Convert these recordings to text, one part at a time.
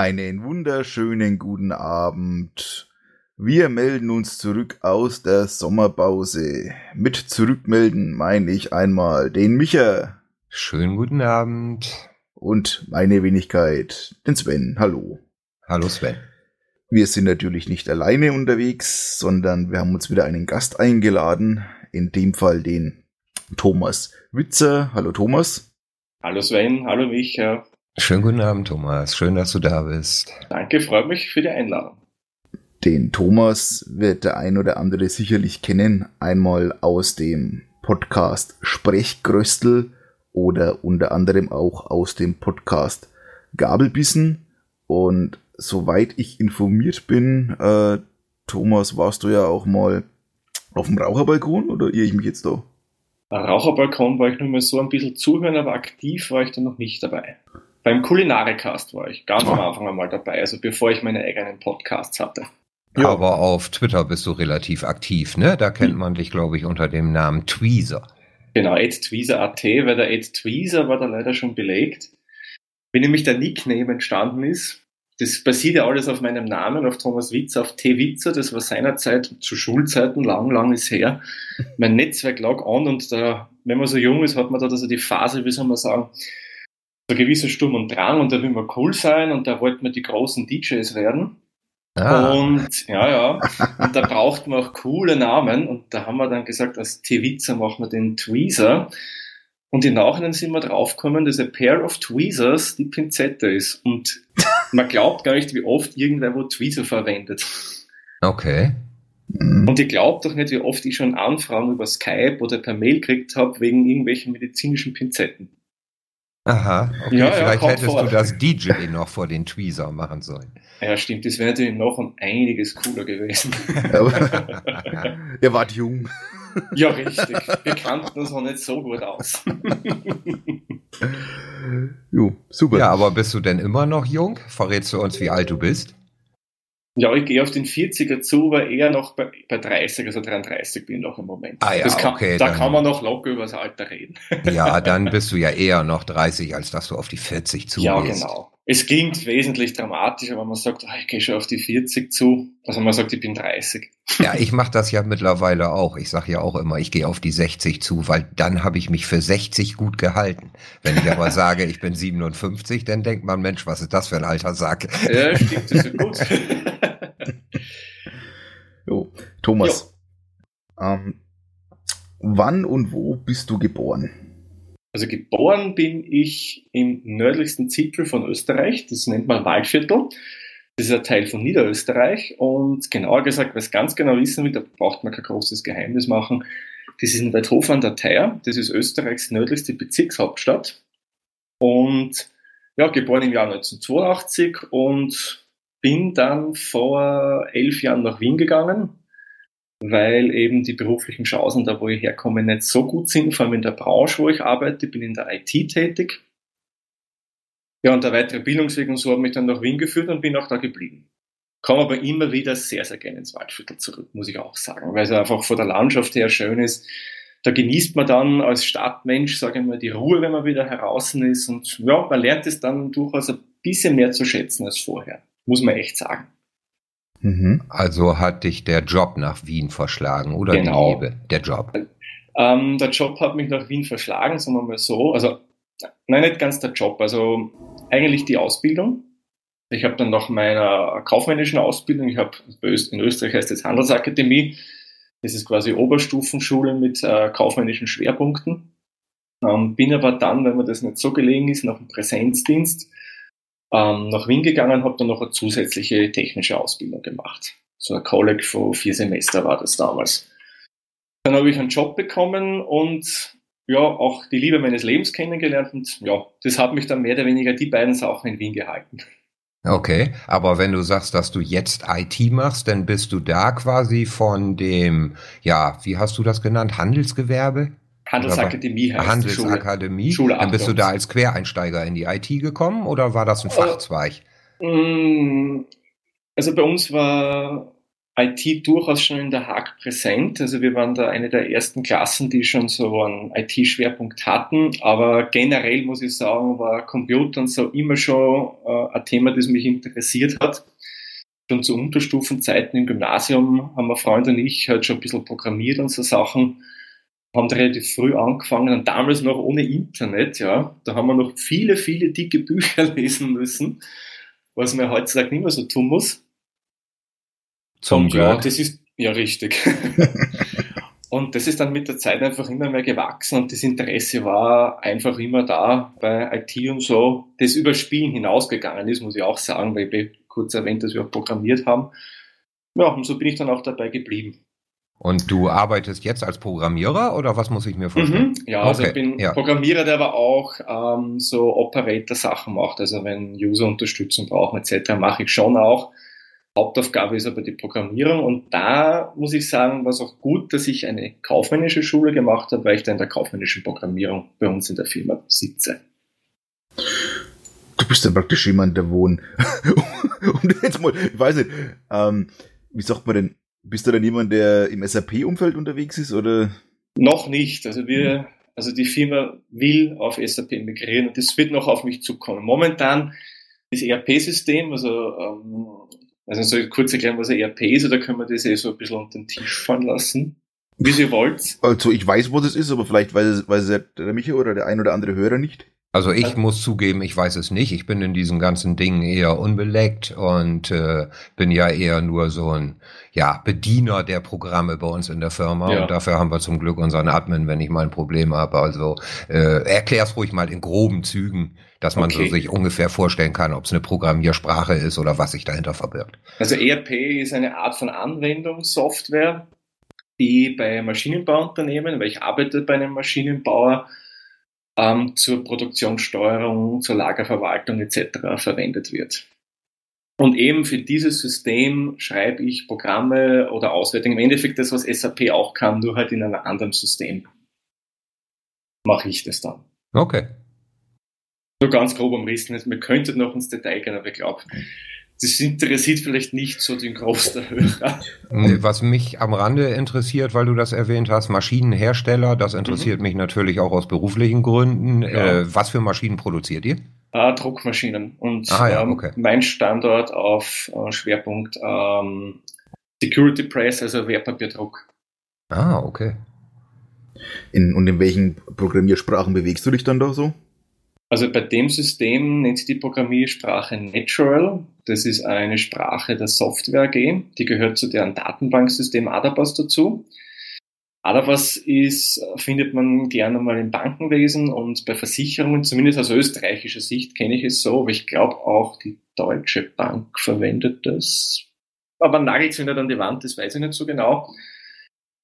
Einen wunderschönen guten Abend. Wir melden uns zurück aus der Sommerpause. Mit zurückmelden meine ich einmal den Micha. Schönen guten Abend. Und meine Wenigkeit, den Sven. Hallo. Hallo Sven. Wir sind natürlich nicht alleine unterwegs, sondern wir haben uns wieder einen Gast eingeladen. In dem Fall den Thomas Witzer. Hallo Thomas. Hallo Sven, hallo Micha. Schönen guten Abend, Thomas. Schön, dass du da bist. Danke, freut mich für die Einladung. Den Thomas wird der ein oder andere sicherlich kennen. Einmal aus dem Podcast Sprechgröstel oder unter anderem auch aus dem Podcast Gabelbissen. Und soweit ich informiert bin, äh, Thomas, warst du ja auch mal auf dem Raucherbalkon oder irre ich mich jetzt da? Raucherbalkon war ich nur mal so ein bisschen zuhören, aber aktiv war ich da noch nicht dabei. Beim Kulinarikast war ich ganz am ah. Anfang einmal dabei, also bevor ich meine eigenen Podcasts hatte. Ja. Aber auf Twitter bist du relativ aktiv, ne? Da kennt man dich, glaube ich, unter dem Namen Tweezer. Genau, @tweezer.at, weil der @tweezer war da leider schon belegt. Wie nämlich der Nickname entstanden ist, das basiert ja alles auf meinem Namen, auf Thomas Witz, auf T. Witzer. Das war seinerzeit zu Schulzeiten, lang, lang ist her. Mein Netzwerk lag an und da, wenn man so jung ist, hat man da also die Phase, wie soll man sagen, so gewisser Sturm und Drang und da will man cool sein und da wollten wir die großen DJs werden. Ah. Und ja, ja, und da braucht man auch coole Namen und da haben wir dann gesagt, als T-Witzer machen wir den Tweezer. Und im Nachhinein sind wir draufgekommen, dass ein Pair of Tweezers die Pinzette ist. Und man glaubt gar nicht, wie oft irgendwer wo Tweezer verwendet. Okay. Und ihr glaubt doch nicht, wie oft ich schon Anfragen über Skype oder per Mail gekriegt habe wegen irgendwelchen medizinischen Pinzetten. Aha, okay, ja, vielleicht ja, hättest vor. du das DJ noch vor den Tweezer machen sollen. Ja, stimmt, das wäre natürlich noch um einiges cooler gewesen. Ihr wart jung. Ja, richtig. Wir kannten uns noch nicht so gut aus. jo, super. Ja, aber bist du denn immer noch jung? Verrätst du uns, wie alt du bist? Ja, ich gehe auf den 40er zu, aber eher noch bei, bei 30, also 33 bin ich noch im Moment. Ah ja, kann, okay. Da kann man noch locker über das Alter reden. Ja, dann bist du ja eher noch 30, als dass du auf die 40 zugehst. Ja, genau. Es klingt wesentlich dramatischer, wenn man sagt, oh, ich gehe schon auf die 40 zu. Also man sagt, ich bin 30. Ja, ich mache das ja mittlerweile auch. Ich sage ja auch immer, ich gehe auf die 60 zu, weil dann habe ich mich für 60 gut gehalten. Wenn ich aber sage, ich bin 57, dann denkt man, Mensch, was ist das für ein alter Sack? Ja, stimmt, das ist gut. jo, Thomas, jo. Ähm, wann und wo bist du geboren? Also geboren bin ich im nördlichsten Zipfel von Österreich, das nennt man Waldviertel. Das ist ein Teil von Niederösterreich und genauer gesagt, es ganz genau wissen will, da braucht man kein großes Geheimnis machen. Das ist in Weidhofen an der Theier, das ist Österreichs nördlichste Bezirkshauptstadt. Und ja, geboren im Jahr 1982 und bin dann vor elf Jahren nach Wien gegangen, weil eben die beruflichen Chancen da, wo ich herkomme, nicht so gut sind, vor allem in der Branche, wo ich arbeite, bin in der IT tätig. Ja, und der weitere Bildungsweg und so hat mich dann nach Wien geführt und bin auch da geblieben. Komme aber immer wieder sehr, sehr gerne ins Waldviertel zurück, muss ich auch sagen, weil es einfach vor der Landschaft her schön ist. Da genießt man dann als Stadtmensch, sage ich mal, die Ruhe, wenn man wieder heraus ist und ja, man lernt es dann durchaus ein bisschen mehr zu schätzen als vorher, muss man echt sagen. Mhm. Also hat dich der Job nach Wien verschlagen oder genau. die Liebe, der Job? Ähm, der Job hat mich nach Wien verschlagen, sagen wir mal so. Also, nein, nicht ganz der Job, also eigentlich die Ausbildung. Ich habe dann nach meiner kaufmännischen Ausbildung, ich habe in Österreich heißt es Handelsakademie, das ist quasi Oberstufenschule mit äh, kaufmännischen Schwerpunkten. Ähm, bin aber dann, wenn mir das nicht so gelegen ist, nach dem Präsenzdienst ähm, nach Wien gegangen, habe dann noch eine zusätzliche technische Ausbildung gemacht. So ein College von vier Semester war das damals. Dann habe ich einen Job bekommen und ja, auch die Liebe meines Lebens kennengelernt und ja, das hat mich dann mehr oder weniger die beiden Sachen in Wien gehalten. Okay, aber wenn du sagst, dass du jetzt IT machst, dann bist du da quasi von dem, ja, wie hast du das genannt, Handelsgewerbe? Handelsakademie heißt Handelsakademie. Schule. Schule dann bist du da als Quereinsteiger in die IT gekommen oder war das ein äh, Fachzweig? Mm, also bei uns war IT durchaus schon in der Hack präsent. Also wir waren da eine der ersten Klassen, die schon so einen IT-Schwerpunkt hatten. Aber generell muss ich sagen, war Computer und so immer schon äh, ein Thema, das mich interessiert hat. Schon zu Unterstufenzeiten im Gymnasium haben wir Freund und ich halt schon ein bisschen programmiert und so Sachen. Haben relativ früh angefangen und damals noch ohne Internet, ja. Da haben wir noch viele, viele dicke Bücher lesen müssen, was man heutzutage nicht mehr so tun muss. Zum und ja, das ist ja richtig. und das ist dann mit der Zeit einfach immer mehr gewachsen und das Interesse war einfach immer da bei IT und so. Das über Spielen hinausgegangen ist, muss ich auch sagen, weil ich kurz erwähnt, dass wir auch programmiert haben. Ja, und so bin ich dann auch dabei geblieben. Und du arbeitest jetzt als Programmierer oder was muss ich mir vorstellen? Mhm, ja, also ich bin ja. Programmierer, der aber auch ähm, so Operator-Sachen macht. Also wenn User Unterstützung brauchen etc., mache ich schon auch. Hauptaufgabe ist aber die Programmierung und da muss ich sagen, war es auch gut, dass ich eine kaufmännische Schule gemacht habe, weil ich da in der kaufmännischen Programmierung bei uns in der Firma sitze. Du bist dann praktisch jemand, der wohnt. und jetzt mal, ich weiß nicht, ähm, wie sagt man denn, bist du dann jemand, der im SAP-Umfeld unterwegs ist oder? Noch nicht. Also wir, also die Firma will auf SAP migrieren und das wird noch auf mich zukommen. Momentan das ERP-System, also ähm, also soll ich kurz erklären, was ein ERP ist, oder können wir das eh so ein bisschen unter den Tisch fallen lassen? Wie Sie wollt. Also ich weiß, wo das ist, aber vielleicht weiß, weiß der Michael oder der ein oder andere Hörer nicht. Also ich muss zugeben, ich weiß es nicht. Ich bin in diesen ganzen Dingen eher unbeleckt und äh, bin ja eher nur so ein ja, Bediener der Programme bei uns in der Firma. Ja. Und dafür haben wir zum Glück unseren Admin, wenn ich mal ein Problem habe. Also äh, erklär's ruhig mal in groben Zügen, dass man okay. so sich ungefähr vorstellen kann, ob es eine Programmiersprache ist oder was sich dahinter verbirgt. Also ERP ist eine Art von Anwendungssoftware, die bei Maschinenbauunternehmen, weil ich arbeite bei einem Maschinenbauer, ähm, zur Produktionssteuerung, zur Lagerverwaltung etc. verwendet wird. Und eben für dieses System schreibe ich Programme oder Auswertungen. Im Endeffekt das, was SAP auch kann, nur halt in einem anderen System. Mache ich das dann. Okay. Nur ganz grob umrissen. Wir könnten noch ins Detail gehen, aber ich glaube, das interessiert vielleicht nicht so den Großteil Hörer. Was mich am Rande interessiert, weil du das erwähnt hast, Maschinenhersteller, das interessiert mhm. mich natürlich auch aus beruflichen Gründen. Ja. Äh, was für Maschinen produziert ihr? Äh, Druckmaschinen. Und ah, ja, ähm, okay. mein Standort auf äh, Schwerpunkt ähm, Security Press, also Wertpapierdruck. Ah, okay. In, und in welchen Programmiersprachen bewegst du dich dann da so? Also bei dem System nennt sich die Programmiersprache Natural. Das ist eine Sprache der Software AG. Die gehört zu deren Datenbanksystem Adabas dazu. Adabas ist, findet man gerne mal im Bankenwesen und bei Versicherungen, zumindest aus österreichischer Sicht kenne ich es so, aber ich glaube auch die Deutsche Bank verwendet das. Aber nagelt nicht an die Wand, das weiß ich nicht so genau.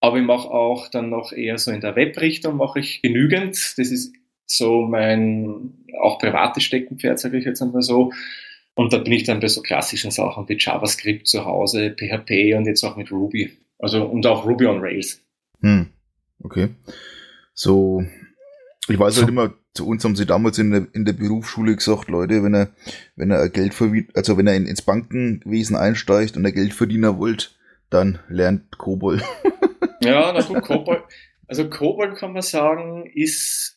Aber ich mache auch dann noch eher so in der Webrichtung mache ich genügend. Das ist so mein auch privates Steckenpferd, sage ich jetzt einmal so. Und da bin ich dann bei so klassischen Sachen wie JavaScript zu Hause, PHP und jetzt auch mit Ruby. Also und auch Ruby on Rails. Hm. Okay. So, ich weiß halt immer, zu uns haben sie damals in der, in der Berufsschule gesagt, Leute, wenn er, wenn er Geld verdient, also wenn er in, ins Bankenwesen einsteigt und er Geldverdiener wollt, dann lernt Kobol. ja, na gut, Kobol, also Kobol kann man sagen, ist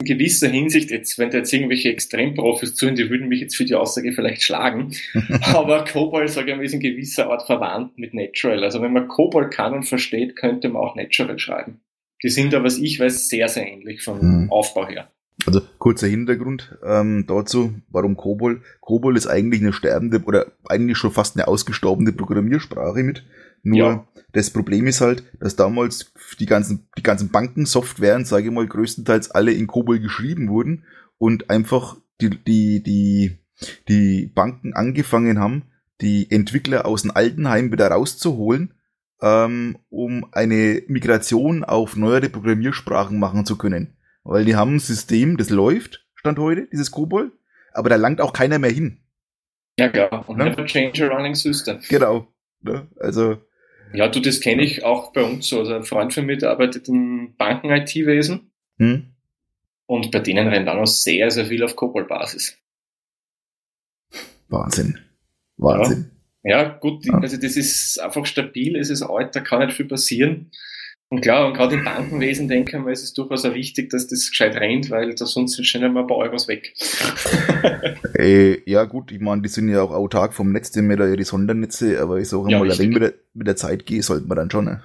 in gewisser Hinsicht, jetzt, wenn da jetzt irgendwelche Extremprofis zuhören, die würden mich jetzt für die Aussage vielleicht schlagen, aber Cobol, sage ich mal, ist in gewisser Art verwandt mit Natural. Also wenn man Cobol kann und versteht, könnte man auch Natural schreiben. Die sind aber, was ich weiß, sehr, sehr ähnlich vom hm. Aufbau her. Also kurzer Hintergrund ähm, dazu, warum Cobol. Cobol ist eigentlich eine sterbende oder eigentlich schon fast eine ausgestorbene Programmiersprache mit nur ja. Das Problem ist halt, dass damals die ganzen, die ganzen Bankensoftwaren, sage ich mal, größtenteils alle in Kobol geschrieben wurden und einfach die, die, die, die Banken angefangen haben, die Entwickler aus dem Altenheim wieder rauszuholen, ähm, um eine Migration auf neuere Programmiersprachen machen zu können. Weil die haben ein System, das läuft, Stand heute, dieses Kobol, aber da langt auch keiner mehr hin. Ja, klar. Und ja? never change a running system. Genau. Ne? Also, ja, du, das kenne ich auch bei uns so. Also ein Freund von mir, der arbeitet im Banken-IT-Wesen. Hm. Und bei denen rennt auch noch sehr, sehr viel auf COBOL-Basis. Wahnsinn. Wahnsinn. Ja, gut, also das ist einfach stabil, es ist alt, da kann nicht viel passieren. Und klar, und gerade im Bankenwesen denken wir, es ist durchaus auch wichtig, dass das gescheit rennt, weil da sonst sind schnell mal ein paar Euros weg. äh, ja, gut, ich meine, die sind ja auch autark vom Netz, die haben ja ihre Sondernetze, aber ich sage ja, mal, wenn mit der, mit der Zeit geht, sollte man dann schon. Ne?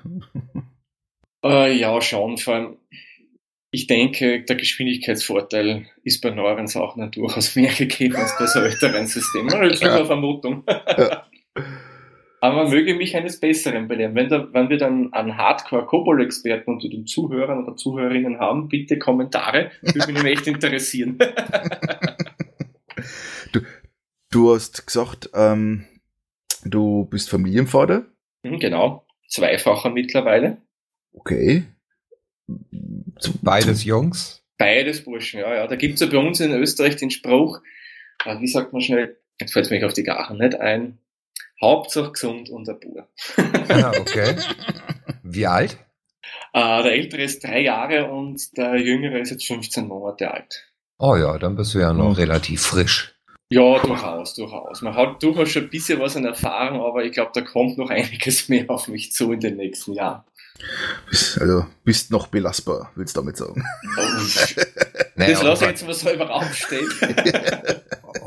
Äh, ja, schon, vor allem, ich denke, der Geschwindigkeitsvorteil ist bei neueren Sachen durchaus mehr gegeben als bei so älteren Systemen. Das ist eine Vermutung. Ja. Aber man möge mich eines Besseren belehren. Wenn, da, wenn wir dann einen Hardcore-Kobol-Experten unter den Zuhörern oder Zuhörerinnen haben, bitte Kommentare. Würde mich echt interessieren. du, du hast gesagt, ähm, du bist Familienvater? Mhm, genau. Zweifacher mittlerweile. Okay. Beides Jungs? Beides Burschen, ja, ja. Da gibt's ja bei uns in Österreich den Spruch, äh, wie sagt man schnell, jetzt fällt es mir auf die Gachen nicht ein, Hauptsache gesund und ein Bub. Ah, okay. Wie alt? Äh, der ältere ist drei Jahre und der jüngere ist jetzt 15 Monate alt. Oh ja, dann bist du ja noch mhm. relativ frisch. Ja, durchaus, durchaus. Man hat durchaus schon ein bisschen was an Erfahrung, aber ich glaube, da kommt noch einiges mehr auf mich zu in den nächsten Jahren. Also bist noch belastbar, willst du damit sagen. Oh, naja, das lasse ich jetzt mal selber aufstehen.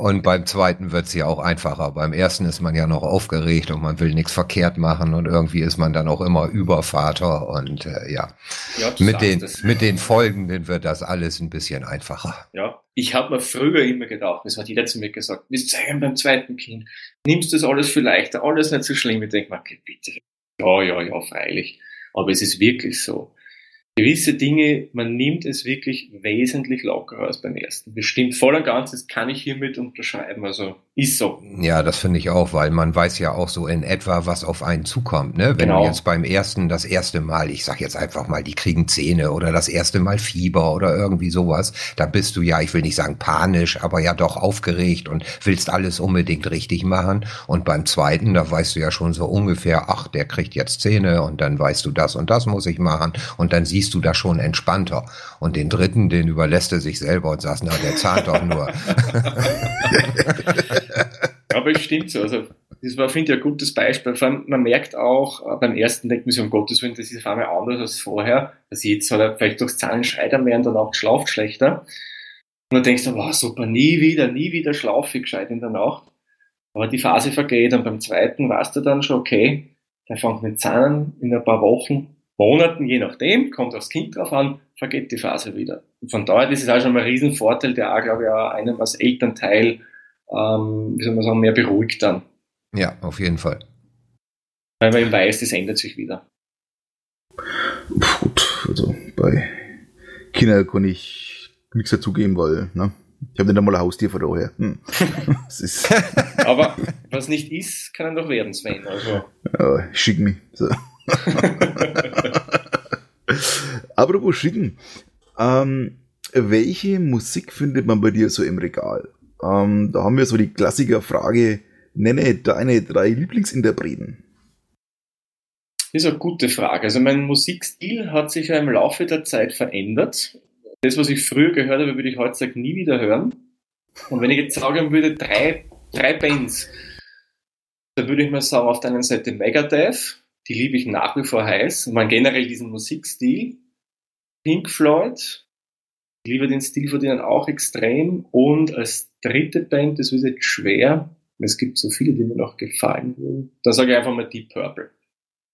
Und beim zweiten wird es ja auch einfacher. Beim ersten ist man ja noch aufgeregt und man will nichts verkehrt machen und irgendwie ist man dann auch immer Übervater und äh, ja. ja mit, den, mit den Folgenden wird das alles ein bisschen einfacher. Ja, ich habe mir früher immer gedacht, das hat jeder zu mir gesagt, wir zeigen beim zweiten Kind, nimmst du das alles viel leichter, alles nicht so schlimm. Ich denke mir, okay, bitte. Ja, ja, ja, freilich. Aber es ist wirklich so gewisse Dinge, man nimmt es wirklich wesentlich lockerer als beim ersten. Bestimmt voll und ganz, das kann ich hiermit unterschreiben. Also ist so. Ja, das finde ich auch, weil man weiß ja auch so in etwa, was auf einen zukommt. Ne? Wenn genau. du jetzt beim ersten das erste Mal, ich sag jetzt einfach mal, die kriegen Zähne oder das erste Mal Fieber oder irgendwie sowas, da bist du ja, ich will nicht sagen panisch, aber ja doch aufgeregt und willst alles unbedingt richtig machen. Und beim zweiten, da weißt du ja schon so ungefähr, ach, der kriegt jetzt Zähne und dann weißt du das und das muss ich machen und dann siehst siehst du da schon entspannter. Und den dritten, den überlässt er sich selber und sagt, na, der zahlt doch nur. Aber es stimmt so. Also, das war, finde ich, ein gutes Beispiel. Vor allem, man merkt auch, äh, beim ersten denkt man sich, um Gottes Willen, das ist auf einmal anders als vorher. Also jetzt hat er vielleicht durchs Zahlen schreit er mehr und dann auch schlaft schlechter. Und dann denkst du, wow, super, nie wieder, nie wieder schlafe ich gescheit in der Nacht. Aber die Phase vergeht und beim zweiten weißt du dann schon, okay, der fängt mit Zahlen in ein paar Wochen Monaten, je nachdem, kommt aufs Kind drauf an, vergeht die Phase wieder. Und von daher, das ist auch schon mal ein Riesenvorteil, der auch, glaube ich, auch einem als Elternteil, ähm, wie soll man sagen, mehr beruhigt dann. Ja, auf jeden Fall. Weil man eben weiß, das ändert sich wieder. Gut, also bei Kindern kann ich nichts dazugeben, weil, ne? Ich habe nicht einmal ein Haustier von daher. Hm. Aber was nicht ist, kann doch werden, Sven. Also. Ja, schick mich. So. Apropos schicken. Ähm, welche Musik findet man bei dir so im Regal? Ähm, da haben wir so die Klassikerfrage, nenne deine drei Lieblingsinterpreten. Das ist eine gute Frage. Also mein Musikstil hat sich ja im Laufe der Zeit verändert. Das, was ich früher gehört habe, würde ich heutzutage nie wieder hören. Und wenn ich jetzt sagen würde, drei, drei Bands, dann würde ich mal sagen, auf der einen Seite Megadeth, die liebe ich nach wie vor heiß. Man generell diesen Musikstil. Pink Floyd, ich liebe den Stil von denen auch extrem. Und als dritte Band, das wird jetzt schwer, es gibt so viele, die mir noch gefallen. Da sage ich einfach mal Deep Purple.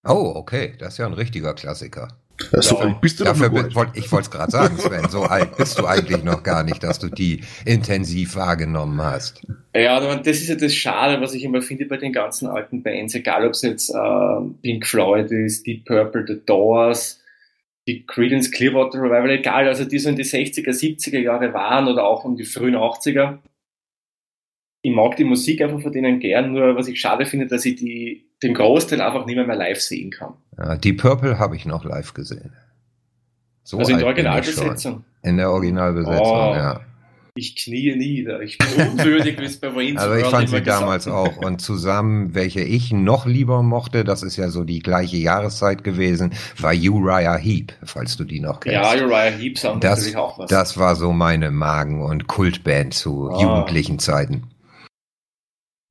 Oh, okay, das ist ja ein richtiger Klassiker. Ja, so alt bist du Dafür bin, wollt, ich wollte es gerade sagen, Sven, so alt bist du eigentlich noch gar nicht, dass du die intensiv wahrgenommen hast. Ja, das ist ja das Schade, was ich immer finde bei den ganzen alten Bands, egal ob es jetzt äh, Pink Floyd ist, Deep Purple, The Doors, die Creedence Clearwater Revival, egal, also die so in die 60er, 70er Jahre waren oder auch um die frühen 80er. Ich mag die Musik einfach von denen gern, nur was ich schade finde, dass ich die den Großteil einfach nicht mehr, mehr live sehen kann. Ja, die Purple habe ich noch live gesehen. So also in der Originalbesetzung? In der Originalbesetzung, oh, ja. Ich knie nieder. Ich bin unwürdig, wie es bei Wayne's Also ich fand sie damals auch. Und zusammen, welche ich noch lieber mochte, das ist ja so die gleiche Jahreszeit gewesen, war Uriah Heep, falls du die noch kennst. Ja, Uriah Heep sagen das, natürlich auch was. Das war so meine Magen- und Kultband zu oh. jugendlichen Zeiten.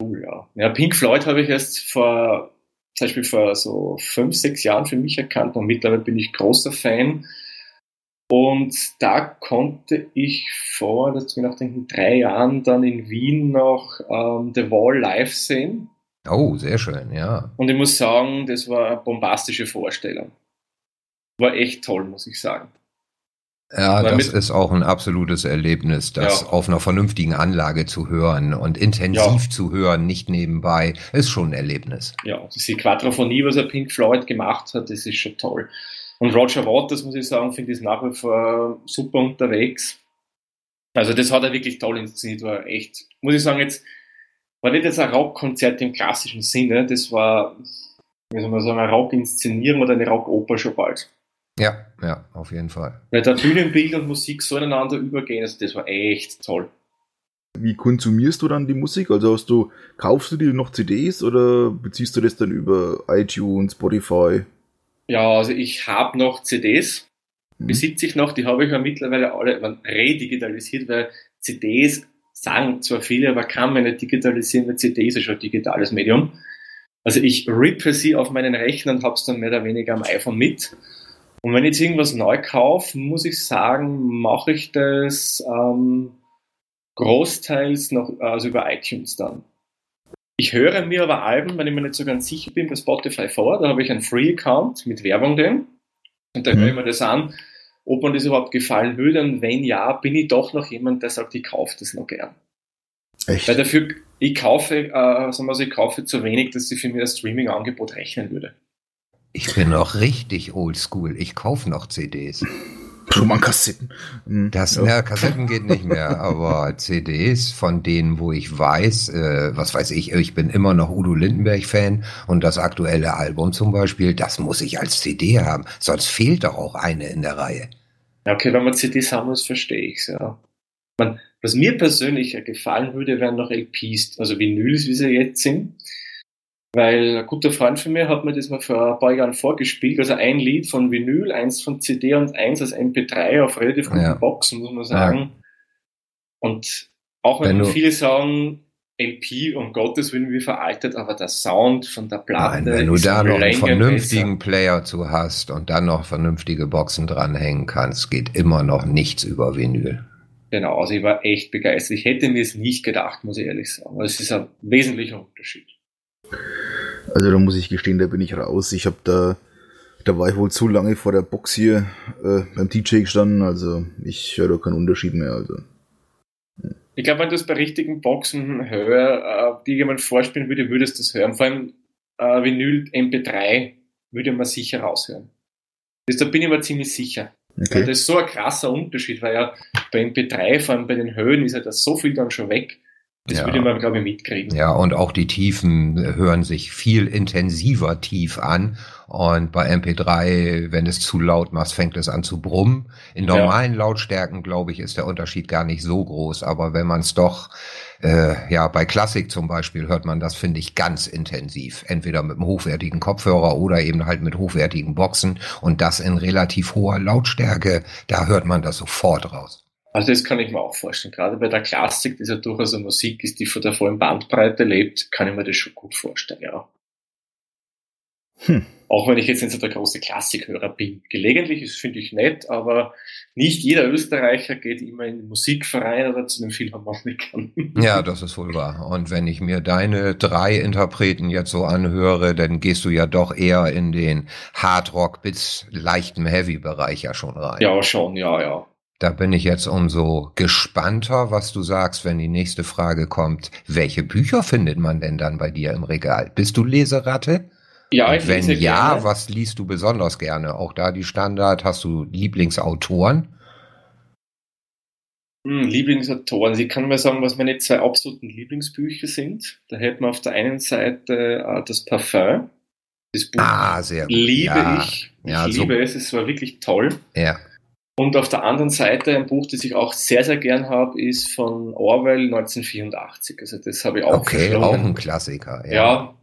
Cool, ja. Ja, Pink Floyd habe ich erst vor, zum Beispiel vor so fünf, sechs Jahren für mich erkannt und mittlerweile bin ich großer Fan. Und da konnte ich vor, das mir nachdenken, drei Jahren dann in Wien noch ähm, The Wall live sehen. Oh, sehr schön, ja. Und ich muss sagen, das war eine bombastische Vorstellung. War echt toll, muss ich sagen. Ja, Weil das ist auch ein absolutes Erlebnis, das ja. auf einer vernünftigen Anlage zu hören und intensiv ja. zu hören, nicht nebenbei, ist schon ein Erlebnis. Ja, diese Quadrophonie, was er Pink Floyd gemacht hat, das ist schon toll. Und Roger Waters, muss ich sagen, finde ich nach wie vor super unterwegs. Also das hat er wirklich toll inszeniert, war echt, muss ich sagen, jetzt war nicht jetzt ein Rockkonzert im klassischen Sinne, das war, wie soll man sagen, eine Rock-Inszenierung oder eine Rockoper schon bald. Ja, ja, auf jeden Fall. Weil da Bühnenbild und Musik so ineinander übergehen, also das war echt toll. Wie konsumierst du dann die Musik? Also hast du, kaufst du dir noch CDs oder beziehst du das dann über iTunes, Spotify? Ja, also ich habe noch CDs, mhm. besitze ich noch, die habe ich ja mittlerweile alle redigitalisiert, weil CDs sagen zwar viele, aber kann man nicht digitalisieren, weil CD ist ja schon ein digitales Medium. Also ich rippe sie auf meinen Rechner und habe es dann mehr oder weniger am iPhone mit und wenn ich jetzt irgendwas neu kaufe, muss ich sagen, mache ich das ähm, großteils noch also über iTunes dann. Ich höre mir aber Alben, wenn ich mir nicht so ganz sicher bin, bei Spotify vor. Da habe ich einen Free-Account mit Werbung drin. Und da mhm. höre ich mir das an, ob mir das überhaupt gefallen würde. Und wenn ja, bin ich doch noch jemand, der sagt, ich kaufe das noch gern. Echt? Weil dafür, ich kaufe, äh, sagen wir so, ich kaufe zu wenig, dass ich für mir das Streaming-Angebot rechnen würde. Ich bin noch richtig oldschool. Ich kaufe noch CDs. Schon mal Kassetten. Mhm. Das, ja. ja, Kassetten geht nicht mehr, aber CDs von denen, wo ich weiß, äh, was weiß ich, ich bin immer noch Udo Lindenberg-Fan und das aktuelle Album zum Beispiel, das muss ich als CD haben, sonst fehlt doch auch eine in der Reihe. Ja, okay, wenn man CDs haben muss, verstehe ich es, ja. Man, was mir persönlich gefallen würde, wären noch LPs, also Vinyls, wie sie jetzt sind. Weil ein guter Freund von mir hat mir das mal vor ein paar Jahren vorgespielt. Also ein Lied von Vinyl, eins von CD und eins als MP3 auf relativ guten ja. Boxen, muss man sagen. Ja. Und auch wenn, wenn viele sagen, LP, um Gottes Willen, wie veraltet, aber der Sound von der Platte. Nein, wenn du da noch einen vernünftigen besser. Player zu hast und dann noch vernünftige Boxen dranhängen kannst, geht immer noch nichts über Vinyl. Genau, also ich war echt begeistert. Ich hätte mir es nicht gedacht, muss ich ehrlich sagen. Aber es ist ein wesentlicher Unterschied. Also da muss ich gestehen, da bin ich raus. Ich habe da, da war ich wohl zu lange vor der Box hier äh, beim DJ gestanden. Also ich höre da keinen Unterschied mehr. Also. Ich glaube, wenn du es bei richtigen Boxen höre, äh, die jemand vorspielen würde, würdest du es hören. Vor allem äh, Vinyl MP3 würde man sicher raushören. Das, da bin ich mir ziemlich sicher. Okay. Das ist so ein krasser Unterschied, weil ja bei MP3, vor allem bei den Höhen, ist ja das so viel dann schon weg. Das ja. würde man, glaube ich, mitkriegen. Ja, und auch die Tiefen hören sich viel intensiver tief an. Und bei MP3, wenn es zu laut machst, fängt es an zu brummen. In normalen ja. Lautstärken, glaube ich, ist der Unterschied gar nicht so groß. Aber wenn man es doch, äh, ja, bei Klassik zum Beispiel hört man das, finde ich, ganz intensiv. Entweder mit einem hochwertigen Kopfhörer oder eben halt mit hochwertigen Boxen. Und das in relativ hoher Lautstärke, da hört man das sofort raus. Also das kann ich mir auch vorstellen. Gerade bei der Klassik, die ja durchaus eine Musik ist, die von der vollen Bandbreite lebt, kann ich mir das schon gut vorstellen, ja. Hm. Auch wenn ich jetzt nicht so der große Klassikhörer bin. Gelegentlich ist finde ich nett, aber nicht jeder Österreicher geht immer in den Musikverein oder zu den Philharmonikern. Ja, das ist wohl wahr. Und wenn ich mir deine drei Interpreten jetzt so anhöre, dann gehst du ja doch eher in den Hardrock bis leichten Heavy-Bereich ja schon rein. Ja, schon, ja, ja. Da bin ich jetzt umso gespannter, was du sagst, wenn die nächste Frage kommt. Welche Bücher findet man denn dann bei dir im Regal? Bist du Leseratte? Ja, ich Und wenn lese ja, gerne. was liest du besonders gerne? Auch da die Standard, hast du Lieblingsautoren? Hm, Lieblingsautoren. Also ich kann mal sagen, was meine zwei absoluten Lieblingsbücher sind. Da hätten wir auf der einen Seite äh, das Parfum. Das Buch ah, sehr gut. liebe ja. ich. Ich ja, liebe so. es. Es war wirklich toll. Ja. Und auf der anderen Seite ein Buch, das ich auch sehr, sehr gern habe, ist von Orwell 1984. Also das habe ich auch Okay, auch ein Klassiker. Ja. ja.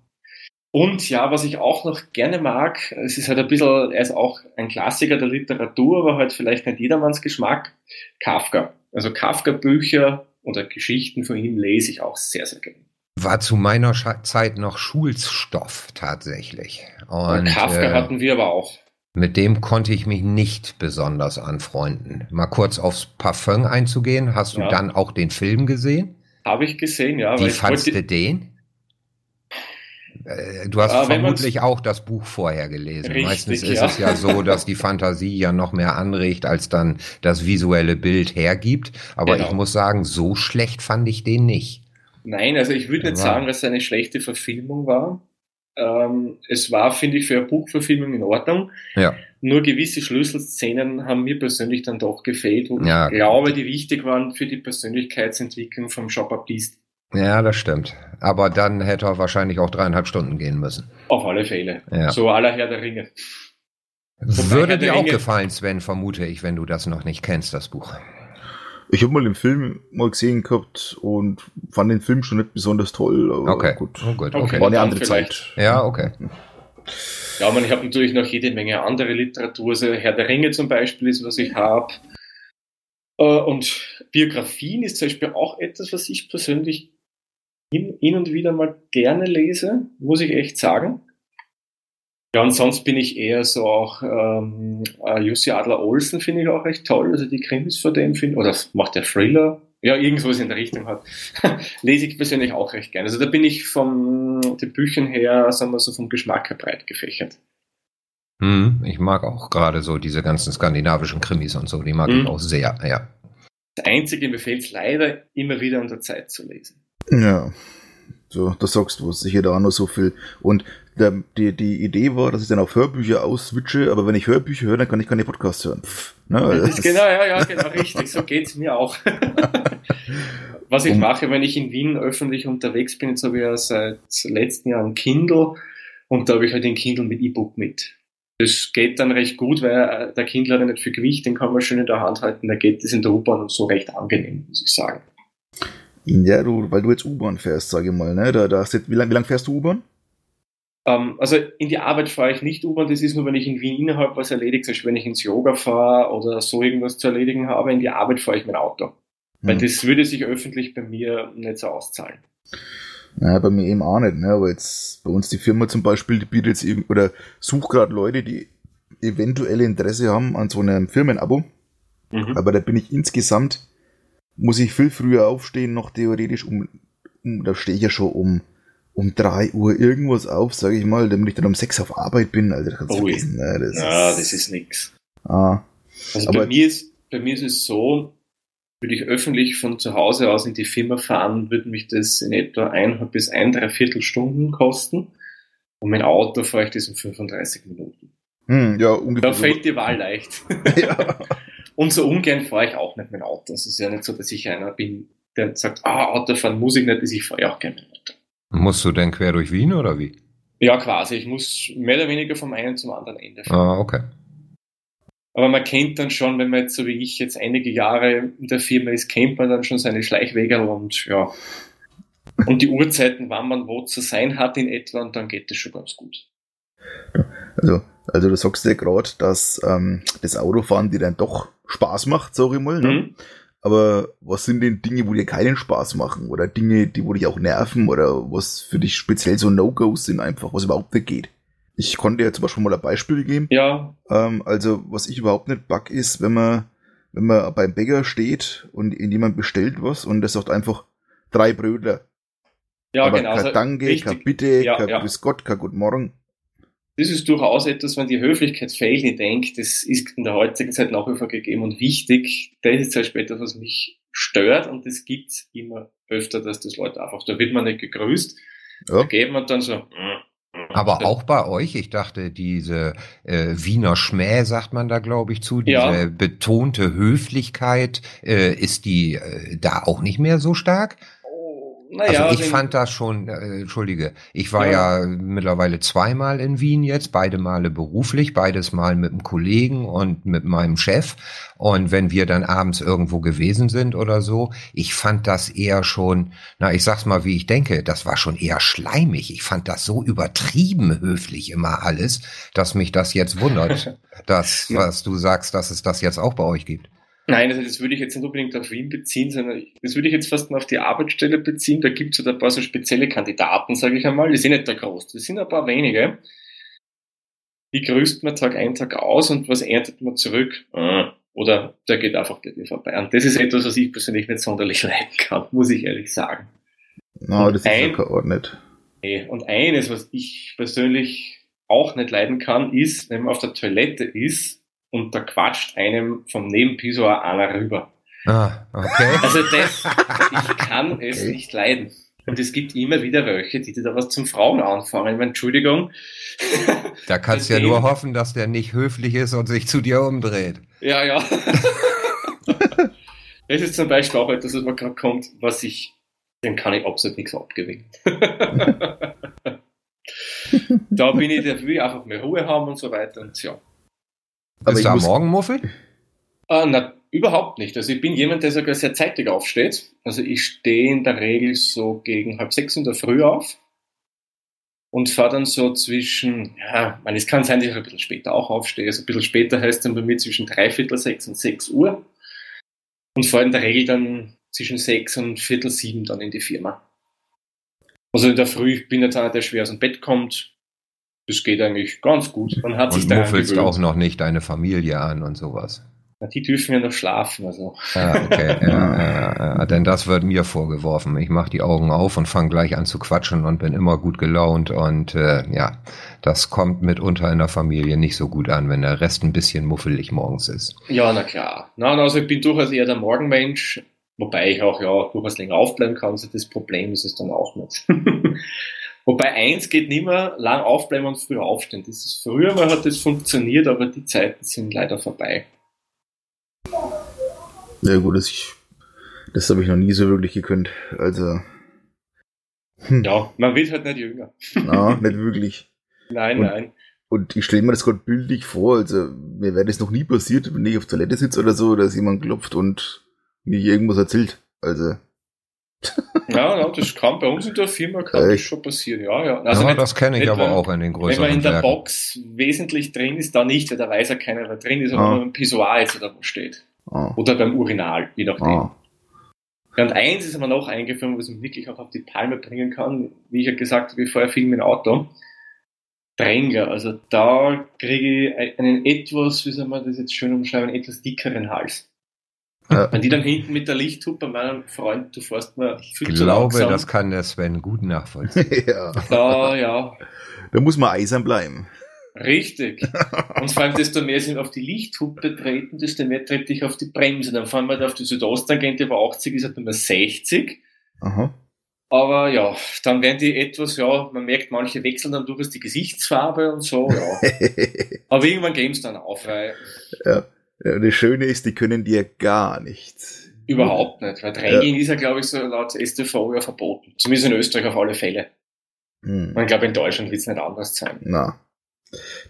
Und ja, was ich auch noch gerne mag, es ist halt ein bisschen, er ist auch ein Klassiker der Literatur, aber halt vielleicht nicht jedermanns Geschmack, Kafka. Also Kafka-Bücher oder Geschichten von ihm lese ich auch sehr, sehr gerne. War zu meiner Zeit noch Schulstoff tatsächlich. Und, Kafka äh, hatten wir aber auch. Mit dem konnte ich mich nicht besonders anfreunden. Mal kurz aufs Parfum einzugehen. Hast du ja. dann auch den Film gesehen? Habe ich gesehen, ja. Wie fandst du den? Äh, du hast äh, vermutlich auch das Buch vorher gelesen. Richtig, Meistens ist ja. es ja so, dass die Fantasie ja noch mehr anregt, als dann das visuelle Bild hergibt. Aber genau. ich muss sagen, so schlecht fand ich den nicht. Nein, also ich würde nicht sagen, dass es eine schlechte Verfilmung war. Ähm, es war, finde ich, für eine Buchverfilmung in Ordnung. Ja. Nur gewisse Schlüsselszenen haben mir persönlich dann doch gefehlt und ja, ich glaube, die wichtig waren für die Persönlichkeitsentwicklung vom Baptiste. Ja, das stimmt. Aber dann hätte er wahrscheinlich auch dreieinhalb Stunden gehen müssen. Auf alle Fälle. Ja. So aller Herr der Ringe. Würde dir auch gefallen, Sven, vermute ich, wenn du das noch nicht kennst, das Buch. Ich habe mal den Film mal gesehen gehabt und fand den Film schon nicht besonders toll. okay. Gut. Oh, gut. okay. War eine andere Zeit. Ja, okay. Ja, man, ich habe natürlich noch jede Menge andere Literatur. Also Herr der Ringe zum Beispiel ist, was ich habe. Äh, und Biografien ist zum Beispiel auch etwas, was ich persönlich hin, hin und wieder mal gerne lese, muss ich echt sagen. Ja, und sonst bin ich eher so auch, ähm, äh, Jussi Adler-Olsen finde ich auch recht toll, also die Krimis von dem finde oder macht der Thriller, ja, irgendwas in der Richtung hat, lese ich persönlich auch recht gerne. Also da bin ich von den Büchern her, sagen wir so, vom Geschmack her breit gefächert. Hm, ich mag auch gerade so diese ganzen skandinavischen Krimis und so, die mag hm. ich auch sehr, ja. Das Einzige, mir fehlt es leider immer wieder an der Zeit zu lesen. Ja, so, da sagst du was, sicher da auch noch so viel. Und der, die, die Idee war, dass ich dann auf Hörbücher ausswitche, aber wenn ich Hörbücher höre, dann kann ich keine Podcasts hören. Pff, ne, das genau, ja, ja, genau, richtig, so geht's mir auch. Was ich um, mache, wenn ich in Wien öffentlich unterwegs bin, jetzt habe ich ja seit letztem Jahr ein Kindle und da habe ich halt den Kindle mit E-Book mit. Das geht dann recht gut, weil der Kindle hat ja nicht viel Gewicht, den kann man schön in der Hand halten, da geht es in der U-Bahn und so recht angenehm, muss ich sagen. Ja, du, weil du jetzt U-Bahn fährst, sage ich mal, ne? Da, da hast jetzt, wie lange wie lang fährst du U-Bahn? Ähm, also in die Arbeit fahre ich nicht U-Bahn, das ist nur, wenn ich in Wien innerhalb was erledigt, zum Beispiel wenn ich ins Yoga fahre oder so irgendwas zu erledigen habe, in die Arbeit fahre ich mit Auto. Hm. Weil das würde sich öffentlich bei mir nicht so auszahlen. Naja, bei mir eben auch nicht, ne? Aber jetzt bei uns die Firma zum Beispiel, die bietet jetzt eben, oder sucht gerade Leute, die eventuelle Interesse haben an so einem Firmenabo. Mhm. Aber da bin ich insgesamt, muss ich viel früher aufstehen, noch theoretisch um, um da stehe ich ja schon um um drei Uhr irgendwas auf, sage ich mal, damit ich dann um sechs auf Arbeit bin. Alter, das kannst du vergessen. Ne? Das ja, ist, das ist nix. Ah. Also bei mir, ist, bei mir ist es so, würde ich öffentlich von zu Hause aus in die Firma fahren, würde mich das in etwa eineinhalb bis ein, dreiviertel Stunden kosten. Und mein Auto fahre ich das in 35 Minuten. Hm, ja, ungefähr. Da fällt die Wahl leicht. Ja. Und so ungern fahre ich auch nicht mit Auto. Es ist ja nicht so, dass ich einer bin, der sagt, ah, Autofahren muss ich nicht, ich fahre ja auch gerne Auto. Musst du denn quer durch Wien oder wie? Ja, quasi. Ich muss mehr oder weniger vom einen zum anderen Ende fahren. Ah, okay. Aber man kennt dann schon, wenn man jetzt so wie ich jetzt einige Jahre in der Firma ist, kennt man dann schon seine Schleichwege und ja. Und die Uhrzeiten, wann man wo zu sein hat in etwa, und dann geht es schon ganz gut. Also, also du sagst ja gerade, dass ähm, das Autofahren dir dann doch Spaß macht, sag ich mal. Ne? Mhm. Aber was sind denn Dinge, wo dir keinen Spaß machen? Oder Dinge, die wo dich auch nerven? Oder was für dich speziell so No-Gos sind einfach, was überhaupt nicht geht? Ich konnte ja zum Beispiel mal ein Beispiel geben. Ja. Ähm, also, was ich überhaupt nicht bug ist, wenn man, wenn man beim Bäcker steht und jemand bestellt was und der sagt einfach drei Brötler. Ja, Aber genau. Kein also Danke, kein Bitte, ja, kein ja. Grüß Gott, kein Guten Morgen das ist durchaus etwas, wenn die Höflichkeit fehlt, ich denke, das ist in der heutigen Zeit nach wie vor gegeben und wichtig. Das ist zum Beispiel etwas, was mich stört und das gibt's immer öfter, dass das Leute einfach, da wird man nicht gegrüßt, ja. da geht man dann so, mm, mm. aber auch bei euch, ich dachte, diese äh, Wiener Schmäh, sagt man da, glaube ich, zu, diese ja. betonte Höflichkeit, äh, ist die äh, da auch nicht mehr so stark? Naja, also ich fand das schon, äh, entschuldige, ich war ja. ja. mittlerweile zweimal in Wien jetzt, beide Male beruflich, beides Mal mit einem Kollegen und mit meinem Chef. Und wenn wir dann abends irgendwo gewesen sind oder so, ich fand das eher schon, na, ich sag's mal, wie ich denke, das war schon eher schleimig. Ich fand das so übertrieben höflich immer alles, dass mich das jetzt wundert, dass, was du sagst, dass es das jetzt auch bei euch gibt. Nein, also das würde ich jetzt nicht unbedingt auf Wien beziehen, sondern das würde ich jetzt fast mal auf die Arbeitsstelle beziehen. Da gibt es halt ein paar so spezielle Kandidaten, sage ich einmal. Die sind nicht da groß, das sind ein paar wenige. Die grüßt man Tag ein, Tag aus und was erntet man zurück? Ah, oder der geht einfach bei vorbei. Und das ist etwas, was ich persönlich nicht sonderlich leiden kann, muss ich ehrlich sagen. No, das ist ein, ja geordnet. Und eines, was ich persönlich auch nicht leiden kann, ist, wenn man auf der Toilette ist und da quatscht einem vom Nebenpissoir einer rüber. Ah, okay. Also das, ich kann es okay. nicht leiden. Und es gibt immer wieder welche, die da was zum Frauen anfangen. Ich meine, Entschuldigung. Da kannst du ja nur hoffen, dass der nicht höflich ist und sich zu dir umdreht. Ja, ja. das ist zum Beispiel auch etwas, was mir gerade kommt, was ich, dem kann ich absolut nichts abgewinnen. da bin ich, da will ich einfach mehr Ruhe haben und so weiter und ja. Aber ist da Morgenmuffel? Äh, na, überhaupt nicht. Also ich bin jemand, der sogar sehr zeitig aufsteht. Also ich stehe in der Regel so gegen halb sechs in der Früh auf und fahre dann so zwischen, ja, man, es kann sein, dass ich ein bisschen später auch aufstehe. Also ein bisschen später heißt dann bei mir zwischen dreiviertel sechs und sechs Uhr und fahre in der Regel dann zwischen sechs und viertel sieben dann in die Firma. Also in der Früh bin ich jetzt einer, der schwer aus dem Bett kommt. Das geht eigentlich ganz gut. Man hat und sich muffelst auch noch nicht deine Familie an und sowas. Na, die dürfen ja noch schlafen. Also. Ja, okay. ja, ja, ja, denn das wird mir vorgeworfen. Ich mache die Augen auf und fange gleich an zu quatschen und bin immer gut gelaunt. Und äh, ja, das kommt mitunter in der Familie nicht so gut an, wenn der Rest ein bisschen muffelig morgens ist. Ja, na klar. Na, also ich bin durchaus eher der Morgenmensch. Wobei ich auch ja durchaus länger aufbleiben kann, also das Problem ist es dann auch nicht. Wobei eins geht nicht mehr, lang aufbleiben und früh aufstehen. Das ist, früher mal hat das funktioniert, aber die Zeiten sind leider vorbei. Ja gut, das, ich, das habe ich noch nie so wirklich gekönnt. Also. Hm. Ja, man wird halt nicht jünger. Na, nicht wirklich. Nein, und, nein. Und ich stelle mir das gerade bildlich vor, also mir wäre das noch nie passiert, wenn ich auf Toilette sitze oder so, dass jemand klopft und mir irgendwas erzählt. Also. Ja, ja, das kann bei uns in der Firma kann das schon passieren, ja, ja. Also ja, nicht, das kenne ich aber auch in den größeren Wenn man in der Werken. Box wesentlich drin ist, da nicht, weil da weiß ja keiner, wer drin ist, aber ah. beim Pissoir jetzt da wo steht. Ah. Oder beim Urinal, je nachdem. Ah. und eins ist mir noch eingefallen, was mich wirklich auch auf die Palme bringen kann, wie ich ja gesagt habe, viel mit dem Auto. Drängler, also da kriege ich einen etwas, wie soll man das jetzt schön umschreiben, etwas dickeren Hals. Ja. Wenn die dann hinten mit der Lichthupe, meinem Freund, du fährst mal viel Ich glaube, langsam. das kann der Sven gut nachvollziehen. ja. Da, ja. Da muss man eisern bleiben. Richtig. Und vor allem, desto mehr sie auf die Lichthupe treten, desto mehr trete ich auf die Bremse. Dann fahren wir da auf die Südosttangente, aber 80 ist halt nur 60. Aha. Aber ja, dann werden die etwas, ja, man merkt, manche wechseln dann durchaus die Gesichtsfarbe und so, ja. aber irgendwann geben es dann auf, weil. Ja. Ja, das Schöne ist, die können dir gar nichts. Überhaupt nicht, weil Drängeln ja. ist ja, glaube ich, so laut STV ja verboten. Zumindest in Österreich auf alle Fälle. Hm. Ich glaube, in Deutschland wird es nicht anders sein. Na,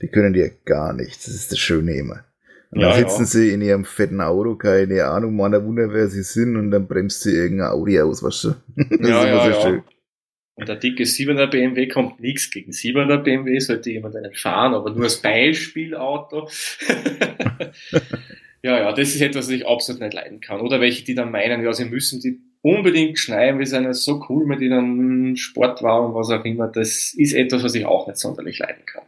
die können dir gar nichts. Das ist das Schöne immer. Und ja, dann sitzen ja. sie in ihrem fetten Auto, keine Ahnung, man Wunder, wer sie sind, und dann bremst sie irgendein Audi aus, weißt du? Das ja, ist immer ja, so schön. Und der dicke 7er BMW kommt nichts gegen 7er BMW, sollte jemand einen fahren, aber nur als Beispielauto. ja, ja, das ist etwas, was ich absolut nicht leiden kann. Oder welche, die dann meinen, ja, sie müssen die unbedingt schneiden, wir sind ja so cool mit ihnen Sportwagen, was auch immer. Das ist etwas, was ich auch nicht sonderlich leiden kann.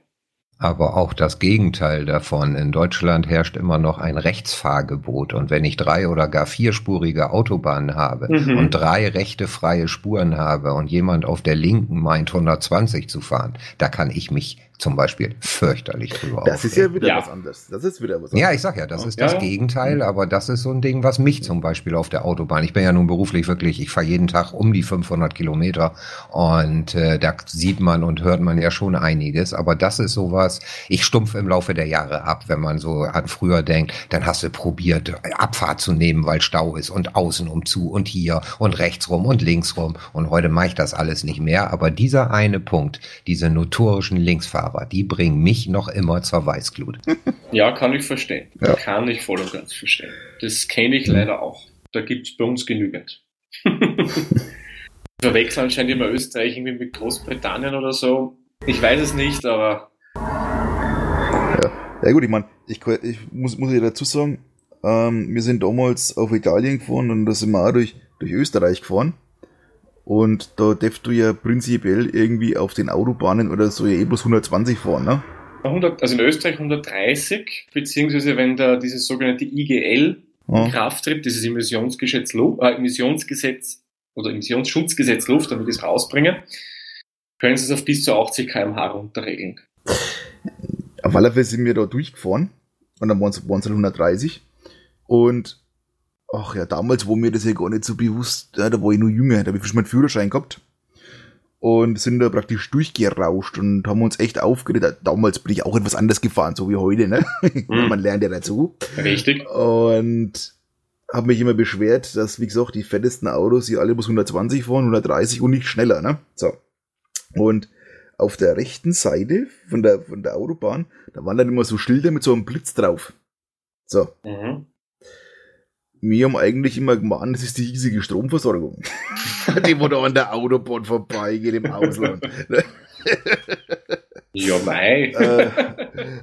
Aber auch das Gegenteil davon. In Deutschland herrscht immer noch ein Rechtsfahrgebot. Und wenn ich drei oder gar vierspurige Autobahnen habe mhm. und drei rechte freie Spuren habe und jemand auf der linken meint 120 zu fahren, da kann ich mich zum Beispiel fürchterlich drüber Das aufregen. ist ja wieder ja. was anderes. Das ist wieder was anderes. Ja, ich sag ja, das ist das ja. Gegenteil, aber das ist so ein Ding, was mich zum Beispiel auf der Autobahn, ich bin ja nun beruflich wirklich, ich fahre jeden Tag um die 500 Kilometer und äh, da sieht man und hört man ja schon einiges, aber das ist sowas, ich stumpfe im Laufe der Jahre ab, wenn man so an früher denkt, dann hast du probiert, Abfahrt zu nehmen, weil Stau ist und außen um zu und hier und rechts rum und links rum und heute mache ich das alles nicht mehr, aber dieser eine Punkt, diese notorischen Linksfahrer, aber die bringen mich noch immer zur Weißglut. Ja, kann ich verstehen. Ja. Kann ich voll und ganz verstehen. Das kenne ich leider auch. Da gibt es bei uns genügend. Verwechseln anscheinend immer Österreich irgendwie mit Großbritannien oder so. Ich weiß es nicht, aber. Ja, ja gut, ich meine, ich, ich muss, muss ja dazu sagen, Ähm, wir sind damals auf Italien gefahren und da sind wir auch durch, durch Österreich gefahren. Und da darfst du ja prinzipiell irgendwie auf den Autobahnen oder so ja eh bloß 120 fahren, ne? 100, also in Österreich 130, beziehungsweise wenn da dieses sogenannte IGL in Kraft tritt, dieses Emissionsgesetz, äh, Emissionsgesetz oder Emissionsschutzgesetz Luft, damit ich es rausbringe, können sie es auf bis zu 80 km/h runterregeln. Auf alle Fälle sind wir da durchgefahren und dann waren es 130 und ach ja, damals war mir das ja gar nicht so bewusst, ja, da war ich nur jünger, da habe ich schon meinen Führerschein gehabt und sind da praktisch durchgerauscht und haben uns echt aufgeregt. Damals bin ich auch etwas anders gefahren, so wie heute, ne? Mhm. Man lernt ja dazu. Richtig. Und habe mich immer beschwert, dass, wie gesagt, die fettesten Autos, die alle bis 120 fahren, 130 und nicht schneller, ne? So. Und auf der rechten Seite von der, von der Autobahn, da waren dann immer so Schilder mit so einem Blitz drauf. So. Mhm wir haben eigentlich immer gemahnt, das ist die riesige Stromversorgung. die wo da an der Autobahn vorbeigeht im Ausland. ja, mei. äh,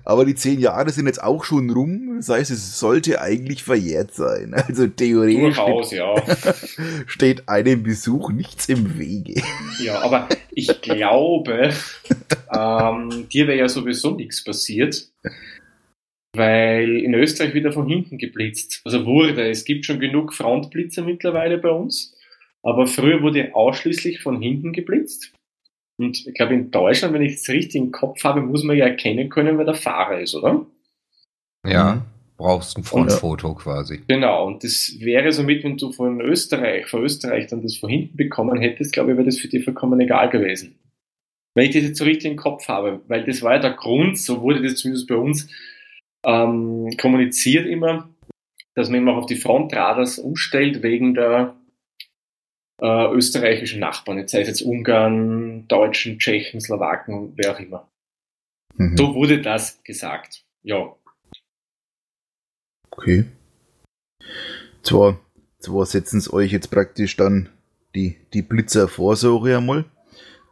aber die zehn Jahre sind jetzt auch schon rum. Das heißt, es sollte eigentlich verjährt sein. Also theoretisch Durchaus, steht, ja. steht einem Besuch nichts im Wege. Ja, aber ich glaube, ähm, dir wäre ja sowieso nichts passiert weil in Österreich wieder von hinten geblitzt. Also wurde. Es gibt schon genug Frontblitzer mittlerweile bei uns, aber früher wurde ausschließlich von hinten geblitzt. Und ich glaube, in Deutschland, wenn ich es richtig im Kopf habe, muss man ja erkennen können, wer der Fahrer ist, oder? Ja, mhm. brauchst ein Frontfoto und, quasi. Genau, und das wäre somit, wenn du von Österreich, von Österreich dann das von hinten bekommen hättest, glaube ich, wäre das für dich vollkommen egal gewesen. Wenn ich das jetzt so richtig im Kopf habe, weil das war ja der Grund, so wurde das zumindest bei uns ähm, kommuniziert immer, dass man immer auf die Frontradars umstellt wegen der äh, österreichischen Nachbarn, jetzt sei es jetzt Ungarn, Deutschen, Tschechen, Slowaken, wer auch immer. Mhm. So wurde das gesagt. Ja. Okay. Zwar, zwar setzen es euch jetzt praktisch dann die, die Blitzer vor, so einmal,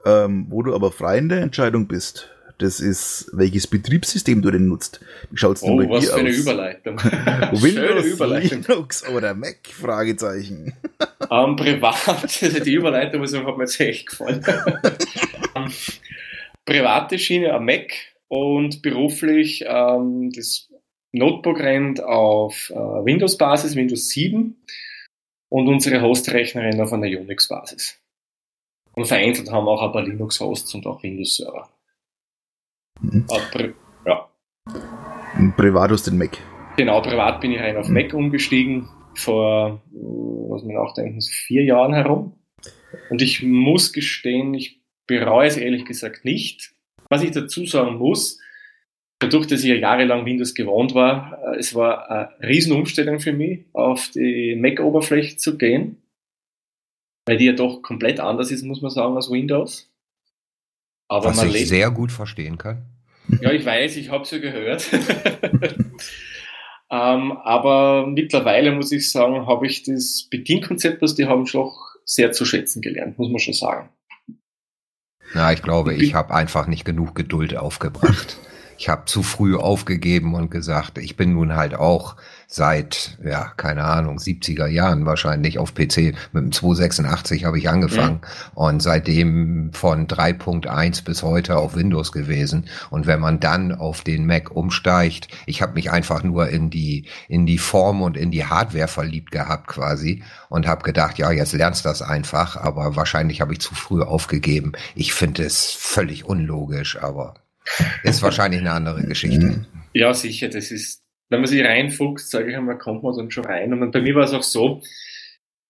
ähm, wo du aber frei in der Entscheidung bist. Das ist, welches Betriebssystem du denn nutzt. Wie schaut's denn oh, bei was dir für eine aus? Überleitung. Windows, Überleitung. Linux oder Mac? Fragezeichen. Um, privat, die Überleitung muss, hat mir jetzt echt gefallen. um, ähm, private Schiene am Mac und beruflich um, ähm, das Notebook rennt auf uh, Windows-Basis, Windows 7 und unsere Hostrechnerin auf einer Unix-Basis. Und vereinzelt haben wir auch ein paar Linux-Hosts und auch Windows-Server. Mhm. Pri ja. Privat aus den Mac. Genau, privat bin ich rein auf mhm. Mac umgestiegen vor, was man nachdenken, vier Jahren herum. Und ich muss gestehen, ich bereue es ehrlich gesagt nicht. Was ich dazu sagen muss, dadurch, dass ich ja jahrelang Windows gewohnt war, äh, es war eine Riesenumstellung für mich, auf die Mac-Oberfläche zu gehen, weil die ja doch komplett anders ist, muss man sagen, als Windows. Aber Was ich sehr gut verstehen kann. Ja, ich weiß, ich habe es ja gehört. ähm, aber mittlerweile muss ich sagen, habe ich das Bedienkonzept, was die haben, schon sehr zu schätzen gelernt, muss man schon sagen. Na, ich glaube, ich habe einfach nicht genug Geduld aufgebracht. Ich habe zu früh aufgegeben und gesagt, ich bin nun halt auch seit, ja, keine Ahnung, 70er Jahren wahrscheinlich auf PC. Mit dem 286 habe ich angefangen mhm. und seitdem von 3.1 bis heute auf Windows gewesen. Und wenn man dann auf den Mac umsteigt, ich habe mich einfach nur in die, in die Form und in die Hardware verliebt gehabt quasi und habe gedacht, ja, jetzt lernst du das einfach, aber wahrscheinlich habe ich zu früh aufgegeben. Ich finde es völlig unlogisch, aber ist wahrscheinlich eine andere Geschichte. Ja, sicher, das ist wenn man sich reinfuchst, sage ich einmal, kommt man dann schon rein. Und bei mir war es auch so,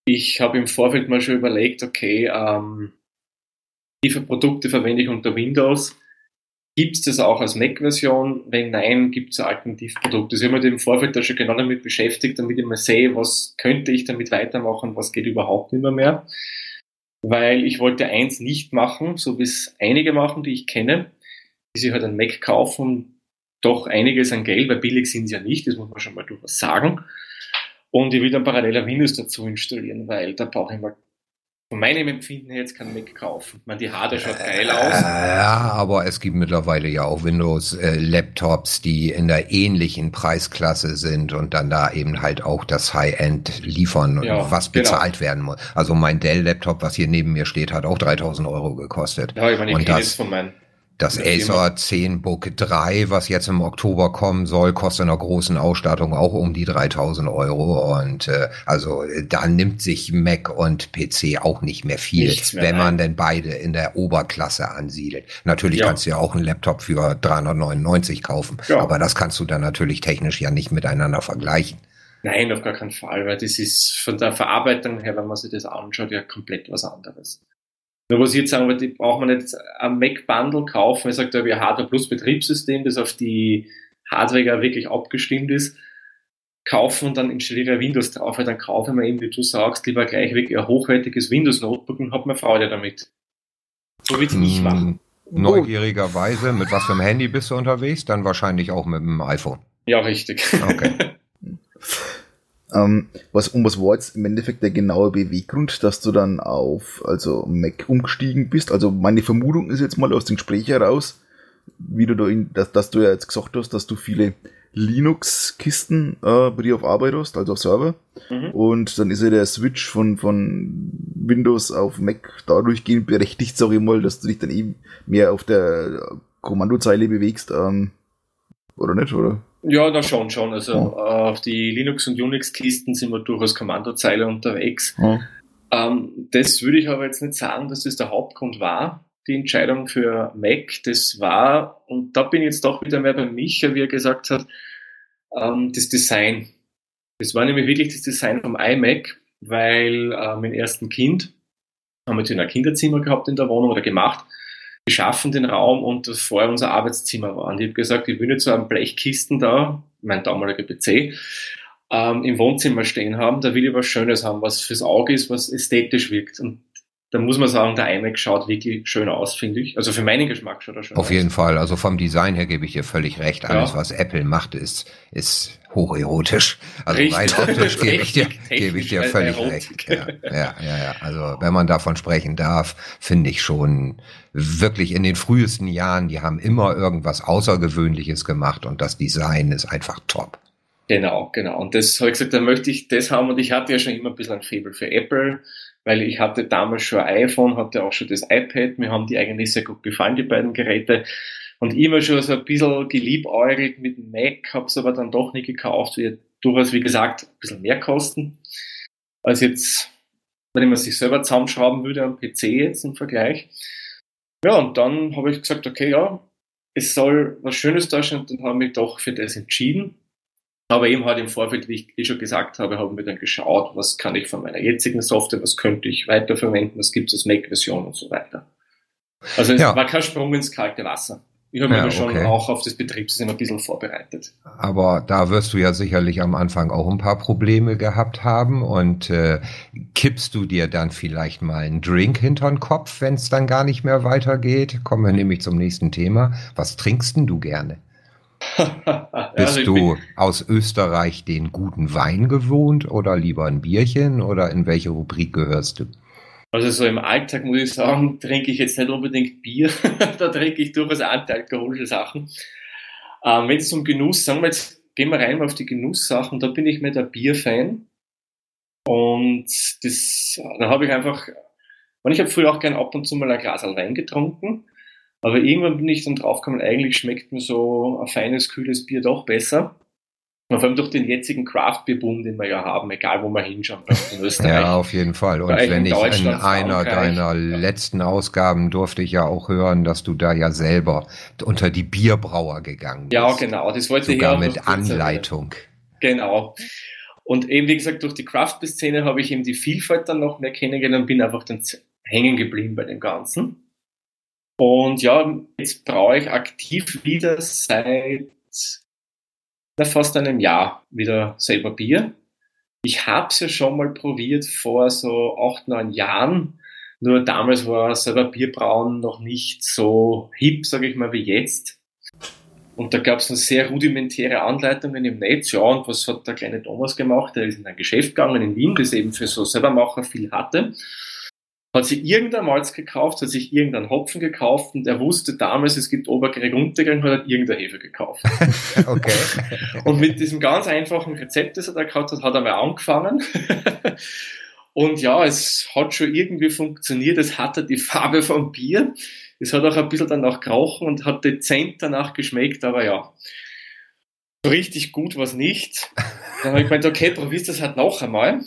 ich habe im Vorfeld mal schon überlegt, okay, ähm, wie viele Produkte verwende ich unter Windows? Gibt es das auch als Mac-Version? Wenn nein, gibt es Alternativprodukte. Also ich habe mich im Vorfeld da schon genau damit beschäftigt, damit ich mal sehe, was könnte ich damit weitermachen, was geht überhaupt nicht mehr mehr. Weil ich wollte eins nicht machen, so wie es einige machen, die ich kenne, die sich halt einen Mac kaufen doch einiges an Geld, weil billig sind sie ja nicht, das muss man schon mal durchaus sagen. Und ich will dann parallel ein Windows dazu installieren, weil da brauche ich mal von meinem Empfinden her jetzt keinen Mac kaufen. Man, die Hardware schaut geil aus. Ja, aber es gibt mittlerweile ja auch Windows-Laptops, äh, die in der ähnlichen Preisklasse sind und dann da eben halt auch das High-End liefern, ja, was genau. bezahlt genau. werden muss. Also mein Dell-Laptop, was hier neben mir steht, hat auch 3000 Euro gekostet. Ja, ich meine, ich und das, von meinen das Acer 10 Book 3, was jetzt im Oktober kommen soll, kostet in einer großen Ausstattung auch um die 3000 Euro. Und äh, also da nimmt sich Mac und PC auch nicht mehr viel, mehr, wenn man denn beide in der Oberklasse ansiedelt. Natürlich ja. kannst du ja auch einen Laptop für 399 kaufen, ja. aber das kannst du dann natürlich technisch ja nicht miteinander vergleichen. Nein, auf gar keinen Fall, weil das ist von der Verarbeitung her, wenn man sich das anschaut, ja komplett was anderes. Nur was ich jetzt sagen würde, braucht man nicht ein Mac-Bundle kaufen, weil sagt, wir Hardware plus Betriebssystem, das auf die Hardware wirklich abgestimmt ist, kaufen und dann installiere Windows drauf, weil dann kaufe ich mir eben, wie du sagst, lieber gleich wirklich ein hochwertiges Windows-Notebook und habe mir Freude damit. So wie es hm, ich machen. Neugierigerweise, mit was für einem Handy bist du unterwegs? Dann wahrscheinlich auch mit dem iPhone. Ja, richtig. Okay. Ähm, was, und was war jetzt im Endeffekt der genaue Beweggrund, dass du dann auf also Mac umgestiegen bist? Also meine Vermutung ist jetzt mal aus dem Gespräch heraus, wie du da in, dass, dass du ja jetzt gesagt hast, dass du viele Linux-Kisten äh, bei dir auf Arbeit hast, also auf Server. Mhm. Und dann ist ja der Switch von, von Windows auf Mac dadurch gehend berechtigt, sag ich mal, dass du dich dann eben mehr auf der Kommandozeile bewegst, ähm, oder nicht, oder? Ja, da schon, schon. Also ja. auf die Linux- und Unix-Kisten sind wir durchaus Kommandozeile unterwegs. Ja. Ähm, das würde ich aber jetzt nicht sagen, dass das der Hauptgrund war, die Entscheidung für Mac. Das war, und da bin ich jetzt doch wieder mehr bei Micha, wie er gesagt hat, ähm, das Design. Das war nämlich wirklich das Design vom iMac, weil äh, mein ersten Kind haben wir jetzt in ein Kinderzimmer gehabt in der Wohnung oder gemacht geschaffen, den Raum, und das vorher unser Arbeitszimmer war. Und ich habe gesagt, ich will nicht so einen Blechkisten da, mein damaliger PC, ähm, im Wohnzimmer stehen haben, da will ich was Schönes haben, was fürs Auge ist, was ästhetisch wirkt. Und da muss man sagen, der iMac schaut wirklich schön aus, finde ich. Also für meinen Geschmack schaut er schön Auf aus. jeden Fall. Also vom Design her gebe ich dir völlig recht. Alles, ja. was Apple macht, ist, ist hocherotisch. Also rein optisch gebe ich dir, gebe ich dir völlig recht. Ja, ja, ja, ja. Also wenn man davon sprechen darf, finde ich schon wirklich in den frühesten Jahren, die haben immer irgendwas Außergewöhnliches gemacht und das Design ist einfach top. Genau, genau. Und das habe ich gesagt, dann möchte ich das haben und ich hatte ja schon immer ein bisschen ein Faible für Apple weil ich hatte damals schon ein iPhone, hatte auch schon das iPad, mir haben die eigentlich sehr gut gefallen, die beiden Geräte. Und immer schon so ein bisschen geliebäugelt mit dem Mac, habe es aber dann doch nicht gekauft, weil durchaus, wie gesagt, ein bisschen mehr kosten. Als jetzt, wenn man sich selber zusammenschrauben würde am PC jetzt im Vergleich. Ja, und dann habe ich gesagt, okay, ja, es soll was Schönes darstellen und dann habe ich mich doch für das entschieden. Aber eben halt im Vorfeld, wie ich eh schon gesagt habe, haben wir dann geschaut, was kann ich von meiner jetzigen Software, was könnte ich weiterverwenden, was gibt es als Mac-Version und so weiter. Also es ja. war kein Sprung ins kalte Wasser. Ich habe ja, mich schon okay. auch auf das Betriebssystem ein bisschen vorbereitet. Aber da wirst du ja sicherlich am Anfang auch ein paar Probleme gehabt haben und äh, kippst du dir dann vielleicht mal einen Drink hinter den Kopf, wenn es dann gar nicht mehr weitergeht? Kommen wir nämlich zum nächsten Thema. Was trinkst denn du gerne? Bist also du aus Österreich den guten Wein gewohnt oder lieber ein Bierchen oder in welche Rubrik gehörst du? Also so im Alltag muss ich sagen, trinke ich jetzt nicht unbedingt Bier, da trinke ich durchaus antialkoholische Sachen. Ähm, Wenn es zum Genuss, sagen wir jetzt, gehen wir rein auf die Genusssachen, da bin ich mehr der Bierfan. Und das, da habe ich einfach, und ich habe früher auch gern ab und zu mal ein Glas Wein getrunken. Aber irgendwann bin ich dann draufgekommen, eigentlich schmeckt mir so ein feines, kühles Bier doch besser. Und vor allem durch den jetzigen Craft-Bier-Boom, den wir ja haben, egal wo wir hinschauen, in Österreich. Ja, auf jeden Fall. Und wenn ich in einer deiner ja. letzten Ausgaben durfte ich ja auch hören, dass du da ja selber unter die Bierbrauer gegangen bist. Ja, genau. Das wollte Sogar mit Anleitung. Genau. Und eben, wie gesagt, durch die Craft-Szene habe ich eben die Vielfalt dann noch mehr kennengelernt und bin einfach dann hängen geblieben bei dem Ganzen. Und ja, jetzt brauche ich aktiv wieder seit fast einem Jahr wieder selber Bier. Ich habe es ja schon mal probiert vor so acht, neun Jahren. Nur damals war selber Bierbrauen noch nicht so hip, sage ich mal, wie jetzt. Und da gab es sehr rudimentäre Anleitungen im Netz. Ja, und was hat der kleine Thomas gemacht? Er ist in ein Geschäft gegangen in Wien, das eben für so Selbermacher viel hatte hat sich irgendein Malz gekauft, hat sich irgendein Hopfen gekauft und er wusste damals, es gibt Oberkrieg Untergang, hat er irgendein Hefe gekauft. okay. und mit diesem ganz einfachen Rezept, das er da gehabt hat, hat er mal angefangen. und ja, es hat schon irgendwie funktioniert. Es hatte die Farbe vom Bier. Es hat auch ein bisschen danach gerochen und hat dezent danach geschmeckt, aber ja, so richtig gut war es nicht. Dann habe ich gemeint, okay, probierst das halt noch einmal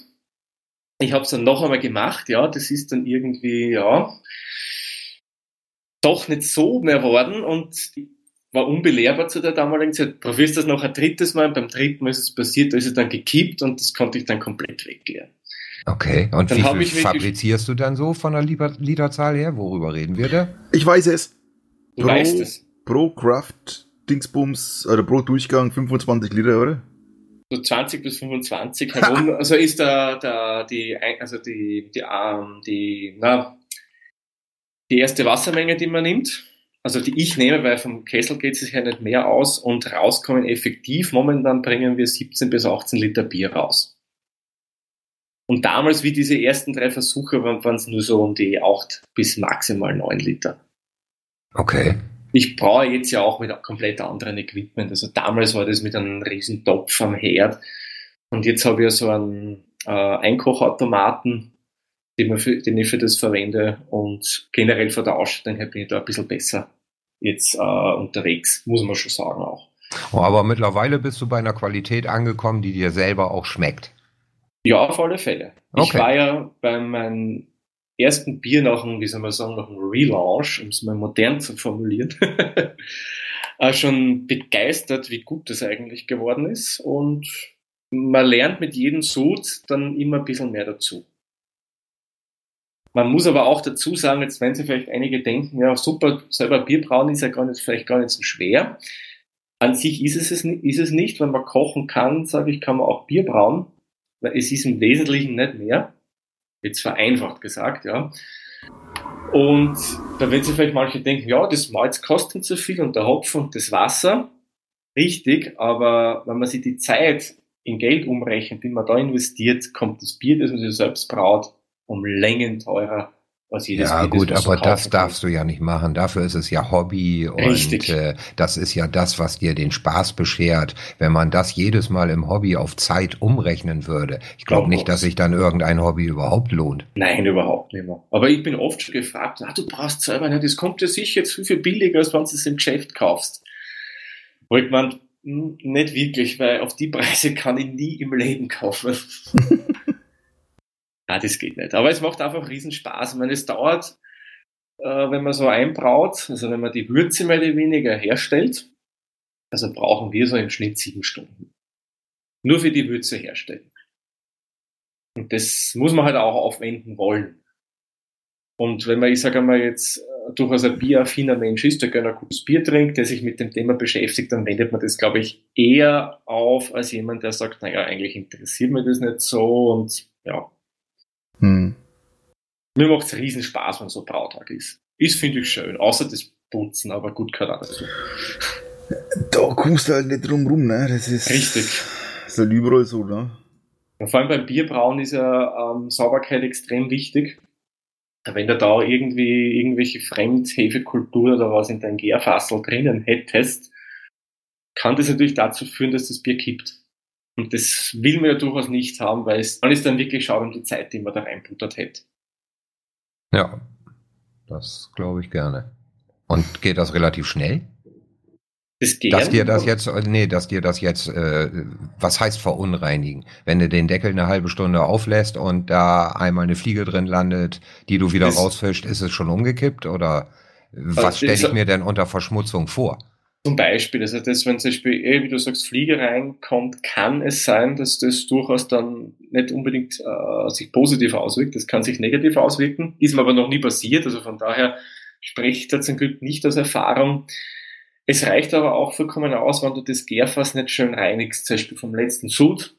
ich habe es dann noch einmal gemacht, ja, das ist dann irgendwie, ja, doch nicht so mehr worden und war unbelehrbar zu der damaligen Zeit. Probierst das noch ein drittes Mal, beim dritten Mal ist es passiert, da ist es dann gekippt und das konnte ich dann komplett wegleeren. Okay, und dann wie viel fabrizierst du dann so von der Literzahl her? Worüber reden wir da? Ich weiß es. Du pro, weißt es. Pro Craft Dingsbums, oder pro Durchgang 25 Liter, oder? So 20 bis 25 herum. also ist da, da die, also die, die, ähm, die, na, die erste Wassermenge, die man nimmt. Also die ich nehme, weil vom Kessel geht es sich ja nicht mehr aus und rauskommen effektiv. Momentan bringen wir 17 bis 18 Liter Bier raus. Und damals, wie diese ersten drei Versuche waren, es nur so um die 8 bis maximal 9 Liter. Okay ich brauche jetzt ja auch mit komplett anderen Equipment. Also damals war das mit einem riesen Topf am Herd und jetzt habe ich ja so einen äh, Einkochautomaten, den, für, den, ich für das verwende und generell von der Ausstattung her bin ich da ein bisschen besser jetzt äh, unterwegs, muss man schon sagen auch. Oh, aber mittlerweile bist du bei einer Qualität angekommen, die dir selber auch schmeckt. Ja, auf alle Fälle. Okay. Ich war ja bei meinem ersten Bier nach einem, wie soll man sagen, nach einem Relaunch, um es mal modern zu formulieren, äh, schon begeistert, wie gut das eigentlich geworden ist. Und man lernt mit jedem Sud dann immer ein bisschen mehr dazu. Man muss aber auch dazu sagen, jetzt wenn Sie vielleicht einige denken, ja super, selber Bier brauen ist ja gar nicht, vielleicht gar nicht so schwer. An sich ist es, ist es nicht, wenn man kochen kann, sage ich, kann man auch Bier brauen, es ist im Wesentlichen nicht mehr jetzt vereinfacht gesagt, ja. Und da werden sich vielleicht manche denken, ja, das Malz kostet so viel und der Hopfen und das Wasser. Richtig, aber wenn man sich die Zeit in Geld umrechnet, die man da investiert, kommt das Bier, das man sich selbst braut, um Längen teurer was jedes Ja gut, aber das darfst du ja nicht machen. Dafür ist es ja Hobby und äh, das ist ja das, was dir den Spaß beschert. Wenn man das jedes Mal im Hobby auf Zeit umrechnen würde, ich glaube oh, nicht, dass sich dann irgendein Hobby überhaupt lohnt. Nein, überhaupt nicht mehr. Aber ich bin oft schon gefragt, ah, du brauchst selber nicht, das kommt ja sicher jetzt viel, viel billiger, als wenn du es im Geschäft kaufst. Wo ich meine, hm, nicht wirklich, weil auf die Preise kann ich nie im Leben kaufen. Ah, das geht nicht. Aber es macht einfach riesen Spaß. Ich meine, es dauert, äh, wenn man so einbraut, also wenn man die Würze mehr oder weniger herstellt, also brauchen wir so im Schnitt sieben Stunden. Nur für die Würze herstellen. Und das muss man halt auch aufwenden wollen. Und wenn man, ich sage einmal jetzt, äh, durchaus ein bieraffiner Mensch ist, der gerne ein gutes Bier trinkt, der sich mit dem Thema beschäftigt, dann wendet man das, glaube ich, eher auf als jemand, der sagt, naja, eigentlich interessiert mir das nicht so und ja, hm. Mir macht es riesen Spaß, wenn so ein Brautag ist. Ist, finde ich, schön. Außer das Putzen, aber gut gehört auch dazu. Da kommst du halt nicht drum rum, ne? Das ist. Richtig. Ist halt überall so, ne? Und vor allem beim Bierbrauen ist ja ähm, Sauberkeit extrem wichtig. Wenn du da irgendwie irgendwelche Fremdhefekultur oder was in deinem Gärfassel drinnen hättest, kann das natürlich dazu führen, dass das Bier kippt. Und das will man ja durchaus nicht haben, weil es dann ist dann wirklich schade um die Zeit, die man da reinputtert hätte. Ja, das glaube ich gerne. Und geht das relativ schnell? Das geht. Dass dir das jetzt, nee, dass dir das jetzt, äh, was heißt verunreinigen? Wenn du den Deckel eine halbe Stunde auflässt und da einmal eine Fliege drin landet, die du wieder das, rausfischst, ist es schon umgekippt oder was stelle ich mir denn unter Verschmutzung vor? Zum Beispiel, also das, wenn zum Beispiel, eh, wie du sagst, Fliege reinkommt, kann es sein, dass das durchaus dann nicht unbedingt äh, sich positiv auswirkt. Das kann sich negativ auswirken, ist mir aber noch nie passiert. Also von daher spricht da zum Glück nicht aus Erfahrung. Es reicht aber auch vollkommen aus, wenn du das Gärfass nicht schön reinigst, zum Beispiel vom letzten Sud,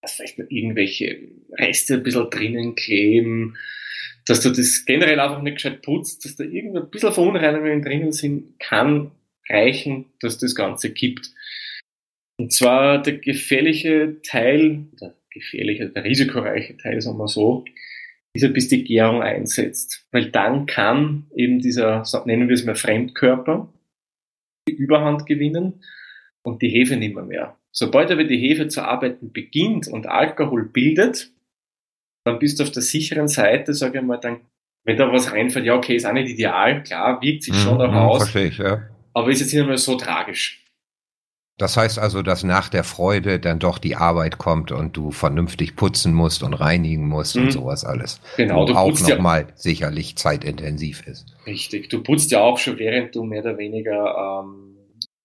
dass vielleicht noch irgendwelche Reste ein bisschen drinnen kleben, dass du das generell einfach nicht gescheit putzt, dass da irgendwo ein bisschen Verunreinigungen drinnen sind, kann reichen, dass das Ganze kippt. Und zwar der gefährliche Teil, der gefährliche, der risikoreiche Teil, sagen wir so, ist ja bis die Gärung einsetzt. Weil dann kann eben dieser, nennen wir es mal Fremdkörper, die Überhand gewinnen und die Hefe nicht mehr mehr. Sobald aber die Hefe zu arbeiten beginnt und Alkohol bildet, dann bist du auf der sicheren Seite, sage ich mal, dann, wenn da was reinfällt, ja, okay, ist auch nicht ideal, klar, wirkt sich schon noch mhm, aus. Verstehe ich, ja. Aber ist jetzt nicht mehr so tragisch. Das heißt also, dass nach der Freude dann doch die Arbeit kommt und du vernünftig putzen musst und reinigen musst mhm. und sowas alles. Genau, du auch nochmal ja, sicherlich zeitintensiv ist. Richtig, du putzt ja auch schon, während du mehr oder weniger ähm,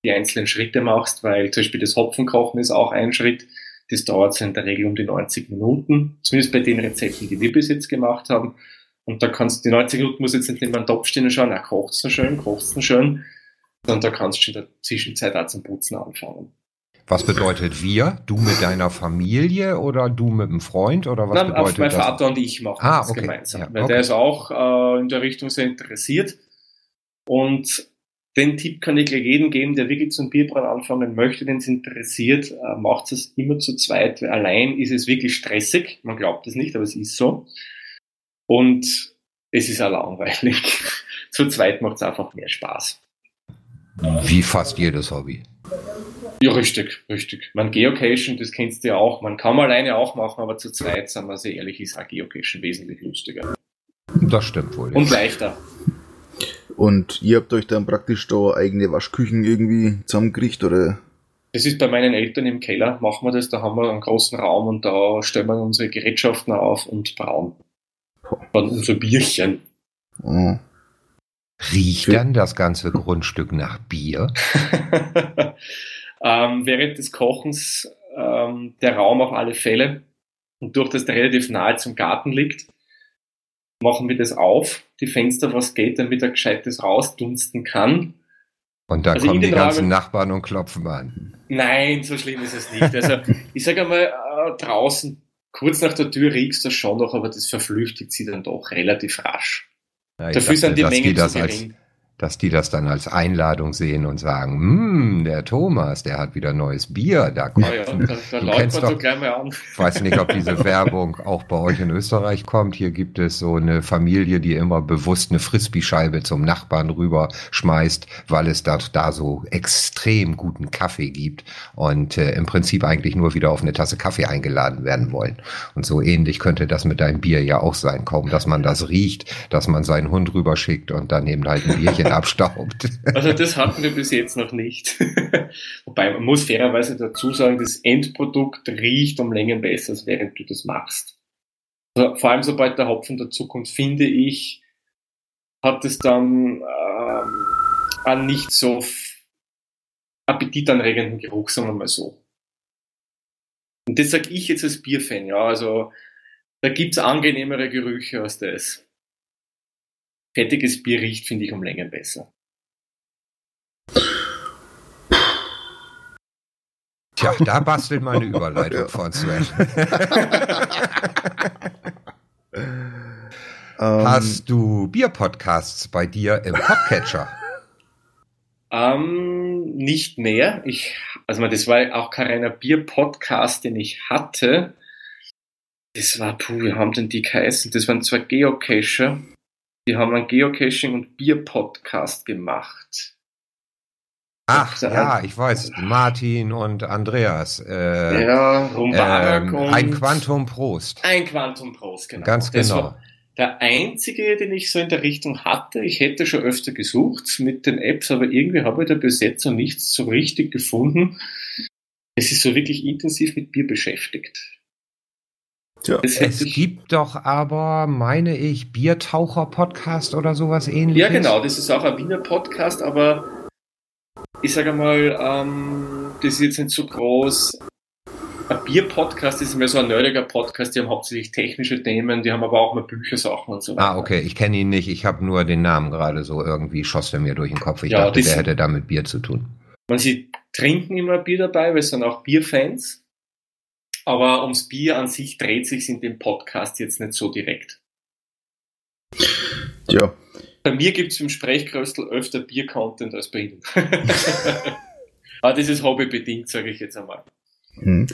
die einzelnen Schritte machst, weil zum Beispiel das Hopfenkochen ist auch ein Schritt. Das dauert in der Regel um die 90 Minuten, zumindest bei den Rezepten, die wir bis jetzt gemacht haben. Und da kannst du, die 90 Minuten muss jetzt nicht einem Topf stehen und schauen, na, kocht's noch schön, kocht's noch schön. Und da kannst du in der Zwischenzeit auch zum Putzen anfangen. Was bedeutet wir? Du mit deiner Familie oder du mit einem Freund oder was Nein, bedeutet mein das? Mein Vater und ich machen ah, das okay. gemeinsam, ja, weil okay. der ist auch äh, in der Richtung sehr interessiert. Und den Tipp kann ich gleich jedem geben, der wirklich zum Bierbrauen anfangen möchte, den es interessiert, äh, macht es immer zu zweit, weil allein ist es wirklich stressig. Man glaubt es nicht, aber es ist so. Und es ist auch langweilig. zu zweit macht es einfach mehr Spaß. Wie fast jedes Hobby. Ja, richtig, richtig. Man Geocaching, das kennst du ja auch. Man kann man alleine auch machen, aber zu zweit, sagen wir sehr ehrlich, ist auch Geocaching wesentlich lustiger. Das stimmt wohl. Und leichter. Und ihr habt euch dann praktisch da eigene Waschküchen irgendwie zusammengekriegt, oder? Das ist bei meinen Eltern im Keller, machen wir das, da haben wir einen großen Raum und da stellen wir unsere Gerätschaften auf und brauen. Dann unser Bierchen. Oh. Riecht okay. dann das ganze Grundstück nach Bier? ähm, während des Kochens ähm, der Raum auf alle Fälle und durch das der relativ nahe zum Garten liegt, machen wir das auf, die Fenster, was geht, damit er gescheites rausdunsten kann. Und dann also kommen die ganzen Rahmen, Nachbarn und klopfen an. Nein, so schlimm ist es nicht. Also ich sage einmal, äh, draußen, kurz nach der Tür riechst du schon noch, aber das verflüchtigt sie dann doch relativ rasch. Ja, Dafür dachte, sind die Mengen zu gering. Dass die das dann als Einladung sehen und sagen, hm, der Thomas, der hat wieder neues Bier, da kommt. Ja, ja, da, da du kennst doch, so gleich mal an. Ich weiß nicht, ob diese Werbung auch bei euch in Österreich kommt. Hier gibt es so eine Familie, die immer bewusst eine Frisbee-Scheibe zum Nachbarn rüber schmeißt, weil es da, da so extrem guten Kaffee gibt und äh, im Prinzip eigentlich nur wieder auf eine Tasse Kaffee eingeladen werden wollen. Und so ähnlich könnte das mit deinem Bier ja auch sein. Kaum, dass man das riecht, dass man seinen Hund rüberschickt und dann eben halt ein Bierchen abstaubt. Also das hatten wir bis jetzt noch nicht. Wobei man muss fairerweise dazu sagen, das Endprodukt riecht um Längen besser, als während du das machst. Also vor allem sobald der Hopfen dazukommt, finde ich, hat es dann ähm, einen nicht so appetitanregenden Geruch, sagen wir mal so. Und das sage ich jetzt als Bierfan, ja, also da gibt's angenehmere Gerüche als das fettiges Bier riecht, finde ich um Längen besser. Tja, da bastelt meine Überleitung von Sven. Ähm. Hast du Bierpodcasts bei dir im Podcatcher? Ähm, nicht mehr. Ich, also das war auch kein reiner Bier-Podcast, den ich hatte. Das war, puh, wir haben den die geheißen. Das waren zwei Geocacher. Die haben einen Geocaching- und Bier-Podcast gemacht. Ach, ja, ich weiß. Martin und Andreas. Äh, ja, Rumbarak ähm, und Ein Quantum Prost. Ein Quantum Prost, genau. Ganz genau. der einzige, den ich so in der Richtung hatte. Ich hätte schon öfter gesucht mit den Apps, aber irgendwie habe ich da jetzt noch nichts so richtig gefunden. Es ist so wirklich intensiv mit Bier beschäftigt. Tja. Es gibt doch aber, meine ich, Biertaucher-Podcast oder sowas ähnliches. Ja, genau, das ist auch ein Wiener Podcast, aber ich sage mal, ähm, das ist jetzt nicht so groß. Ein Bier-Podcast ist mehr so ein nerdiger Podcast, die haben hauptsächlich technische Themen, die haben aber auch mal Büchersachen und so weiter. Ah, okay, ich kenne ihn nicht, ich habe nur den Namen gerade so irgendwie, schoss der mir durch den Kopf. Ich ja, dachte, der hätte da mit Bier zu tun. Man sieht, trinken immer Bier dabei, weil es sind auch Bierfans. Aber ums Bier an sich dreht sich in dem Podcast jetzt nicht so direkt. Ja. Bei mir gibt es im Sprechkröstel öfter Bier-Content als bei Ihnen. Aber das ist hobbybedingt, sage ich jetzt einmal. Mhm.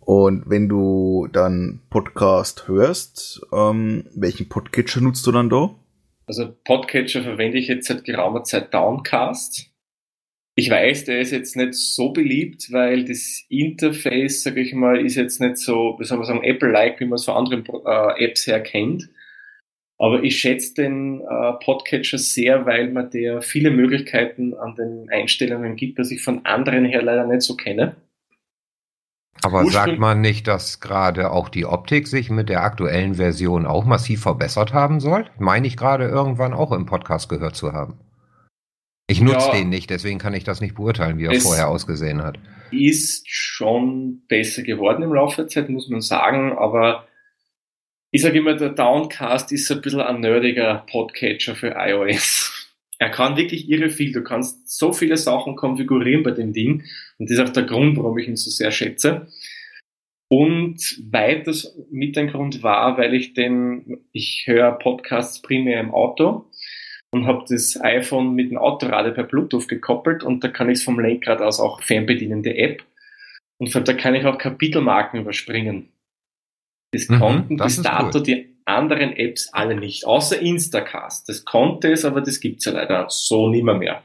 Und wenn du dann Podcast hörst, ähm, welchen Podcatcher nutzt du dann da? Also Podcatcher verwende ich jetzt seit geraumer Zeit Downcast. Ich weiß, der ist jetzt nicht so beliebt, weil das Interface, sage ich mal, ist jetzt nicht so, wie soll man sagen, Apple-like, wie man es von anderen äh, Apps her kennt. Aber ich schätze den äh, Podcatcher sehr, weil man der viele Möglichkeiten an den Einstellungen gibt, dass ich von anderen her leider nicht so kenne. Aber sagt man nicht, dass gerade auch die Optik sich mit der aktuellen Version auch massiv verbessert haben soll? Meine ich gerade irgendwann auch im Podcast gehört zu haben. Ich nutze ja, den nicht, deswegen kann ich das nicht beurteilen, wie er vorher ausgesehen hat. Ist schon besser geworden im Laufe der Zeit, muss man sagen, aber ich sage immer, der Downcast ist ein bisschen ein nerdiger Podcatcher für iOS. Er kann wirklich irre viel. Du kannst so viele Sachen konfigurieren bei dem Ding. Und das ist auch der Grund, warum ich ihn so sehr schätze. Und weiters mit ein Grund war, weil ich den, ich höre Podcasts primär im Auto und habe das iPhone mit dem Autoradio per Bluetooth gekoppelt und da kann ich es vom Lenkrad aus auch fernbedienen, die App. Und da kann ich auch Kapitelmarken überspringen. Das mhm, konnten das bis dato cool. die anderen Apps alle nicht, außer Instacast. Das konnte es, aber das gibt's ja leider so nimmer mehr.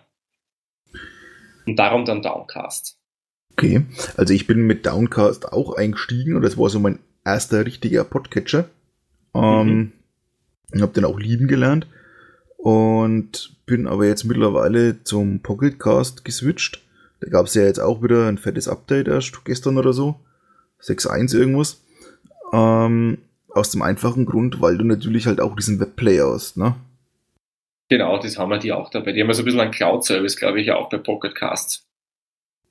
Und darum dann Downcast. Okay, also ich bin mit Downcast auch eingestiegen und das war so mein erster richtiger Podcatcher. Ähm, mhm. Habe den auch lieben gelernt und bin aber jetzt mittlerweile zum Pocketcast geswitcht. Da gab es ja jetzt auch wieder ein fettes Update erst gestern oder so. 6.1 irgendwas. Ähm, aus dem einfachen Grund, weil du natürlich halt auch diesen Webplayer hast, ne? Genau, das haben wir die auch dabei. Die haben ja so ein bisschen einen Cloud-Service, glaube ich, auch bei Pocketcasts.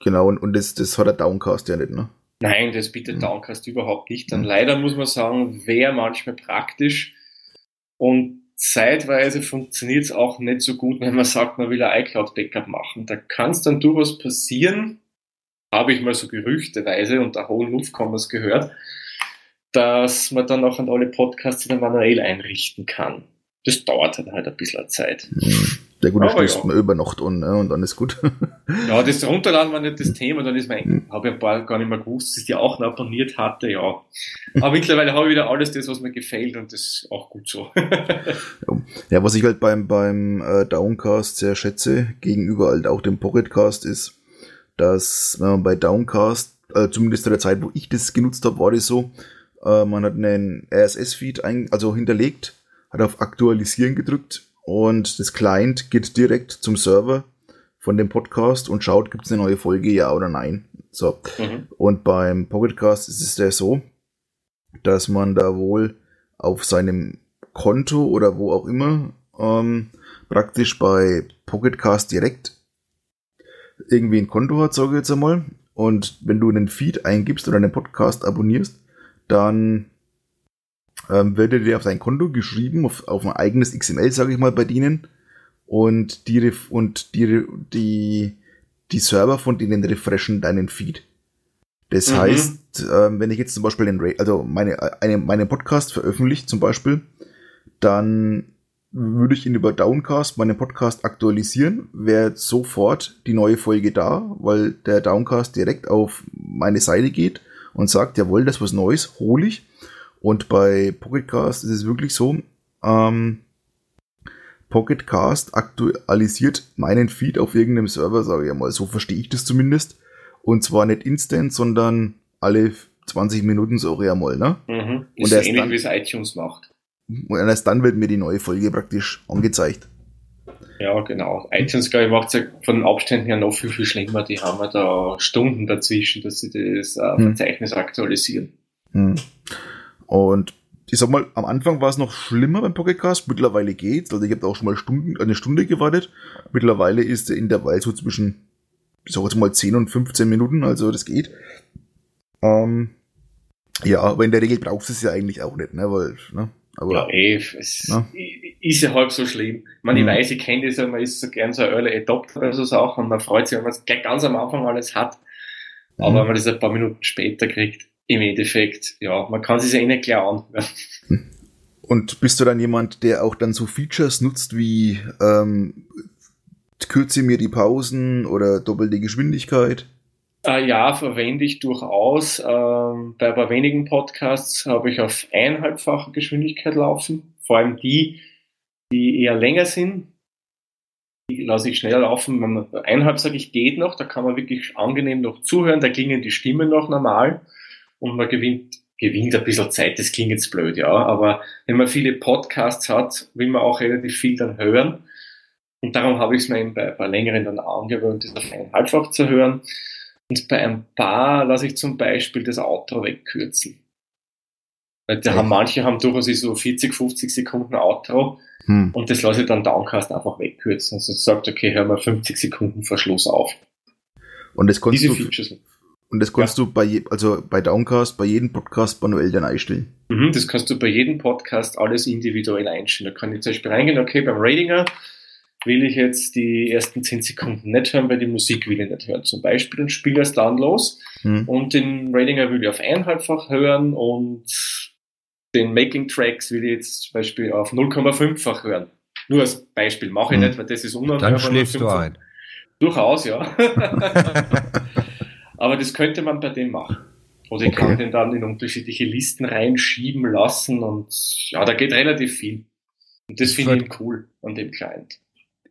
Genau, und, und das, das hat der Downcast ja nicht, ne? Nein, das bietet mhm. Downcast überhaupt nicht. Dann mhm. leider muss man sagen, wäre manchmal praktisch. Und zeitweise funktioniert es auch nicht so gut, wenn man sagt, man will ein iCloud-Backup machen. Da kann es dann durchaus passieren, habe ich mal so gerüchteweise unter hohen Luft gehört, dass man dann auch an alle Podcasts wieder manuell einrichten kann. Das dauert dann halt ein bisschen Zeit. Der gute stößt ja. man über Nacht an ne? und dann ist gut. ja, das Runterladen war nicht das Thema, dann ist mein, mhm. habe ich ein paar gar nicht mehr gewusst, dass ich die auch noch abonniert hatte, ja. Aber mittlerweile habe ich wieder alles das, was mir gefällt und das ist auch gut so. ja, was ich halt beim, beim äh, Downcast sehr schätze, gegenüber halt auch dem Pocketcast ist, dass wenn man bei Downcast, äh, zumindest zu der Zeit, wo ich das genutzt habe, war das so, äh, man hat einen RSS-Feed also hinterlegt, hat auf Aktualisieren gedrückt und das Client geht direkt zum Server von dem Podcast und schaut, gibt es eine neue Folge, ja oder nein. So. Mhm. Und beim Pocketcast ist es ja so, dass man da wohl auf seinem Konto oder wo auch immer ähm, praktisch bei Pocketcast direkt irgendwie ein Konto hat, sage ich jetzt einmal. Und wenn du einen Feed eingibst oder einen Podcast abonnierst, dann ähm, wird dir auf dein Konto geschrieben, auf, auf ein eigenes XML, sage ich mal, bei denen. Und die, und die, die, die Server von denen refreshen deinen Feed. Das mhm. heißt, ähm, wenn ich jetzt zum Beispiel den, also meine, eine, meinen Podcast veröffentlicht zum Beispiel, dann würde ich ihn über Downcast meinen Podcast aktualisieren, wäre sofort die neue Folge da, weil der Downcast direkt auf meine Seite geht und sagt, jawohl, das ist was Neues, hole ich. Und bei Pocketcast ist es wirklich so, ähm, Pocketcast aktualisiert meinen Feed auf irgendeinem Server, sage ich mal. So verstehe ich das zumindest. Und zwar nicht instant, sondern alle 20 Minuten, so ich mal, ne? Mhm. Ist und erst ähnlich, wie es iTunes macht. Und erst dann wird mir die neue Folge praktisch angezeigt. Ja, genau. iTunes, glaube ich, macht es ja von den Abständen her noch viel, viel schlimmer. Die haben ja da Stunden dazwischen, dass sie das äh, hm. Verzeichnis hm. aktualisieren. Hm. Und ich sag mal, am Anfang war es noch schlimmer beim Pocketcast, mittlerweile geht's. Also ich habe auch schon mal Stunden, eine Stunde gewartet. Mittlerweile ist der Intervall so zwischen, ich sag jetzt mal 10 und 15 Minuten, also das geht. Ähm, ja, aber in der Regel brauchst du es ja eigentlich auch nicht, ne? Weil, ne? Aber, ja, eh, es na? ist ja halb so schlimm. Ich meine, mhm. ich weiß, ich kenne das ja, man ist so gern so ein Early Adopter oder so Sachen und man freut sich, wenn man es gleich ganz am Anfang alles hat. Aber mhm. wenn man das ein paar Minuten später kriegt, im Endeffekt, ja, man kann sich ja eh nicht klauen. Und bist du dann jemand, der auch dann so Features nutzt wie ähm, kürze mir die Pausen oder doppelte Geschwindigkeit? Äh, ja, verwende ich durchaus. Ähm, bei aber wenigen Podcasts habe ich auf eineinhalbfache Geschwindigkeit laufen. Vor allem die, die eher länger sind. Die lasse ich schneller laufen. Wenn man eineinhalb sage ich, geht noch, da kann man wirklich angenehm noch zuhören, da klingen die Stimmen noch normal und man gewinnt, gewinnt ein bisschen Zeit. Das klingt jetzt blöd, ja. Aber wenn man viele Podcasts hat, will man auch relativ viel dann hören. Und darum habe ich es mir eben bei, bei längeren dann angewöhnt, das auf eineinhalbfach zu hören. Und bei ein paar lasse ich zum Beispiel das Outro wegkürzen. Weil da haben, manche haben durchaus so 40, 50 Sekunden Outro hm. und das lasse ich dann Downcast einfach wegkürzen. Also es sagt, okay, hör mal 50 Sekunden Verschluss auf. Und das kannst Diese du, Features. Und das kannst ja. du bei, je, also bei Downcast, bei jedem Podcast manuell dann einstellen. Mhm, das kannst du bei jedem Podcast alles individuell einstellen. Da kann ich zum Beispiel reingehen, okay, beim Ratinger will ich jetzt die ersten 10 Sekunden nicht hören, weil die Musik will ich nicht hören. Zum Beispiel und spiele es dann los. Mhm. Und den Ratinger will ich auf eineinhalbfach hören und den Making Tracks will ich jetzt zum Beispiel auf 0,5-fach hören. Nur als Beispiel mache ich mhm. nicht, weil das ist unangenehm. Dann schläfst du ein. Durchaus, ja. Aber das könnte man bei dem machen. Oder ich okay. kann den dann in unterschiedliche Listen reinschieben lassen und ja, da geht relativ viel. Und das finde ich cool an dem Client.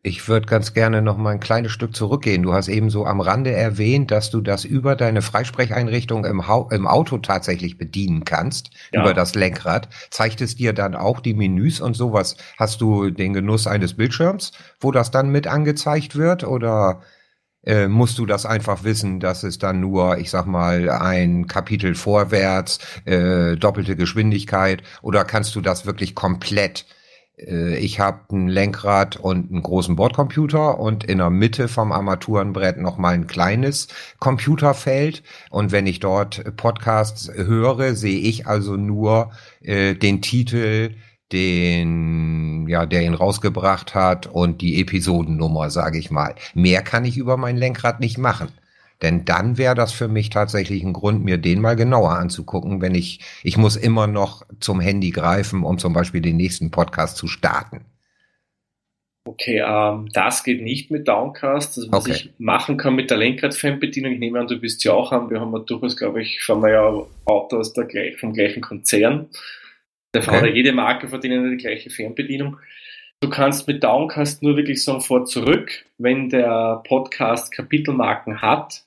Ich würde ganz gerne noch mal ein kleines Stück zurückgehen. Du hast eben so am Rande erwähnt, dass du das über deine Freisprecheinrichtung im, im Auto tatsächlich bedienen kannst, ja. über das Lenkrad. Zeigt es dir dann auch die Menüs und sowas? Hast du den Genuss eines Bildschirms, wo das dann mit angezeigt wird oder äh, musst du das einfach wissen, dass es dann nur, ich sag mal, ein Kapitel vorwärts, äh, doppelte Geschwindigkeit oder kannst du das wirklich komplett äh, ich habe ein Lenkrad und einen großen Bordcomputer und in der Mitte vom Armaturenbrett noch mal ein kleines Computerfeld. Und wenn ich dort Podcasts höre, sehe ich also nur äh, den Titel, den, ja, der ihn rausgebracht hat und die Episodennummer, sage ich mal. Mehr kann ich über mein Lenkrad nicht machen. Denn dann wäre das für mich tatsächlich ein Grund, mir den mal genauer anzugucken, wenn ich, ich muss immer noch zum Handy greifen, um zum Beispiel den nächsten Podcast zu starten. Okay, ähm, das geht nicht mit Downcast. Also was okay. ich machen kann mit der Lenkrad-Fernbedienung, ich nehme an, du bist ja auch haben, wir haben ja durchaus, glaube ich, fahren wir ja Autos der vom gleichen Konzern. Fahren okay. ja jede Marke verdienen die gleiche Fernbedienung. Du kannst mit Downcast nur wirklich sagen vor zurück, wenn der Podcast Kapitelmarken hat,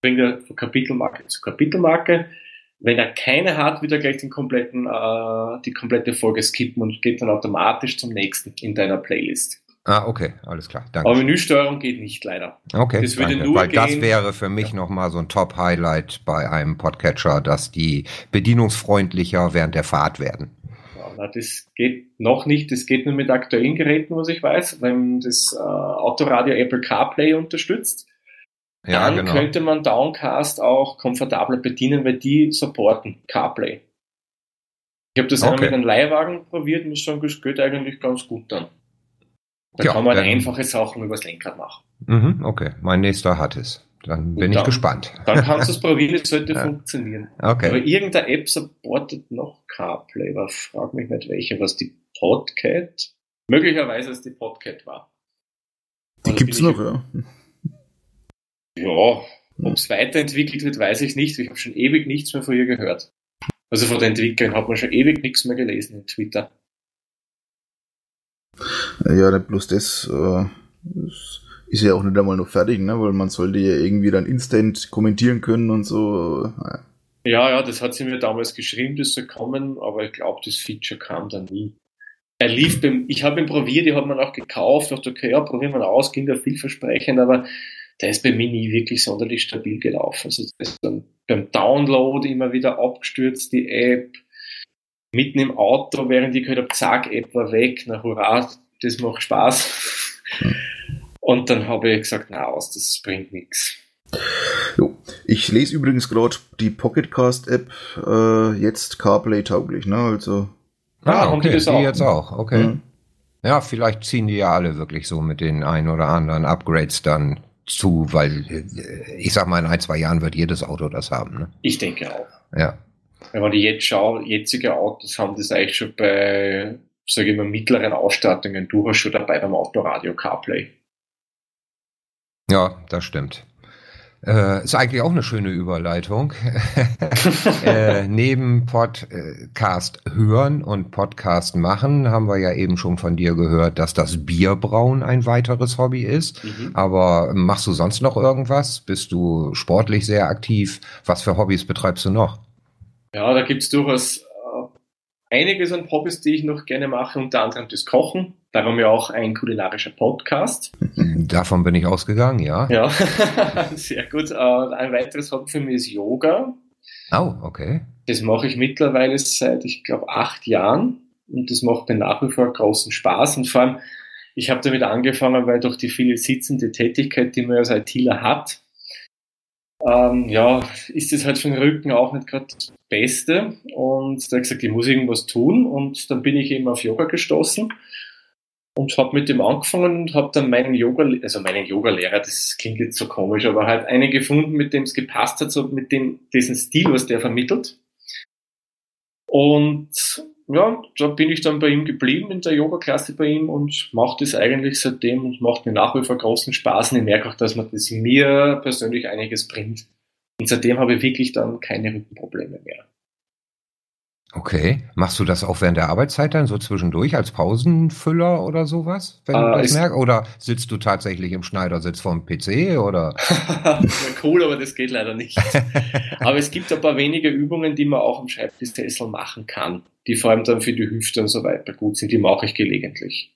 bringt er von Kapitelmarke zu Kapitelmarke. Wenn er keine hat, wird er gleich den kompletten, äh, die komplette Folge skippen und geht dann automatisch zum nächsten in deiner Playlist. Ah, okay, alles klar. Danke. Aber Menüsteuerung geht nicht leider. Okay, das würde danke, nur weil gehen, das wäre für mich ja. nochmal so ein Top-Highlight bei einem Podcatcher, dass die bedienungsfreundlicher während der Fahrt werden. Ja, das geht noch nicht, das geht nur mit aktuellen Geräten, was ich weiß, wenn das äh, Autoradio Apple CarPlay unterstützt ja, dann genau. könnte man Downcast auch komfortabler bedienen, weil die supporten CarPlay. Ich habe das okay. einmal mit einem Leihwagen probiert, muss sagen, das geht eigentlich ganz gut dann. Da ja, kann man dann, einfache Sachen übers Lenkrad machen. Mhm, okay, mein nächster hat es. Dann bin dann, ich gespannt. Dann kannst du es probieren, es sollte ja. funktionieren. Okay. Aber irgendeine App supportet noch CarPlay, aber frag mich nicht welche, was die Podcat? Möglicherweise es die Podcat war. Die gibt es noch, ja. Ja, ob es weiterentwickelt wird, weiß ich nicht. Ich habe schon ewig nichts mehr von ihr gehört. Also von den Entwicklern hat man schon ewig nichts mehr gelesen in Twitter. Ja, nicht bloß das, äh, ist ja auch nicht einmal noch fertig, ne? weil man sollte ja irgendwie dann instant kommentieren können und so. Ja, ja, das hat sie mir damals geschrieben, das soll kommen, aber ich glaube, das Feature kam dann nie. Er lief beim, ich habe ihn probiert, die hat man auch gekauft, dachte, okay, ja, probieren wir aus, ging ja vielversprechend, aber der ist bei mir nie wirklich sonderlich stabil gelaufen. Also das ist dann beim Download immer wieder abgestürzt, die App. Mitten im Auto, während ich gehört habe, zack, App war weg, na hurra, das macht Spaß. Und dann habe ich gesagt, na aus, das bringt nichts. Jo. Ich lese übrigens gerade die Pocketcast App äh, jetzt CarPlay tauglich, ne? Also. Ah, okay, die, das auch? die jetzt auch, okay. Mhm. Ja, vielleicht ziehen die ja alle wirklich so mit den ein oder anderen Upgrades dann zu, weil äh, ich sag mal, in ein, zwei Jahren wird jedes Auto das haben. Ne? Ich denke auch. Ja. Wenn man die jetzt schaut, jetzige Autos haben das eigentlich schon bei, sage ich mal, mittleren Ausstattungen durchaus schon dabei beim Autoradio CarPlay. Ja, das stimmt. Äh, ist eigentlich auch eine schöne Überleitung. äh, neben Podcast hören und Podcast machen haben wir ja eben schon von dir gehört, dass das Bierbrauen ein weiteres Hobby ist. Mhm. Aber machst du sonst noch irgendwas? Bist du sportlich sehr aktiv? Was für Hobbys betreibst du noch? Ja, da gibt's durchaus äh, einiges an Hobbys, die ich noch gerne mache, unter anderem das Kochen. Darum ja auch ein kulinarischer Podcast. Davon bin ich ausgegangen, ja. Ja, sehr gut. Ein weiteres Hobby für mich ist Yoga. Oh, okay. Das mache ich mittlerweile seit, ich glaube, acht Jahren. Und das macht mir nach wie vor großen Spaß. Und vor allem, ich habe damit angefangen, weil durch die viele sitzende Tätigkeit, die man als ITler hat, ähm, ja, ist es halt für den Rücken auch nicht gerade das Beste. Und da habe ich gesagt, ich muss irgendwas tun. Und dann bin ich eben auf Yoga gestoßen und habe mit dem angefangen und habe dann meinen Yoga, also meinen Yoga-Lehrer, das klingt jetzt so komisch, aber halt einen gefunden, mit dem es gepasst hat, so mit dem, diesen Stil, was der vermittelt. Und ja, da bin ich dann bei ihm geblieben in der Yoga-Klasse bei ihm und mache das eigentlich seitdem und macht mir nach wie vor großen Spaß. Und ich merke auch, dass man das mir persönlich einiges bringt. Und seitdem habe ich wirklich dann keine Rückenprobleme mehr. Okay. Machst du das auch während der Arbeitszeit dann so zwischendurch als Pausenfüller oder sowas? Wenn du äh, das merkst? Oder sitzt du tatsächlich im Schneidersitz vom PC oder? cool, aber das geht leider nicht. aber es gibt ein paar wenige Übungen, die man auch am Schreibtischsessel machen kann, die vor allem dann für die Hüfte und so weiter gut sind. Die mache ich gelegentlich.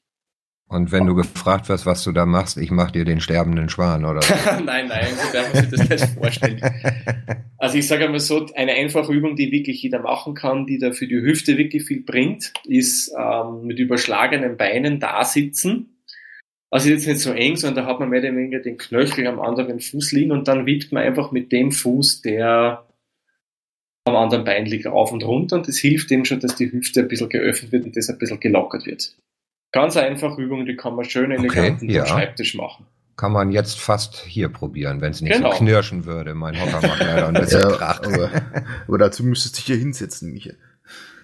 Und wenn du gefragt wirst, was du da machst, ich mach dir den sterbenden Schwan, oder? nein, nein, so darf man sich das nicht vorstellen. Also ich sage einmal so, eine einfache Übung, die wirklich jeder machen kann, die da für die Hüfte wirklich viel bringt, ist ähm, mit überschlagenen Beinen da sitzen. Also jetzt nicht so eng, sondern da hat man mehr oder weniger den Knöchel am anderen Fuß liegen und dann wippt man einfach mit dem Fuß, der am anderen Bein liegt, auf und runter und das hilft dem schon, dass die Hüfte ein bisschen geöffnet wird und das ein bisschen gelockert wird. Ganz einfache Übung, die kann man schön elegant okay, ja. Schreibtisch machen. Kann man jetzt fast hier probieren, wenn es nicht genau. so knirschen würde. Mein Hocker macht leider ein bisschen ja, Krach. Aber, aber, dazu müsstest du dich hier hinsetzen, Michael.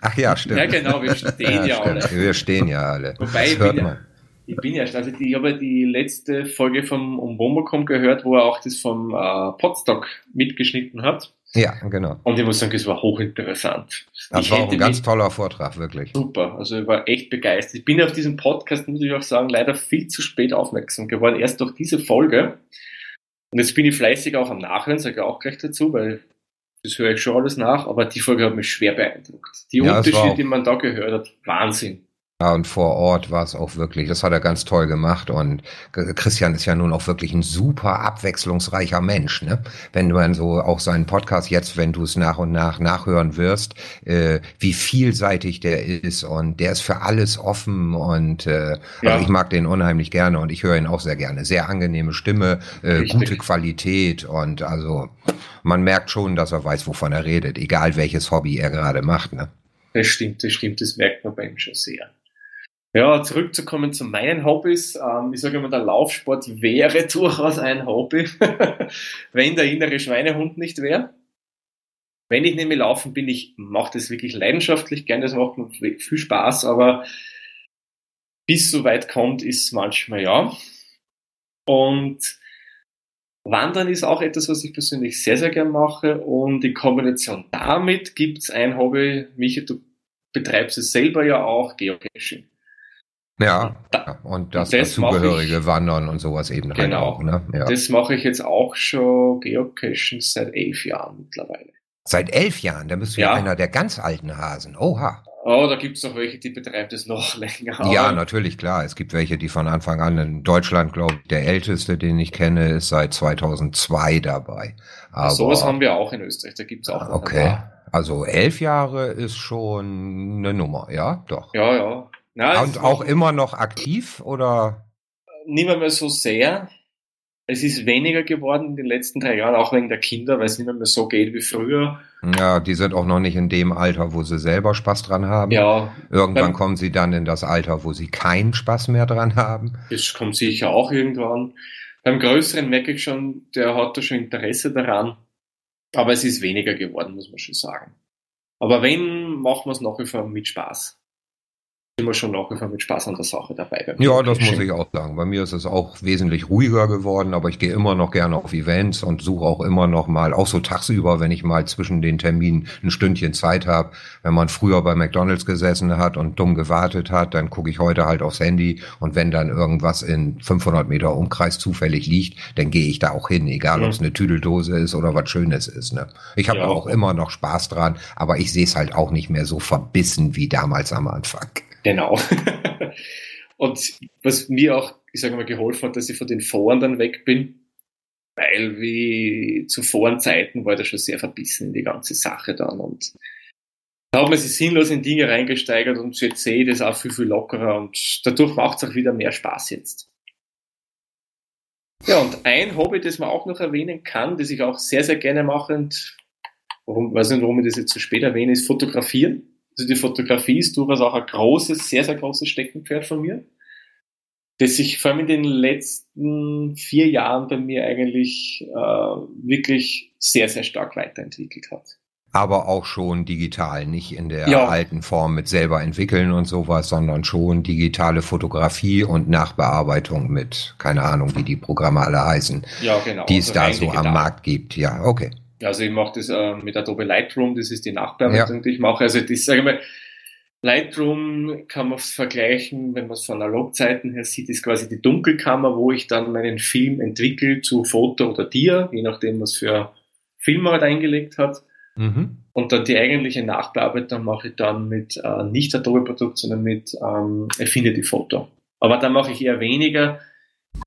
Ach ja, stimmt. Ja, genau, wir stehen ja, ja alle. Wir stehen ja alle. Wobei, das hört man. Ich bin ja, also ich habe die letzte Folge vom Umbomocom gehört, wo er auch das vom äh, Podstock mitgeschnitten hat. Ja, genau. Und ich muss sagen, es war hochinteressant. Das ich war auch ein ganz toller Vortrag, wirklich. Super, also ich war echt begeistert. Ich bin auf diesen Podcast, muss ich auch sagen, leider viel zu spät aufmerksam geworden, erst durch diese Folge. Und jetzt bin ich fleißig auch am Nachhören, sage ich auch gleich dazu, weil das höre ich schon alles nach, aber die Folge hat mich schwer beeindruckt. Die ja, Unterschiede, die man da gehört hat, Wahnsinn. Ja, und vor Ort war es auch wirklich, das hat er ganz toll gemacht. Und Christian ist ja nun auch wirklich ein super abwechslungsreicher Mensch. Ne? Wenn du dann so auch seinen Podcast jetzt, wenn du es nach und nach nachhören wirst, äh, wie vielseitig der ist und der ist für alles offen und äh, ja. also ich mag den unheimlich gerne und ich höre ihn auch sehr gerne. Sehr angenehme Stimme, äh, gute Qualität und also man merkt schon, dass er weiß, wovon er redet, egal welches Hobby er gerade macht. Ne? Das stimmt, das stimmt, das merkt man bei ihm schon sehr. Ja, zurückzukommen zu meinen Hobbys. Ähm, ich sage immer, der Laufsport wäre durchaus ein Hobby, wenn der innere Schweinehund nicht wäre. Wenn ich nämlich laufen bin, ich mache das wirklich leidenschaftlich gerne, das macht mir viel Spaß, aber bis so weit kommt, ist manchmal ja. Und Wandern ist auch etwas, was ich persönlich sehr, sehr gern mache. Und in Kombination damit gibt es ein Hobby, Michael, du betreibst es selber ja auch, Geocaching. Ja, da, und das, das dazugehörige ich, Wandern und sowas eben halt genau, auch. Ne? Ja. Das mache ich jetzt auch schon Geocachen seit elf Jahren mittlerweile. Seit elf Jahren? Da bist du ja, ja einer der ganz alten Hasen. Oha. Oh, da gibt es noch welche, die betreiben das noch länger. Ja, natürlich, klar. Es gibt welche, die von Anfang an in Deutschland, glaube ich, der älteste, den ich kenne, ist seit 2002 dabei. Aber, Sowas haben wir auch in Österreich, da gibt es auch. Okay. Also elf Jahre ist schon eine Nummer, ja, doch. Ja, ja. Na, Und auch immer noch aktiv oder? Nicht mehr, mehr so sehr. Es ist weniger geworden in den letzten drei Jahren, auch wegen der Kinder, weil es nicht mehr, mehr so geht wie früher. Ja, die sind auch noch nicht in dem Alter, wo sie selber Spaß dran haben. Ja. Irgendwann beim, kommen sie dann in das Alter, wo sie keinen Spaß mehr dran haben. Das kommt sicher auch irgendwann. Beim Größeren merke ich schon, der hat da schon Interesse daran. Aber es ist weniger geworden, muss man schon sagen. Aber wenn, machen wir es nach wie vor mit Spaß. Immer schon wie vor mit Spaß an der Sache dabei. Ja, das muss ich auch sagen. Bei mir ist es auch wesentlich ruhiger geworden, aber ich gehe immer noch gerne auf Events und suche auch immer noch mal, auch so tagsüber, wenn ich mal zwischen den Terminen ein Stündchen Zeit habe. Wenn man früher bei McDonalds gesessen hat und dumm gewartet hat, dann gucke ich heute halt aufs Handy und wenn dann irgendwas in 500 Meter Umkreis zufällig liegt, dann gehe ich da auch hin, egal mhm. ob es eine Tüdeldose ist oder was Schönes ist. Ne? Ich habe ja. auch immer noch Spaß dran, aber ich sehe es halt auch nicht mehr so verbissen wie damals am Anfang. Genau. und was mir auch, ich sage mal, geholfen hat, dass ich von den Foren dann weg bin, weil wie zu Forenzeiten war das schon sehr verbissen in die ganze Sache dann und da hat man sich sinnlos in Dinge reingesteigert und jetzt sehe ich das auch viel, viel lockerer und dadurch macht es auch wieder mehr Spaß jetzt. Ja, und ein Hobby, das man auch noch erwähnen kann, das ich auch sehr, sehr gerne mache und warum, weiß nicht, warum ich das jetzt so spät erwähne, ist Fotografieren. Also die Fotografie ist durchaus auch ein großes, sehr, sehr großes Steckenpferd von mir, das sich vor allem in den letzten vier Jahren bei mir eigentlich äh, wirklich sehr, sehr stark weiterentwickelt hat. Aber auch schon digital, nicht in der ja. alten Form mit selber entwickeln und sowas, sondern schon digitale Fotografie und Nachbearbeitung mit, keine Ahnung, wie die Programme alle heißen, ja, genau. die es also da so digital. am Markt gibt. Ja, okay. Also ich mache das äh, mit Adobe Lightroom, das ist die Nachbearbeitung, ja. die ich mache. Also das, sage ich mal, Lightroom kann man vergleichen, wenn man es von Analogzeiten her sieht, ist quasi die Dunkelkammer, wo ich dann meinen Film entwickle zu Foto oder Dia, je nachdem, was für Film halt eingelegt hat. Mhm. Und dann die eigentliche Nachbearbeitung mache ich dann mit äh, nicht Adobe-Produkt, sondern mit ähm, Affinity Photo. Aber da mache ich eher weniger.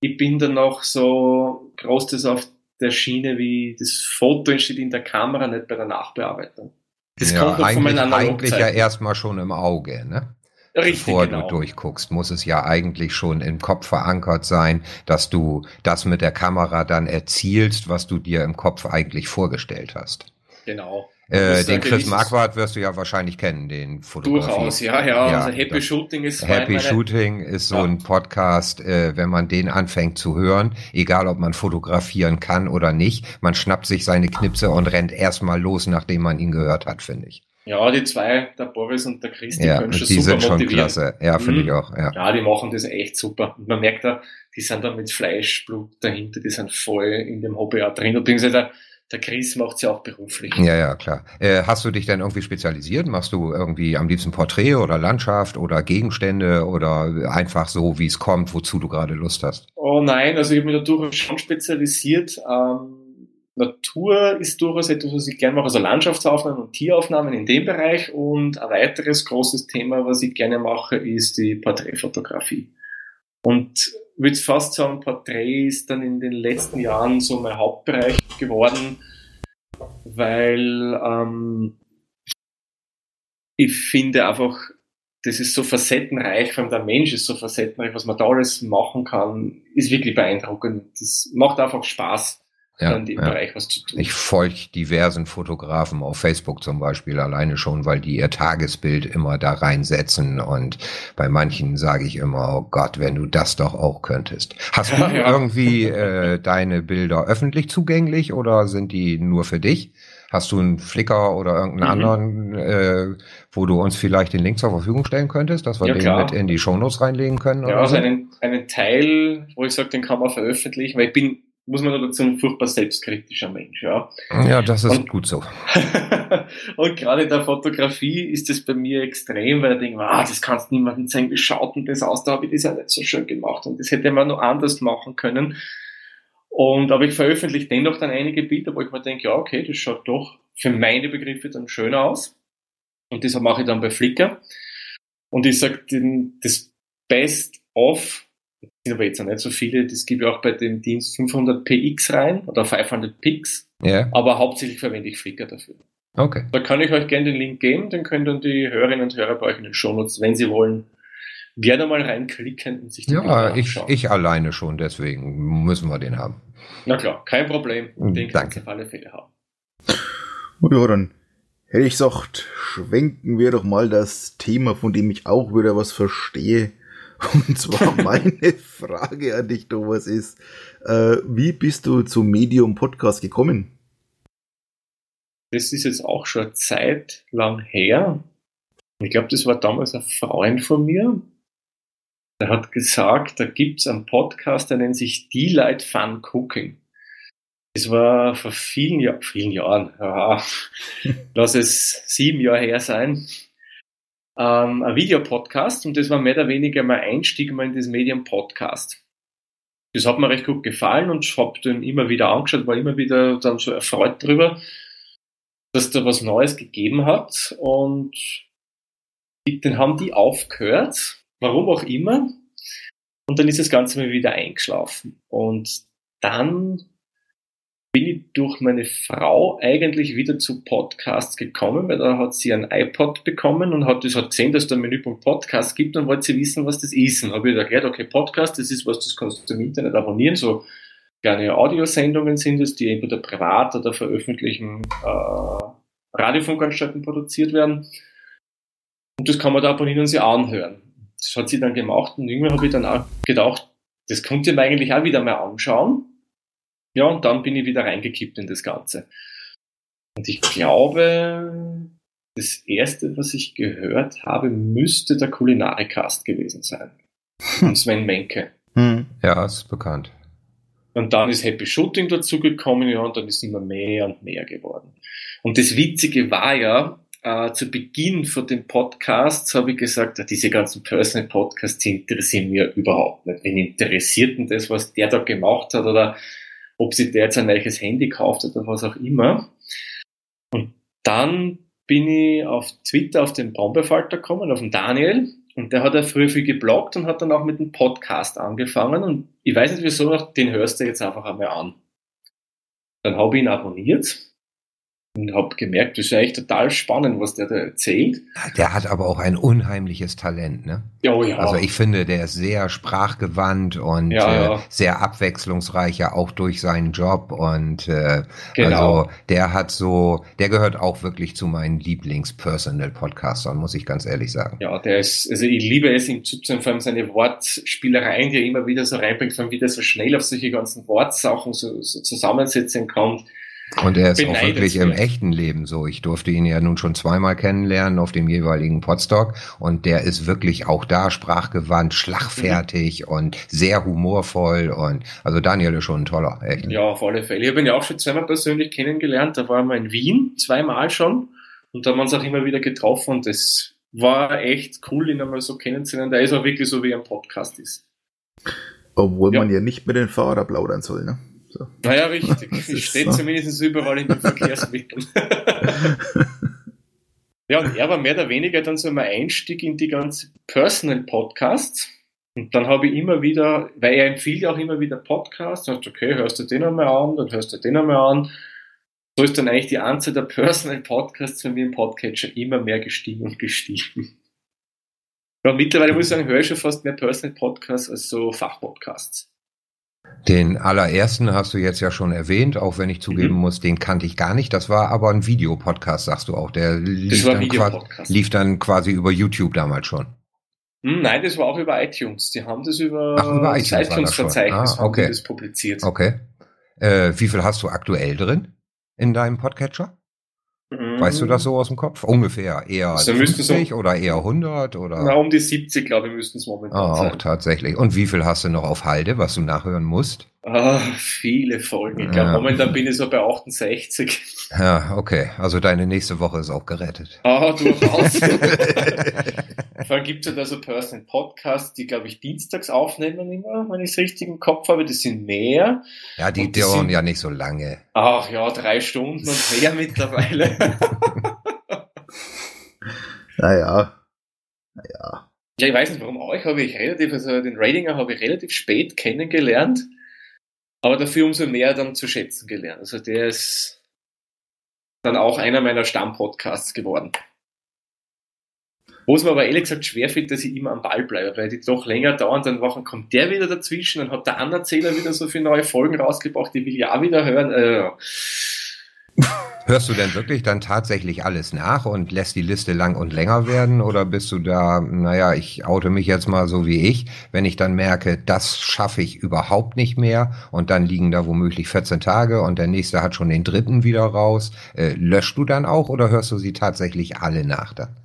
Ich bin dann noch so groß das auf der Schiene, wie das Foto entsteht in der Kamera, nicht bei der Nachbearbeitung. Das ja, kommt eigentlich, eigentlich ja erstmal schon im Auge, ne? Richtig, Bevor genau. du durchguckst, muss es ja eigentlich schon im Kopf verankert sein, dass du das mit der Kamera dann erzielst, was du dir im Kopf eigentlich vorgestellt hast. Genau. Äh, den Chris Marquardt wirst du ja wahrscheinlich kennen, den Fotografen. Durchaus, ja, ja. ja also Happy Shooting ist Happy. Shooting ist so ja. ein Podcast, äh, wenn man den anfängt zu hören, egal ob man fotografieren kann oder nicht, man schnappt sich seine Knipse und rennt erstmal los, nachdem man ihn gehört hat, finde ich. Ja, die zwei, der Boris und der Chris, die ja, können schon die super sind schon motivieren. klasse. Ja, finde mhm. ich auch. Ja. ja, die machen das echt super. Und man merkt da, die sind da mit Fleischblut dahinter, die sind voll in dem Hobby auch drin. Beziehungsweise der Chris macht ja auch beruflich. Ja, ja, klar. Äh, hast du dich denn irgendwie spezialisiert? Machst du irgendwie am liebsten Porträt oder Landschaft oder Gegenstände oder einfach so, wie es kommt, wozu du gerade Lust hast? Oh nein, also ich habe mich da durchaus schon spezialisiert. Ähm, Natur ist durchaus etwas, was ich gerne mache, also Landschaftsaufnahmen und Tieraufnahmen in dem Bereich. Und ein weiteres großes Thema, was ich gerne mache, ist die Porträtfotografie. Und würde fast sagen, Porträt ist dann in den letzten Jahren so mein Hauptbereich geworden, weil ähm, ich finde einfach, das ist so facettenreich, vor allem der Mensch ist so facettenreich, was man da alles machen kann, ist wirklich beeindruckend. Das macht einfach Spaß ja, in dem ja. Bereich was zu tun. Ich folge diversen Fotografen auf Facebook zum Beispiel alleine schon, weil die ihr Tagesbild immer da reinsetzen und bei manchen sage ich immer, oh Gott, wenn du das doch auch könntest. Hast du ja. irgendwie äh, deine Bilder öffentlich zugänglich oder sind die nur für dich? Hast du einen Flickr oder irgendeinen mhm. anderen, äh, wo du uns vielleicht den Link zur Verfügung stellen könntest, dass wir ja, den klar. mit in die Shownotes reinlegen können? Ja, also so? einen, einen Teil, wo ich sage, den kann man veröffentlichen, weil ich bin muss man dazu ein furchtbar selbstkritischer Mensch, ja. Ja, das ist und, gut so. und gerade in der Fotografie ist das bei mir extrem, weil ich denke, ah, das kannst niemandem zeigen, wie schaut denn das aus, da habe ich das ja nicht so schön gemacht und das hätte man noch anders machen können. Und aber ich veröffentliche dennoch dann einige Bilder, wo ich mir denke, ja, okay, das schaut doch für meine Begriffe dann schöner aus. Und das mache ich dann bei Flickr. Und ich sage, das Best of sind aber jetzt auch nicht so viele. Das gibt ja auch bei dem Dienst 500 PX rein oder 500 Pix. Ja. Aber hauptsächlich verwende ich Flickr dafür. Okay. Da kann ich euch gerne den Link geben, den können dann die Hörerinnen und Hörer bei euch in den Shownotes, wenn sie wollen, gerne mal reinklicken und sich die Ja, ich, ich alleine schon, deswegen müssen wir den haben. Na klar, kein Problem. Den kannst du auf alle Fälle haben. Ja, dann hätte ich gesagt, schwenken wir doch mal das Thema, von dem ich auch wieder was verstehe, und zwar meine Frage an dich, Thomas, ist, äh, wie bist du zum Medium Podcast gekommen? Das ist jetzt auch schon Zeit lang her. Ich glaube, das war damals ein Freund von mir. Der hat gesagt, da gibt es einen Podcast, der nennt sich Delight Fun Cooking. Das war vor vielen, Jahr, vielen Jahren, ja, lass es sieben Jahre her sein, ähm, ein Videopodcast und das war mehr oder weniger mein Einstieg mal in das Medium Podcast. Das hat mir recht gut gefallen und habe den immer wieder angeschaut, war immer wieder dann so erfreut drüber, dass da was Neues gegeben hat und den haben die aufgehört, warum auch immer. Und dann ist das Ganze mal wieder eingeschlafen. Und dann bin ich durch meine Frau eigentlich wieder zu Podcasts gekommen, weil da hat sie ein iPod bekommen und hat, das hat gesehen, dass da ein Menüpunkt Podcast gibt und wollte sie wissen, was das ist. Und habe ich erklärt, okay, Podcast, das ist was, das kannst du im Internet abonnieren, so kleine Audiosendungen sind es, die entweder privat oder für öffentlichen äh, Radiofunkanstalten produziert werden. Und das kann man da abonnieren und sie anhören. Das hat sie dann gemacht und irgendwann habe ich dann auch gedacht, das könnte man eigentlich auch wieder mal anschauen. Ja, und dann bin ich wieder reingekippt in das Ganze. Und ich glaube, das erste, was ich gehört habe, müsste der Kulinarikast gewesen sein. Von Sven Menke. Hm. Ja, ist bekannt. Und dann ist Happy Shooting dazugekommen, ja, und dann ist immer mehr und mehr geworden. Und das Witzige war ja, äh, zu Beginn von den Podcasts habe ich gesagt, diese ganzen Personal Podcasts die interessieren mir überhaupt nicht. Wen interessiert denn das, was der da gemacht hat oder ob sich der jetzt ein neues Handy kauft oder was auch immer. Und dann bin ich auf Twitter auf den Brombeerfalter gekommen, auf den Daniel. Und der hat ja früher viel gebloggt und hat dann auch mit dem Podcast angefangen. Und ich weiß nicht wieso, den hörst du jetzt einfach einmal an. Dann habe ich ihn abonniert und habe gemerkt, das ist echt total spannend, was der da erzählt. Der hat aber auch ein unheimliches Talent, ne? Ja, ja. Also ich finde, der ist sehr sprachgewandt und ja, äh, ja. sehr abwechslungsreich, ja auch durch seinen Job und äh, genau. also der hat so, der gehört auch wirklich zu meinen Lieblings-Personal-Podcastern, muss ich ganz ehrlich sagen. Ja, der ist, also ich liebe es ihm zuzuhören, vor allem seine Wortspielereien, die er immer wieder so reinbringt, vor allem wie der so schnell auf solche ganzen Wortsachen so, so zusammensetzen kommt. Und er ist auch wirklich im echten Leben so. Ich durfte ihn ja nun schon zweimal kennenlernen auf dem jeweiligen Podstock und der ist wirklich auch da sprachgewandt, schlagfertig mhm. und sehr humorvoll und also Daniel ist schon ein toller, echt. Ja, auf alle Fälle. Ich habe ihn ja auch schon zweimal persönlich kennengelernt. Da waren wir in Wien, zweimal schon und da haben wir uns auch immer wieder getroffen und das war echt cool, ihn einmal so kennenzulernen. Der ist auch wirklich so, wie er im Podcast ist. Obwohl ja. man ja nicht mit den Fahrer plaudern soll, ne? So. Naja, richtig. Es steht so. zumindest überall in den Verkehrsmitteln. ja, und er war mehr oder weniger dann so mein Einstieg in die ganzen Personal Podcasts. Und dann habe ich immer wieder, weil er empfiehlt auch immer wieder Podcasts, sagt, okay, hörst du den einmal an, dann hörst du den einmal an. So ist dann eigentlich die Anzahl der Personal Podcasts von mir im Podcatcher immer mehr gestiegen und gestiegen. Ja, mittlerweile muss ich sagen, höre ich schon fast mehr Personal Podcasts als so Fachpodcasts. Den allerersten hast du jetzt ja schon erwähnt, auch wenn ich zugeben mhm. muss, den kannte ich gar nicht. Das war aber ein Videopodcast, sagst du auch. Der lief dann, quasi, lief dann quasi über YouTube damals schon. Hm, nein, das war auch über iTunes. Die haben das über, Ach, über iTunes-Verzeichnis ah, okay. publiziert. Okay. Äh, wie viel hast du aktuell drin in deinem Podcatcher? Weißt du das so aus dem Kopf? Ungefähr eher also 50 so, oder eher 100 oder? Na, um die 70, glaube ich, müssten es momentan ah, sein. Auch tatsächlich. Und wie viel hast du noch auf Halde, was du nachhören musst? Ah, viele Folgen. Ich glaube, ja. momentan bin ich so bei 68. Ja, okay. Also deine nächste Woche ist auch gerettet. Ah, durchaus. Vor allem gibt es ja da so Personal Podcasts, die, glaube ich, dienstags aufnehmen immer, wenn ich es richtig im Kopf habe. Das sind mehr. Ja, die dauern ja nicht so lange. Ach ja, drei Stunden und mehr mittlerweile. naja. Naja. Ja, ich weiß nicht, warum euch habe ich relativ, also den Ratinger habe ich relativ spät kennengelernt aber dafür umso mehr dann zu schätzen gelernt. Also der ist dann auch einer meiner Stammpodcasts geworden. Wo es mir aber ehrlich gesagt schwerfällt, dass ich immer am Ball bleibe, weil die doch länger dauern, dann Wochen kommt der wieder dazwischen, dann hat der Anerzähler wieder so viele neue Folgen rausgebracht, die will ich auch wieder hören. Äh, Hörst du denn wirklich dann tatsächlich alles nach und lässt die Liste lang und länger werden? Oder bist du da, naja, ich oute mich jetzt mal so wie ich, wenn ich dann merke, das schaffe ich überhaupt nicht mehr und dann liegen da womöglich 14 Tage und der nächste hat schon den dritten wieder raus. Äh, löschst du dann auch oder hörst du sie tatsächlich alle nach dann?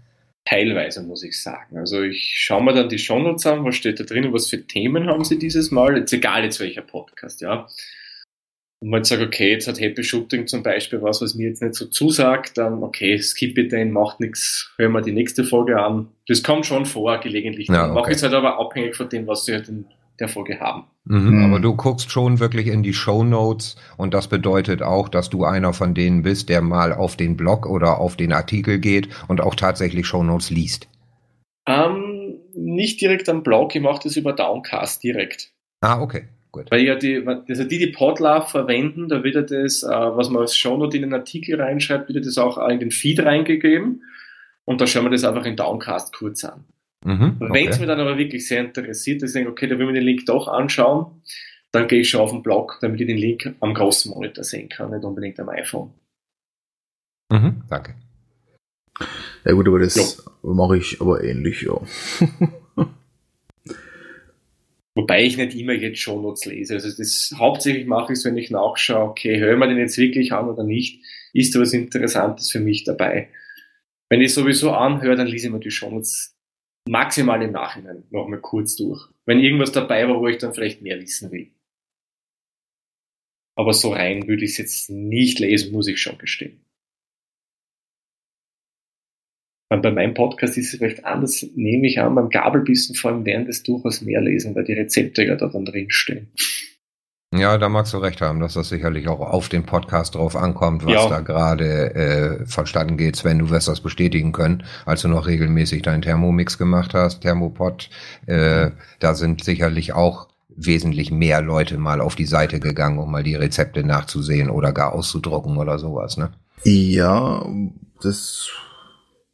Teilweise, muss ich sagen. Also ich schaue mir dann die Shownotes an, was steht da drin, was für Themen haben sie dieses Mal, jetzt egal jetzt welcher Podcast, ja. Und man sagt, okay, jetzt hat Happy Shooting zum Beispiel was, was mir jetzt nicht so zusagt, dann okay, skip it den, macht nichts, hören wir die nächste Folge an. Das kommt schon vor, gelegentlich. Ja, okay. Mache ich halt aber abhängig von dem, was sie halt in der Folge haben. Mhm, mhm. Aber du guckst schon wirklich in die Show Notes und das bedeutet auch, dass du einer von denen bist, der mal auf den Blog oder auf den Artikel geht und auch tatsächlich Show Notes liest. Ähm, nicht direkt am Blog, ich mache das über Downcast direkt. Ah, okay. Gut. Weil ja die, also die, die Podlove verwenden, da wird ja das, äh, was man als Shownote in den Artikel reinschreibt, wird ja das auch in den Feed reingegeben. Und da schauen wir das einfach in Downcast kurz an. Mhm, okay. Wenn es mir dann aber wirklich sehr interessiert, dass ich denke, okay, da will ich den Link doch anschauen, dann gehe ich schon auf den Blog, damit ich den Link am großen Monitor sehen kann, nicht unbedingt am iPhone. Mhm, danke. Ja gut, aber das ja. mache ich aber ähnlich, ja. Wobei ich nicht immer jetzt Shownotes lese. Also das hauptsächlich mache ich es, wenn ich nachschaue, okay, hören wir den jetzt wirklich an oder nicht? Ist da was Interessantes für mich dabei? Wenn ich sowieso anhöre, dann lese ich mir die Shownotes maximal im Nachhinein nochmal kurz durch. Wenn irgendwas dabei war, wo ich dann vielleicht mehr wissen will. Aber so rein würde ich es jetzt nicht lesen, muss ich schon gestehen. Bei meinem Podcast ist es vielleicht anders, nehme ich an, beim Gabelbissen vor allem während des durchaus mehr lesen, weil die Rezepte ja da dann drinstehen. Ja, da magst du recht haben, dass das sicherlich auch auf den Podcast drauf ankommt, was ja. da gerade äh, verstanden geht. Sven, du wirst das bestätigen können, als du noch regelmäßig deinen Thermomix gemacht hast, Thermopod. Äh, da sind sicherlich auch wesentlich mehr Leute mal auf die Seite gegangen, um mal die Rezepte nachzusehen oder gar auszudrucken oder sowas, ne? Ja, das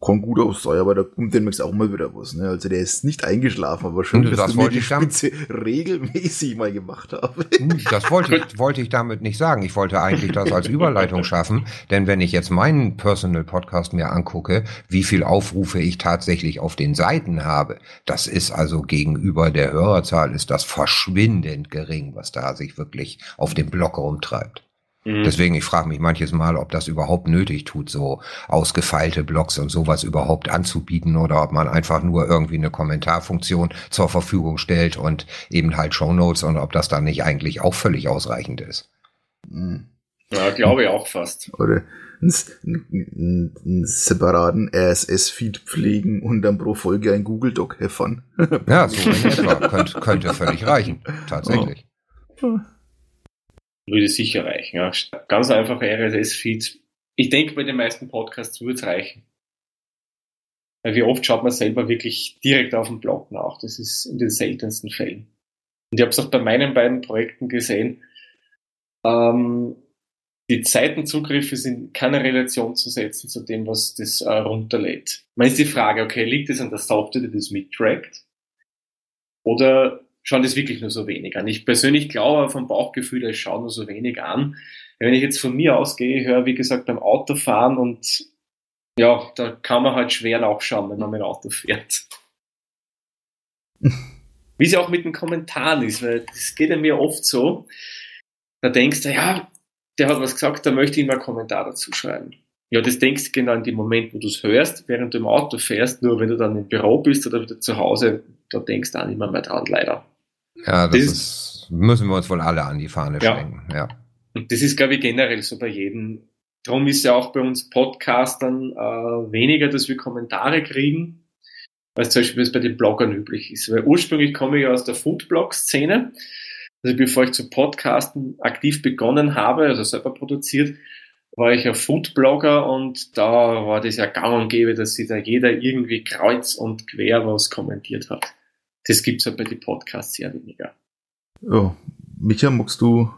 kann gut aussehen, aber da kommt demnächst auch mal wieder was. Ne? Also der ist nicht eingeschlafen, aber schon, dass das du mir die Spitze regelmäßig mal gemacht habe. Das wollte ich, wollte ich damit nicht sagen. Ich wollte eigentlich das als Überleitung schaffen, denn wenn ich jetzt meinen Personal Podcast mir angucke, wie viel Aufrufe ich tatsächlich auf den Seiten habe, das ist also gegenüber der Hörerzahl ist das verschwindend gering, was da sich wirklich auf dem Blog rumtreibt. Mhm. Deswegen, ich frage mich manches Mal, ob das überhaupt nötig tut, so ausgefeilte Blogs und sowas überhaupt anzubieten oder ob man einfach nur irgendwie eine Kommentarfunktion zur Verfügung stellt und eben halt Shownotes und ob das dann nicht eigentlich auch völlig ausreichend ist. Mhm. Ja, glaube ich auch fast. Oder einen, einen separaten RSS-Feed pflegen und dann pro Folge ein Google-Doc heffern. ja, so in etwa. könnte, könnte völlig reichen. Tatsächlich. Oh würde sicher reichen. Ja. Ganz einfache RSS-Feeds. Ich denke, bei den meisten Podcasts würde es reichen. Weil wie oft schaut man selber wirklich direkt auf den Blog nach. Das ist in den seltensten Fällen. Und ich habe es auch bei meinen beiden Projekten gesehen. Ähm, die Seitenzugriffe sind keine Relation zu setzen zu dem, was das äh, runterlädt. Man ist die Frage, okay, liegt es an der Software, die das mittrackt? Oder schauen das wirklich nur so wenig an. Ich persönlich glaube vom Bauchgefühl, ich schaue nur so wenig an. Wenn ich jetzt von mir ausgehe, höre, wie gesagt, beim Autofahren und ja, da kann man halt schwer nachschauen, wenn man mit dem Auto fährt. wie es ja auch mit den Kommentaren ist, weil das geht ja mir oft so. Da denkst du, ja, der hat was gesagt, da möchte ich mal einen Kommentar dazu schreiben. Ja, das denkst du genau in dem Moment, wo du es hörst, während du im Auto fährst, nur wenn du dann im Büro bist oder wieder zu Hause, da denkst du auch nicht mehr, mehr dran, leider. Ja, das, das ist, müssen wir uns wohl alle an die Fahne ja. schenken. Ja. Und das ist, glaube ich, generell so bei jedem. Darum ist ja auch bei uns Podcastern äh, weniger, dass wir Kommentare kriegen, als zum Beispiel es bei den Bloggern üblich ist. Weil ursprünglich komme ich ja aus der Foodblog-Szene. Also bevor ich zu Podcasten aktiv begonnen habe, also selber produziert, war ich ja Foodblogger und da war das ja gang und gäbe, dass sich da jeder irgendwie kreuz und quer was kommentiert hat das gibt es ja bei den Podcasts sehr weniger. Oh, Micha, magst du?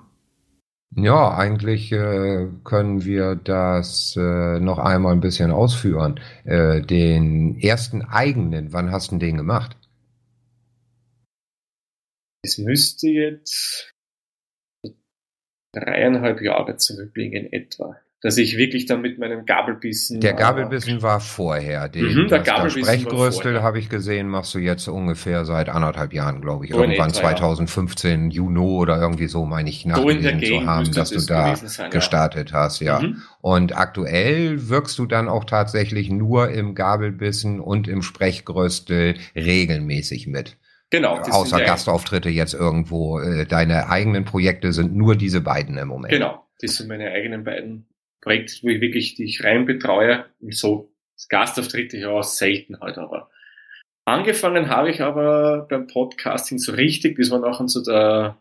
Ja, eigentlich äh, können wir das äh, noch einmal ein bisschen ausführen. Äh, den ersten eigenen, wann hast du den gemacht? Es müsste jetzt dreieinhalb Jahre zurückliegen etwa. Dass ich wirklich dann mit meinem Gabelbissen. Der Gabelbissen äh, war vorher. Den, mhm, der Gabelbissen Sprechgröstel habe ich gesehen, machst du jetzt ungefähr seit anderthalb Jahren, glaube ich. So Irgendwann etwa, 2015, ja. Juno oder irgendwie so, meine ich, nachgelesen so zu haben, dass du da sein, gestartet ja. hast, ja. Mhm. Und aktuell wirkst du dann auch tatsächlich nur im Gabelbissen und im Sprechgröstel regelmäßig mit. Genau. Außer Gastauftritte jetzt irgendwo. Äh, deine eigenen Projekte sind nur diese beiden im Moment. Genau. Das sind meine eigenen beiden Projekte, wo ich wirklich dich rein betreue. So Gastauftritte ja selten halt, aber angefangen habe ich aber beim Podcasting so richtig, das war nachher so der,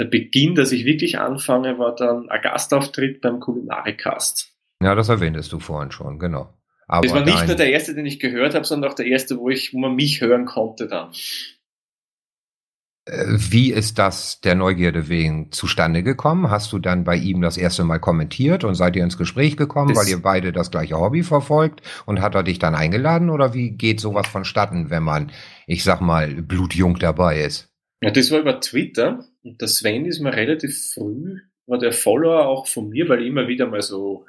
der Beginn, dass ich wirklich anfange, war dann ein Gastauftritt beim Kulinarikast. Ja, das erwähntest du vorhin schon, genau. Aber das war nicht nur der erste, den ich gehört habe, sondern auch der erste, wo ich, wo man mich hören konnte dann. Wie ist das der Neugierde wegen zustande gekommen? Hast du dann bei ihm das erste Mal kommentiert und seid ihr ins Gespräch gekommen, das weil ihr beide das gleiche Hobby verfolgt? Und hat er dich dann eingeladen oder wie geht sowas vonstatten, wenn man, ich sag mal, blutjung dabei ist? Ja, das war über Twitter und der Sven ist mir relativ früh, war der Follower auch von mir, weil ich immer wieder mal so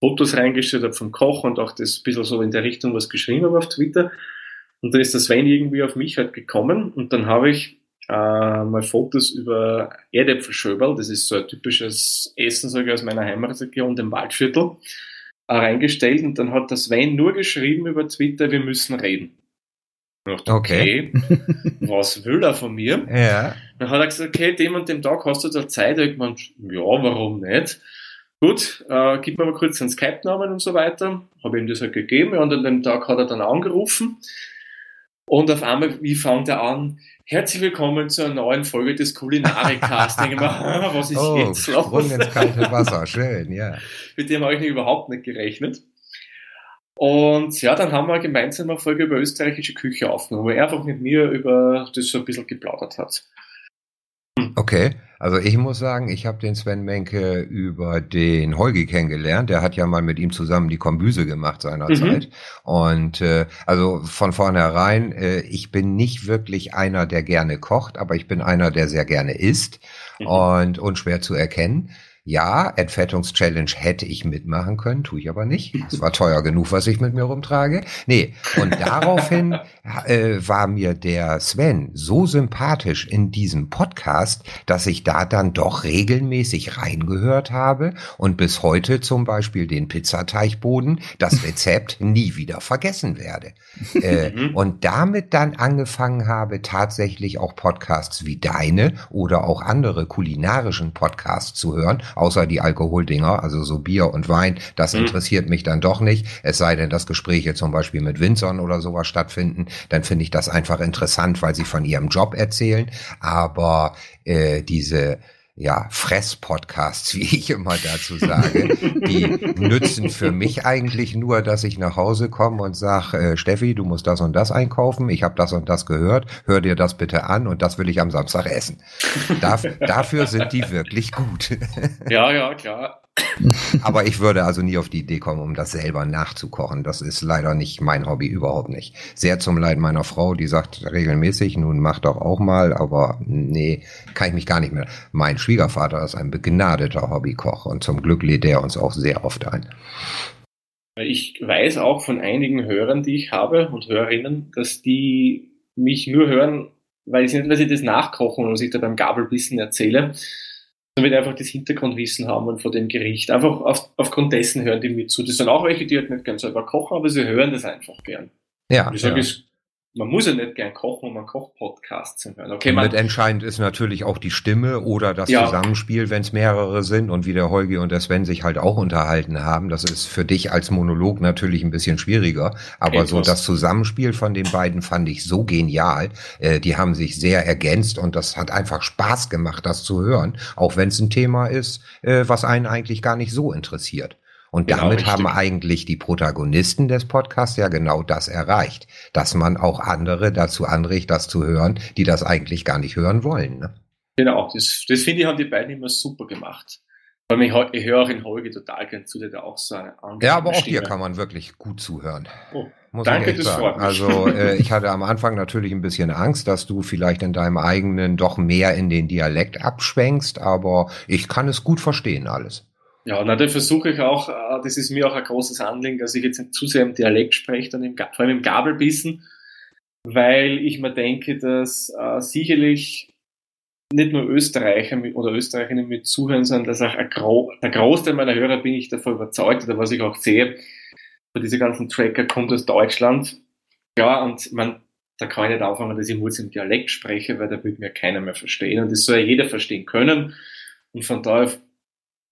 Fotos reingestellt habe vom Koch und auch das ein bisschen so in der Richtung was geschrieben habe auf Twitter. Und dann ist der Sven irgendwie auf mich halt gekommen und dann habe ich äh, mal Fotos über Erdäpfelschöberl, das ist so ein typisches Essen, sage ich, aus meiner Heimatregion, dem Waldviertel, äh, reingestellt und dann hat der Sven nur geschrieben über Twitter, wir müssen reden. Dachte, okay. okay. was will er von mir? Ja. Dann hat er gesagt, okay, dem und dem Tag hast du da Zeit. Ich meine, ja, warum nicht? Gut, äh, gib mir mal kurz einen Skype-Namen und so weiter. Habe ihm das halt gegeben und an dem Tag hat er dann angerufen. Und auf einmal, wie fängt er an? Herzlich willkommen zu einer neuen Folge des Kulinarikcasts. Denke mir, was ist oh, jetzt los? Sprung ins kalte Wasser, schön, ja. Mit dem habe ich überhaupt nicht gerechnet. Und ja, dann haben wir gemeinsam eine Folge über österreichische Küche aufgenommen, wo er einfach mit mir über das so ein bisschen geplaudert hat. Okay, also ich muss sagen, ich habe den Sven Menke über den Holgi kennengelernt. Der hat ja mal mit ihm zusammen die Kombüse gemacht seinerzeit. Mhm. Und äh, also von vornherein, äh, ich bin nicht wirklich einer, der gerne kocht, aber ich bin einer, der sehr gerne isst mhm. und unschwer zu erkennen. Ja, Entfettungschallenge hätte ich mitmachen können, tue ich aber nicht. Es war teuer genug, was ich mit mir rumtrage. Nee, und daraufhin äh, war mir der Sven so sympathisch in diesem Podcast, dass ich da dann doch regelmäßig reingehört habe und bis heute zum Beispiel den Pizzateichboden, das Rezept nie wieder vergessen werde. Äh, mhm. und damit dann angefangen habe, tatsächlich auch Podcasts wie deine oder auch andere kulinarischen Podcasts zu hören außer die Alkoholdinger, also so Bier und Wein, das mhm. interessiert mich dann doch nicht. Es sei denn, dass Gespräche zum Beispiel mit Winzern oder sowas stattfinden, dann finde ich das einfach interessant, weil sie von ihrem Job erzählen. Aber äh, diese ja, Fress-Podcasts, wie ich immer dazu sage, die nützen für mich eigentlich nur, dass ich nach Hause komme und sage, äh, Steffi, du musst das und das einkaufen, ich habe das und das gehört, hör dir das bitte an und das will ich am Samstag essen. Darf, dafür sind die wirklich gut. ja, ja, klar. Aber ich würde also nie auf die Idee kommen, um das selber nachzukochen. Das ist leider nicht mein Hobby, überhaupt nicht. Sehr zum Leid meiner Frau, die sagt regelmäßig, nun mach doch auch mal, aber nee, kann ich mich gar nicht mehr. Mein Schwiegervater ist ein begnadeter Hobbykoch und zum Glück lädt er uns auch sehr oft ein. Ich weiß auch von einigen Hörern, die ich habe und Hörerinnen, dass die mich nur hören, weil sie nicht, weil sie das nachkochen und ich da beim Gabelbissen erzähle, damit einfach das Hintergrundwissen haben und vor dem Gericht. Einfach auf, aufgrund dessen hören die mit zu. Das sind auch welche, die halt nicht gern selber kochen, aber sie hören das einfach gern. Ja. Ich sage, ja man muss ja nicht gern kochen, um einen Koch-Podcast zu hören. Okay, man, entscheidend ist natürlich auch die Stimme oder das ja. Zusammenspiel, wenn es mehrere sind und wie der Holgi und der Sven sich halt auch unterhalten haben. Das ist für dich als Monolog natürlich ein bisschen schwieriger, aber Etwas. so das Zusammenspiel von den beiden fand ich so genial. Äh, die haben sich sehr ergänzt und das hat einfach Spaß gemacht, das zu hören, auch wenn es ein Thema ist, äh, was einen eigentlich gar nicht so interessiert. Und genau, damit richtig. haben eigentlich die Protagonisten des Podcasts ja genau das erreicht, dass man auch andere dazu anregt, das zu hören, die das eigentlich gar nicht hören wollen. Ne? Genau, das, das finde ich, haben die beiden immer super gemacht. Weil ich, ich höre auch in Holge total gern zu, der da auch so eine Ja, aber auch Stimme. hier kann man wirklich gut zuhören. Oh, danke, das sagen. freut mich. Also äh, ich hatte am Anfang natürlich ein bisschen Angst, dass du vielleicht in deinem eigenen doch mehr in den Dialekt abschwenkst, aber ich kann es gut verstehen alles. Ja, na, da versuche ich auch, äh, das ist mir auch ein großes Anliegen, dass ich jetzt nicht zu sehr im Dialekt spreche, dann im, vor allem im Gabelbissen, weil ich mir denke, dass äh, sicherlich nicht nur Österreicher mit, oder Österreicherinnen mit zuhören, sondern dass auch Gro der Großteil meiner Hörer bin ich davon überzeugt, oder was ich auch sehe, bei diese ganzen Tracker kommt aus Deutschland. Ja, und man, da kann ich nicht anfangen, dass ich nur im Dialekt spreche, weil da wird mir keiner mehr verstehen. Und das soll ja jeder verstehen können. Und von daher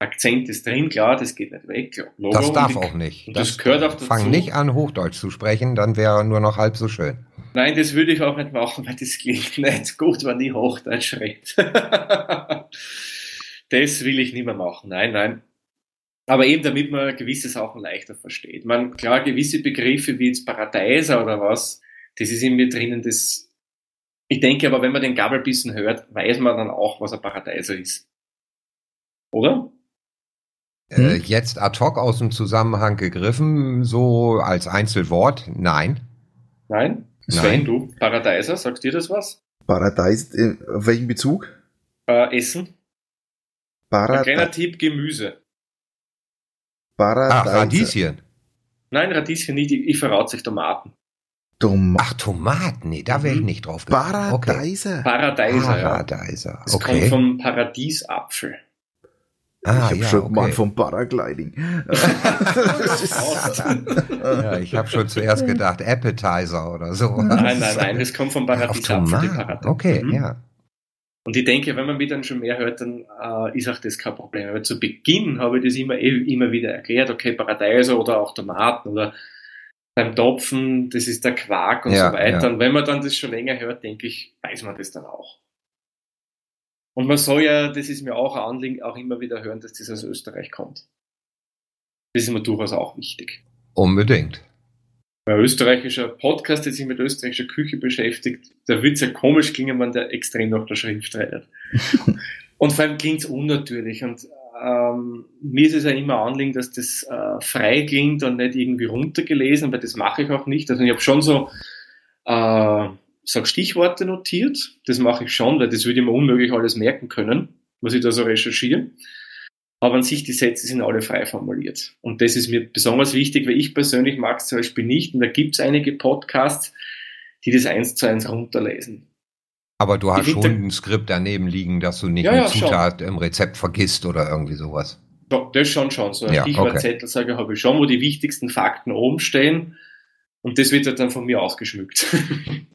Akzent ist drin, klar, das geht nicht weg. Logo. Das darf auch nicht. Das, das gehört auch dazu. Fang nicht an, Hochdeutsch zu sprechen, dann wäre nur noch halb so schön. Nein, das würde ich auch nicht machen, weil das klingt nicht gut, wenn ich Hochdeutsch rede. das will ich nicht mehr machen. Nein, nein. Aber eben, damit man gewisse Sachen leichter versteht. Man, klar, gewisse Begriffe wie jetzt Paradeiser oder was, das ist in mir drinnen, das, ich denke aber, wenn man den Gabelbissen hört, weiß man dann auch, was ein Paradeiser ist. Oder? Äh, hm? jetzt ad hoc aus dem Zusammenhang gegriffen, so als Einzelwort? Nein. Nein? Sven, Nein. du, Paradeiser, sagst dir das was? Paradeis, äh, auf welchen Bezug? Äh, Essen. Parade Ein kleiner Tipp, Gemüse. Paradeiser. Ach, Radieschen. Nein, Radieschen nicht, ich, ich verrate sich Tomaten. Tom Ach, Tomaten, nee, da wäre ich mhm. nicht drauf gekommen. Paradeiser. Okay. Paradeiser, Paradeiser, ja. Das okay. kommt vom Paradiesapfel. Ah, ich habe ja, schon okay. mal vom Paragliding. ja, ich habe schon zuerst gedacht Appetizer oder so. Nein, nein, nein, das kommt vom Paradiesapfel. Okay, mhm. ja. Und ich denke, wenn man mich dann schon mehr hört, dann äh, ist auch das kein Problem. Aber zu Beginn habe ich das immer, eh, immer wieder erklärt, okay, Paradeiser oder auch Tomaten oder beim Topfen, das ist der Quark und ja, so weiter. Ja. Und wenn man dann das schon länger hört, denke ich, weiß man das dann auch. Und man soll ja, das ist mir auch ein Anliegen, auch immer wieder hören, dass das aus Österreich kommt. Das ist mir durchaus auch wichtig. Unbedingt. Ein österreichischer Podcast, der sich mit österreichischer Küche beschäftigt, da wird es ja komisch klingen, wenn der extrem nach der Schrift redet. und vor allem klingt es unnatürlich. Und ähm, mir ist es ja immer Anliegen, dass das äh, frei klingt und nicht irgendwie runtergelesen, weil das mache ich auch nicht. Also ich habe schon so äh, sag Stichworte notiert. Das mache ich schon, weil das würde ich mir unmöglich alles merken können, was ich da so recherchiere. Aber an sich, die Sätze sind alle frei formuliert. Und das ist mir besonders wichtig, weil ich persönlich mag es zum Beispiel nicht. Und da gibt es einige Podcasts, die das eins zu eins runterlesen. Aber du hast schon ein Skript daneben liegen, dass du nicht ja, eine ja, Zutat schon. im Rezept vergisst oder irgendwie sowas. Ja, das schon schon. So ein ja, Stichwortzettel okay. sage habe ich schon, wo die wichtigsten Fakten oben stehen. Und das wird dann von mir ausgeschmückt.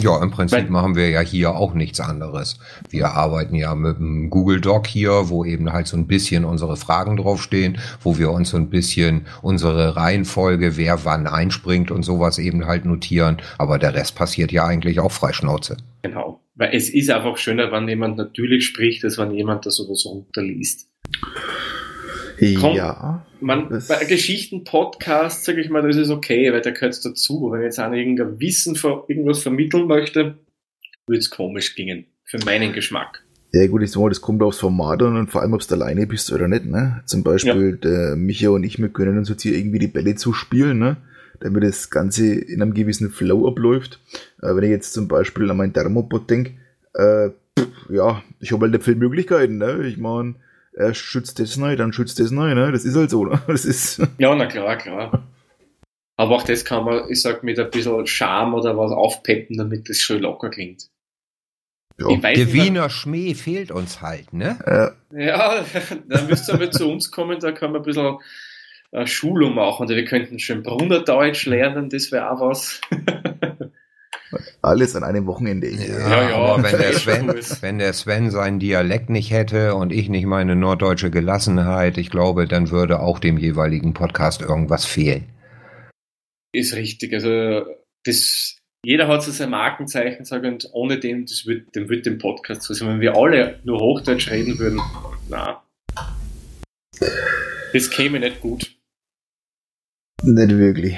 Ja, im Prinzip machen wir ja hier auch nichts anderes. Wir arbeiten ja mit einem Google Doc hier, wo eben halt so ein bisschen unsere Fragen draufstehen, wo wir uns so ein bisschen unsere Reihenfolge, wer wann einspringt und sowas eben halt notieren. Aber der Rest passiert ja eigentlich auch freischnauze. Genau. Weil es ist einfach schöner, wenn jemand natürlich spricht, als wenn jemand das oder so runterliest. Kommt, ja. Man, bei Geschichten-Podcast, sage ich mal, das ist okay, weil der gehört dazu. Wenn jetzt einer irgendein Wissen, irgendwas vermitteln möchte, würde es komisch gingen. Für meinen Geschmack. Ja gut, ich sag mal, das kommt aufs Format an und vor allem, ob du alleine bist oder nicht. Ne? Zum Beispiel ja. der Micha und ich, wir können uns jetzt hier irgendwie die Bälle zuspielen, ne? damit das Ganze in einem gewissen Flow abläuft. Äh, wenn ich jetzt zum Beispiel an meinen Thermopod denke, äh, ja, ich habe halt nicht viele Möglichkeiten. Ne? Ich meine, er schützt das neu, dann schützt das neu, ne? Das ist halt so, ne? Das ist. Ja, na klar, klar. Aber auch das kann man, ich sag, mit ein bisschen Charme oder was aufpeppen, damit das schön locker klingt. Ja. Der Wiener Schmäh fehlt uns halt, ne? Ja, ja dann müsst ihr aber zu uns kommen, da kann man ein bisschen äh, Schulung machen. Oder wir könnten schön Brunnerdeutsch lernen, das wäre auch was. Alles an einem Wochenende. Ja, ja, aber wenn der, Sven, wenn der Sven seinen Dialekt nicht hätte und ich nicht meine norddeutsche Gelassenheit, ich glaube, dann würde auch dem jeweiligen Podcast irgendwas fehlen. Ist richtig. Also das, jeder hat so sein Markenzeichen, sagen, und ohne dem, das wird, dem wird dem Podcast so sein. Wenn wir alle nur Hochdeutsch reden würden, na, das käme nicht gut. Nicht wirklich.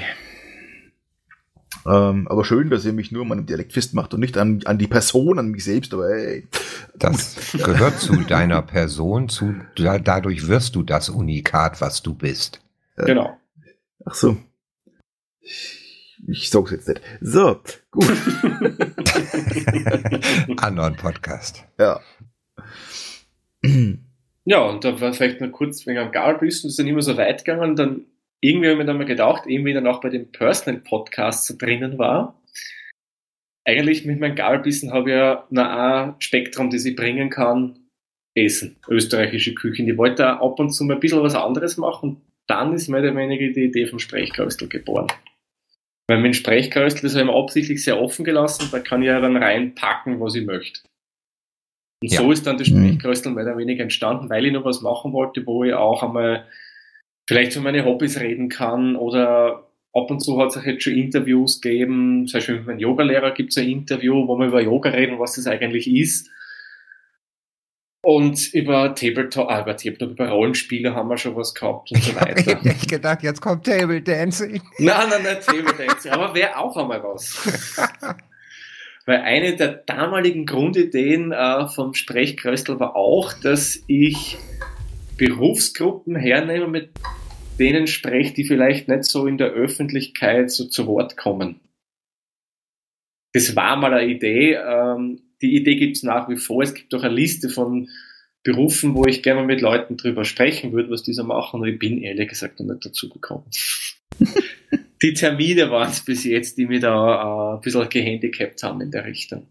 Ähm, aber schön, dass ihr mich nur an meinem Dialekt festmacht und nicht an, an die Person, an mich selbst. Aber ey, das gehört zu deiner Person, zu, da, dadurch wirst du das Unikat, was du bist. Äh, genau. Ach so. Ich, sag's jetzt nicht. So, gut. Anderen Podcast. Ja. Ja, und da war vielleicht noch kurz wegen am Gabelbissen, das ist dann immer so weit gegangen, dann irgendwie habe ich mir dann mal gedacht, eben wie dann auch bei den Personal Podcasts so drinnen war, eigentlich mit meinem Gabelbissen habe ich ja noch ein Spektrum, das ich bringen kann, Essen, österreichische Küche. Ich wollte da ab und zu mal ein bisschen was anderes machen. Dann ist mehr oder weniger die Idee vom Sprechkörstl geboren. Weil mit dem Sprechkörstl, das habe ich mir absichtlich sehr offen gelassen, da kann ich ja dann reinpacken, was ich möchte. Und ja. so ist dann das mhm. Sprechkörstl mehr oder weniger entstanden, weil ich noch was machen wollte, wo ich auch einmal vielleicht für meine Hobbys reden kann oder ab und zu hat es auch jetzt schon Interviews gegeben, zum Beispiel mit meinem Yogalehrer gibt es ein Interview, wo wir über Yoga reden, was das eigentlich ist. Und über Tabletop, ah, über Tabletop, über Rollenspiele haben wir schon was gehabt und so weiter. ich hätte gedacht, jetzt kommt Table Dancing. Nein, nein, nein, Table Dancing. Aber wäre auch einmal was. Weil eine der damaligen Grundideen äh, vom Sprechkröstel war auch, dass ich Berufsgruppen hernehme, mit denen spreche, die vielleicht nicht so in der Öffentlichkeit so zu Wort kommen. Das war mal eine Idee. Ähm, die Idee gibt es nach wie vor. Es gibt auch eine Liste von Berufen, wo ich gerne mit Leuten drüber sprechen würde, was diese machen. Und ich bin ehrlich gesagt noch nicht dazu gekommen. die Termine waren es bis jetzt, die mir da äh, ein bisschen gehandicapt haben in der Richtung.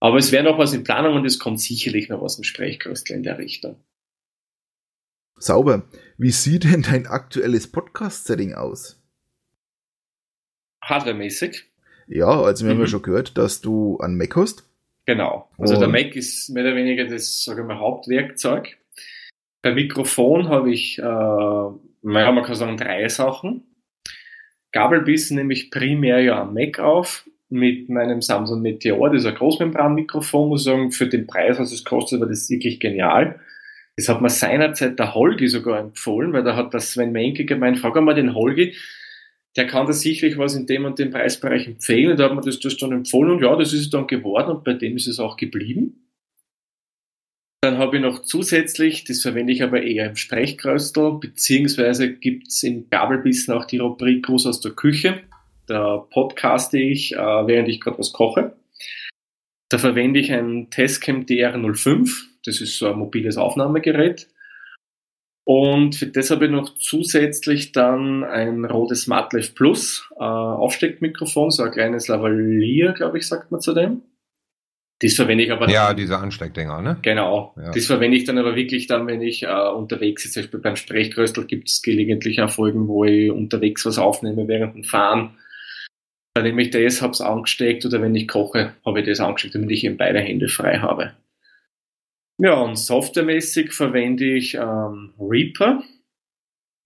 Aber es wäre noch was in Planung und es kommt sicherlich noch was im Sprechkostel in der Richtung. Sauber. Wie sieht denn dein aktuelles Podcast-Setting aus? Hardware-mäßig. Ja, also wir mhm. haben ja mhm. schon gehört, dass du an Mac hast. Genau. Also Und der Mac ist mehr oder weniger das, sage ich mal, Hauptwerkzeug. Beim Mikrofon habe ich, äh, man kann sagen, drei Sachen. Gabelbissen nehme ich primär ja am Mac auf mit meinem Samsung Meteor, das ist ein Großmembran-Mikrofon, muss ich sagen, für den Preis, was es kostet, war das wirklich genial. Das hat mir seinerzeit der Holgi sogar empfohlen, weil da hat der Sven Menke gemeint, frag einmal den Holgi, der kann da sicherlich was in dem und dem Preisbereich empfehlen. Und da hat man das, das dann empfohlen und ja, das ist es dann geworden und bei dem ist es auch geblieben. Dann habe ich noch zusätzlich, das verwende ich aber eher im Sprechkröstel, beziehungsweise gibt es in Gabelbissen auch die Rubrik Gruß aus der Küche. Da podcaste ich, äh, während ich gerade was koche. Da verwende ich ein Testcam DR05. Das ist so ein mobiles Aufnahmegerät. Und für das habe ich noch zusätzlich dann ein rotes Smartlife Plus äh, Aufsteckmikrofon, so ein kleines Lavalier, glaube ich, sagt man zu dem. Das verwende ich aber. Ja, diese Ansteckdinger, ne? Genau. Ja. Das verwende ich dann aber wirklich dann, wenn ich äh, unterwegs bin. Zum Beispiel beim Sprechkröstel gibt es gelegentlich auch Folgen, wo ich unterwegs was aufnehme während dem Fahren. Dann nehme ich das, habe es angesteckt oder wenn ich koche, habe ich das angesteckt, damit ich eben beide Hände frei habe. Ja, und softwaremäßig verwende ich ähm, Reaper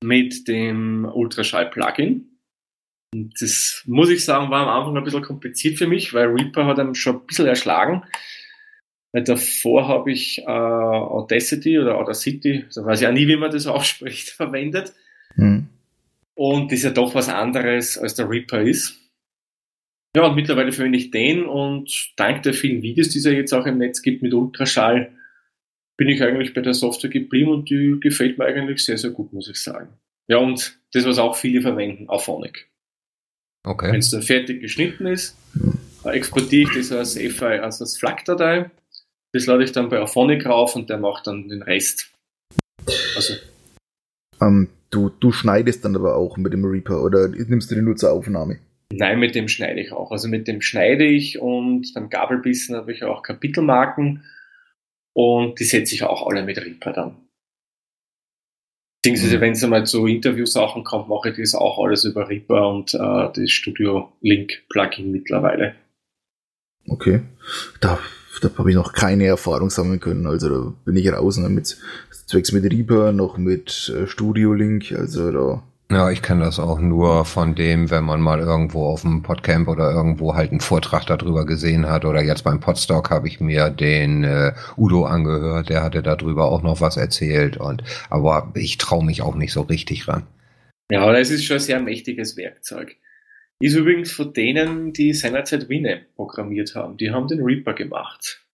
mit dem Ultraschall-Plugin. Und das muss ich sagen, war am Anfang ein bisschen kompliziert für mich, weil Reaper hat einem schon ein bisschen erschlagen. Weil davor habe ich äh, Audacity oder Audacity, da weiß ich auch nie, wie man das ausspricht, verwendet. Mhm. Und das ist ja doch was anderes, als der Reaper ist. Ja, und mittlerweile verwende ich den und dank der vielen Videos, die es ja jetzt auch im Netz gibt mit Ultraschall, bin ich eigentlich bei der Software geblieben und die gefällt mir eigentlich sehr, sehr gut, muss ich sagen. Ja, und das, was auch viele verwenden, Auphonic. Okay. Wenn es dann fertig geschnitten ist, exportiere ich das als FI, also als FLAC-Datei. Das lade ich dann bei Auphonic rauf und der macht dann den Rest. Also. Um, ähm, du, du schneidest dann aber auch mit dem Reaper oder nimmst du den nur zur Aufnahme? Nein, mit dem schneide ich auch. Also mit dem schneide ich und beim Gabelbissen habe ich auch Kapitelmarken und die setze ich auch alle mit Reaper dann. Beziehungsweise, mhm. wenn es einmal zu Interviewsachen kommt, mache ich das auch alles über Reaper und äh, das Studio Link Plugin mittlerweile. Okay. Da, da habe ich noch keine Erfahrung sammeln können. Also da bin ich raus und mit zwecks mit Reaper noch mit äh, Studio Link. Also da ja, ich kenne das auch nur von dem, wenn man mal irgendwo auf dem Podcamp oder irgendwo halt einen Vortrag darüber gesehen hat. Oder jetzt beim Podstock habe ich mir den äh, Udo angehört, der hatte darüber auch noch was erzählt. Und aber ich traue mich auch nicht so richtig ran. Ja, das ist schon ein sehr mächtiges Werkzeug. Ist übrigens von denen, die seinerzeit Winamp programmiert haben. Die haben den Reaper gemacht.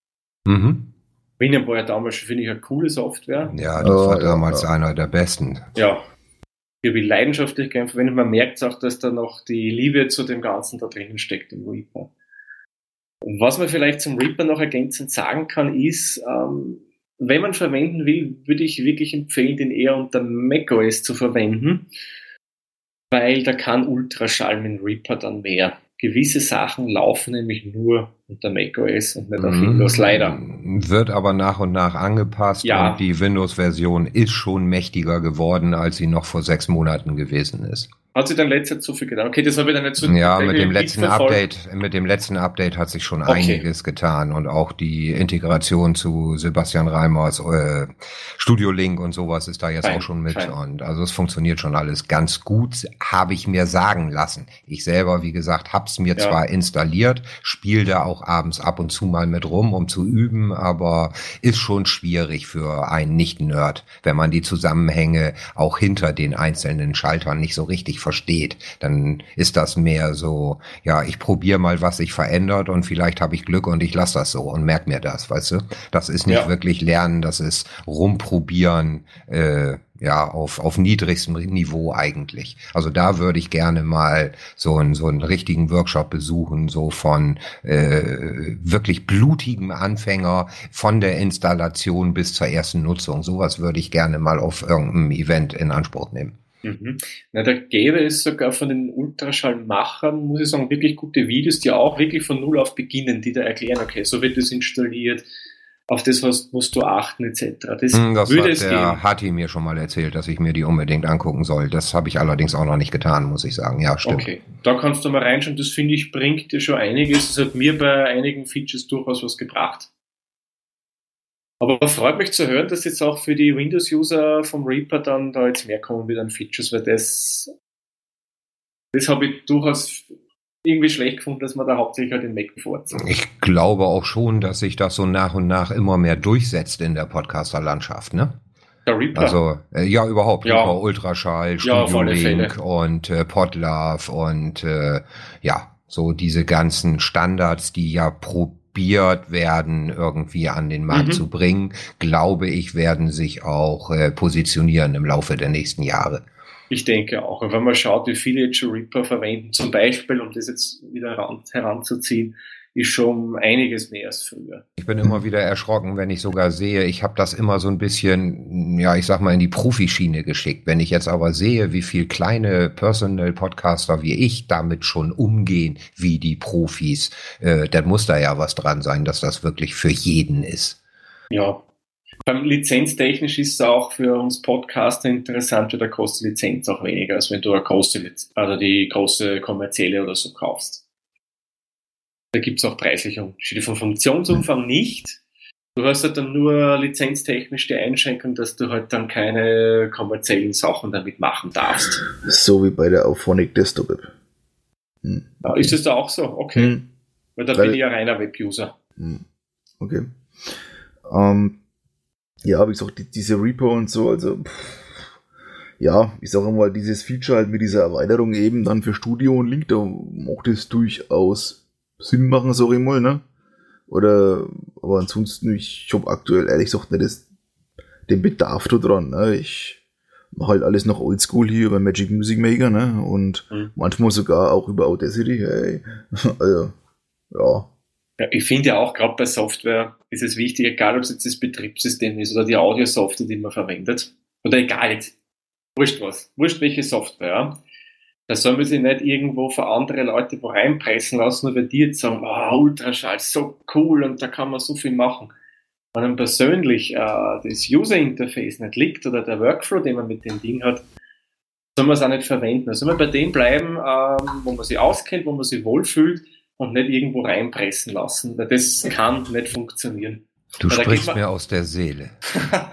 Mhm. Winamp war ja damals, finde ich, eine coole Software. Ja, das oh, war damals ja. einer der besten. Ja, wie leidenschaftlich gern verwendet. Man merkt auch, dass da noch die Liebe zu dem Ganzen da drinnen steckt im Reaper. Was man vielleicht zum Reaper noch ergänzend sagen kann, ist, ähm, wenn man verwenden will, würde ich wirklich empfehlen, den eher unter macOS zu verwenden, weil da kann Ultraschall mit Reaper dann mehr. Gewisse Sachen laufen nämlich nur unter macOS und nicht auf mhm. Windows, leider. Wird aber nach und nach angepasst ja. und die Windows-Version ist schon mächtiger geworden, als sie noch vor sechs Monaten gewesen ist. Hat sich dann letztes so viel getan? Okay, das habe ich dann nicht so Ja, mit dem letzten Update, mit dem letzten Update hat sich schon okay. einiges getan und auch die Integration zu Sebastian Reimers äh, Studio Link und sowas ist da jetzt fein, auch schon mit fein. und also es funktioniert schon alles ganz gut, habe ich mir sagen lassen. Ich selber, wie gesagt, hab's mir ja. zwar installiert, spiele da auch abends ab und zu mal mit rum, um zu üben, aber ist schon schwierig für einen Nicht-Nerd, wenn man die Zusammenhänge auch hinter den einzelnen Schaltern nicht so richtig versteht, dann ist das mehr so, ja, ich probiere mal, was sich verändert und vielleicht habe ich Glück und ich lasse das so und merk mir das, weißt du? Das ist nicht ja. wirklich lernen, das ist rumprobieren, äh, ja, auf, auf niedrigstem Niveau eigentlich. Also da würde ich gerne mal so einen, so einen richtigen Workshop besuchen, so von äh, wirklich blutigem Anfänger von der Installation bis zur ersten Nutzung. Sowas würde ich gerne mal auf irgendeinem Event in Anspruch nehmen. Mhm. Na, da gäbe es sogar von den Ultraschallmachern, muss ich sagen, wirklich gute Videos, die auch wirklich von Null auf beginnen, die da erklären, okay, so wird das installiert, auf das was musst du achten, etc. Das, hm, das würde hat es der geben. Hati mir schon mal erzählt, dass ich mir die unbedingt angucken soll. Das habe ich allerdings auch noch nicht getan, muss ich sagen. Ja, stimmt. Okay, da kannst du mal reinschauen. Das finde ich bringt dir schon einiges. Das hat mir bei einigen Features durchaus was gebracht. Aber freut mich zu hören, dass jetzt auch für die Windows-User vom Reaper dann da jetzt mehr kommen wieder an Features, weil das, das habe ich durchaus irgendwie schlecht gefunden, dass man da hauptsächlich halt den Mac bevorzugt. Ich glaube auch schon, dass sich das so nach und nach immer mehr durchsetzt in der Podcaster-Landschaft, ne? Der Reaper? Also, äh, ja, überhaupt. Ja. Reaper, Ultraschall, Studio ja, Link und äh, Podlove und äh, ja, so diese ganzen Standards, die ja pro probiert werden, irgendwie an den Markt mhm. zu bringen, glaube ich, werden sich auch äh, positionieren im Laufe der nächsten Jahre. Ich denke auch. Und wenn man schaut, wie viele jetzt schon Reaper verwenden, zum Beispiel, um das jetzt wieder heran, heranzuziehen, ist schon einiges mehr als früher. Ich bin immer wieder erschrocken, wenn ich sogar sehe, ich habe das immer so ein bisschen, ja, ich sag mal, in die Profischiene geschickt. Wenn ich jetzt aber sehe, wie viel kleine Personal-Podcaster wie ich damit schon umgehen, wie die Profis, äh, dann muss da ja was dran sein, dass das wirklich für jeden ist. Ja, beim Lizenztechnisch ist es auch für uns Podcaster interessant, weil da kostet die Lizenz auch weniger, als wenn du eine große, also die große kommerzielle oder so kaufst. Da gibt es auch preisliche Unterschiede. Vom Funktionsumfang nicht. Du hast halt dann nur lizenztechnisch die Einschränkung, dass du halt dann keine kommerziellen Sachen damit machen darfst. So wie bei der Auphonic Desktop App. Hm. Ja, ist das da auch so? Okay. Hm. Weil da bin ich ja reiner Web-User. Hm. Okay. Ähm, ja, wie gesagt, die, diese Repo und so, also pff, ja, ich sage mal, dieses Feature halt mit dieser Erweiterung eben dann für Studio und Link, da macht es durchaus Sinn machen, sag ich mal, ne? Oder, aber ansonsten, ich habe aktuell ehrlich gesagt nicht das, den Bedarf da dran, ne? Ich mache halt alles noch oldschool hier über Magic Music Maker, ne? Und mhm. manchmal sogar auch über Audacity, hey. also, ja. Ja, ich finde ja auch, gerade bei Software ist es wichtig, egal ob es jetzt das Betriebssystem ist oder die Audio-Software, die man verwendet, oder egal jetzt, wurscht was, wurscht welche Software, da soll man sich nicht irgendwo für andere Leute wo reinpressen lassen, nur weil die jetzt sagen, oh, Ultraschall, so cool und da kann man so viel machen. Wenn einem persönlich äh, das User-Interface nicht liegt oder der Workflow, den man mit dem Ding hat, soll man es auch nicht verwenden. Da soll man bei dem bleiben, ähm, wo man sich auskennt, wo man sich wohlfühlt und nicht irgendwo reinpressen lassen, weil das kann nicht funktionieren. Du sprichst mir aus der Seele.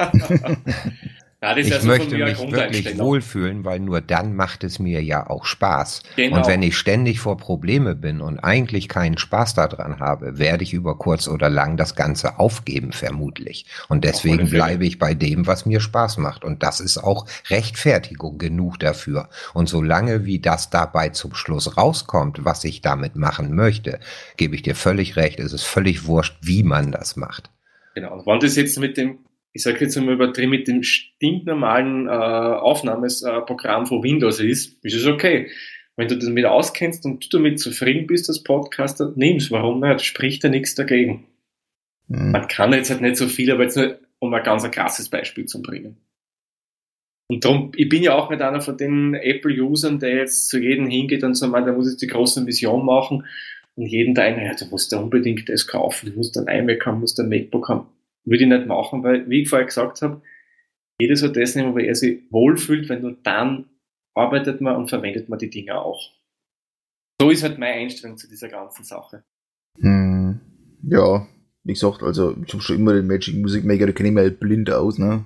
Ja, ich also möchte mich wirklich wohlfühlen, weil nur dann macht es mir ja auch Spaß. Genau. Und wenn ich ständig vor Probleme bin und eigentlich keinen Spaß daran habe, werde ich über kurz oder lang das Ganze aufgeben, vermutlich. Und deswegen bleibe ich bei dem, was mir Spaß macht. Und das ist auch Rechtfertigung genug dafür. Und solange wie das dabei zum Schluss rauskommt, was ich damit machen möchte, gebe ich dir völlig recht, es ist völlig wurscht, wie man das macht. Genau. Und wenn das jetzt mit dem ich sage jetzt einmal übertrieben, mit dem stinknormalen äh, Aufnahmeprogramm von Windows ist, ist es okay. Wenn du damit auskennst und du damit zufrieden bist als Podcaster, nimm's. Warum nicht? Spricht ja nichts dagegen. Mhm. Man kann jetzt halt nicht so viel, aber jetzt nur um ein ganz ein krasses Beispiel zu bringen. Und darum, ich bin ja auch mit einer von den Apple-Usern, der jetzt zu jedem hingeht und so meint, der muss jetzt die große Vision machen und jeden da ein, ja, du musst da unbedingt das kaufen, du musst ein iMac haben, du musst ein MacBook haben. Würde ich nicht machen, weil, wie ich vorher gesagt habe, jeder soll das nehmen, wo er sich wohlfühlt, weil nur dann arbeitet man und verwendet man die Dinge auch. So ist halt meine Einstellung zu dieser ganzen Sache. Hm, ja, wie gesagt, also ich habe schon immer den Magic Music Maker, da kenne ich mir halt blind aus, ne?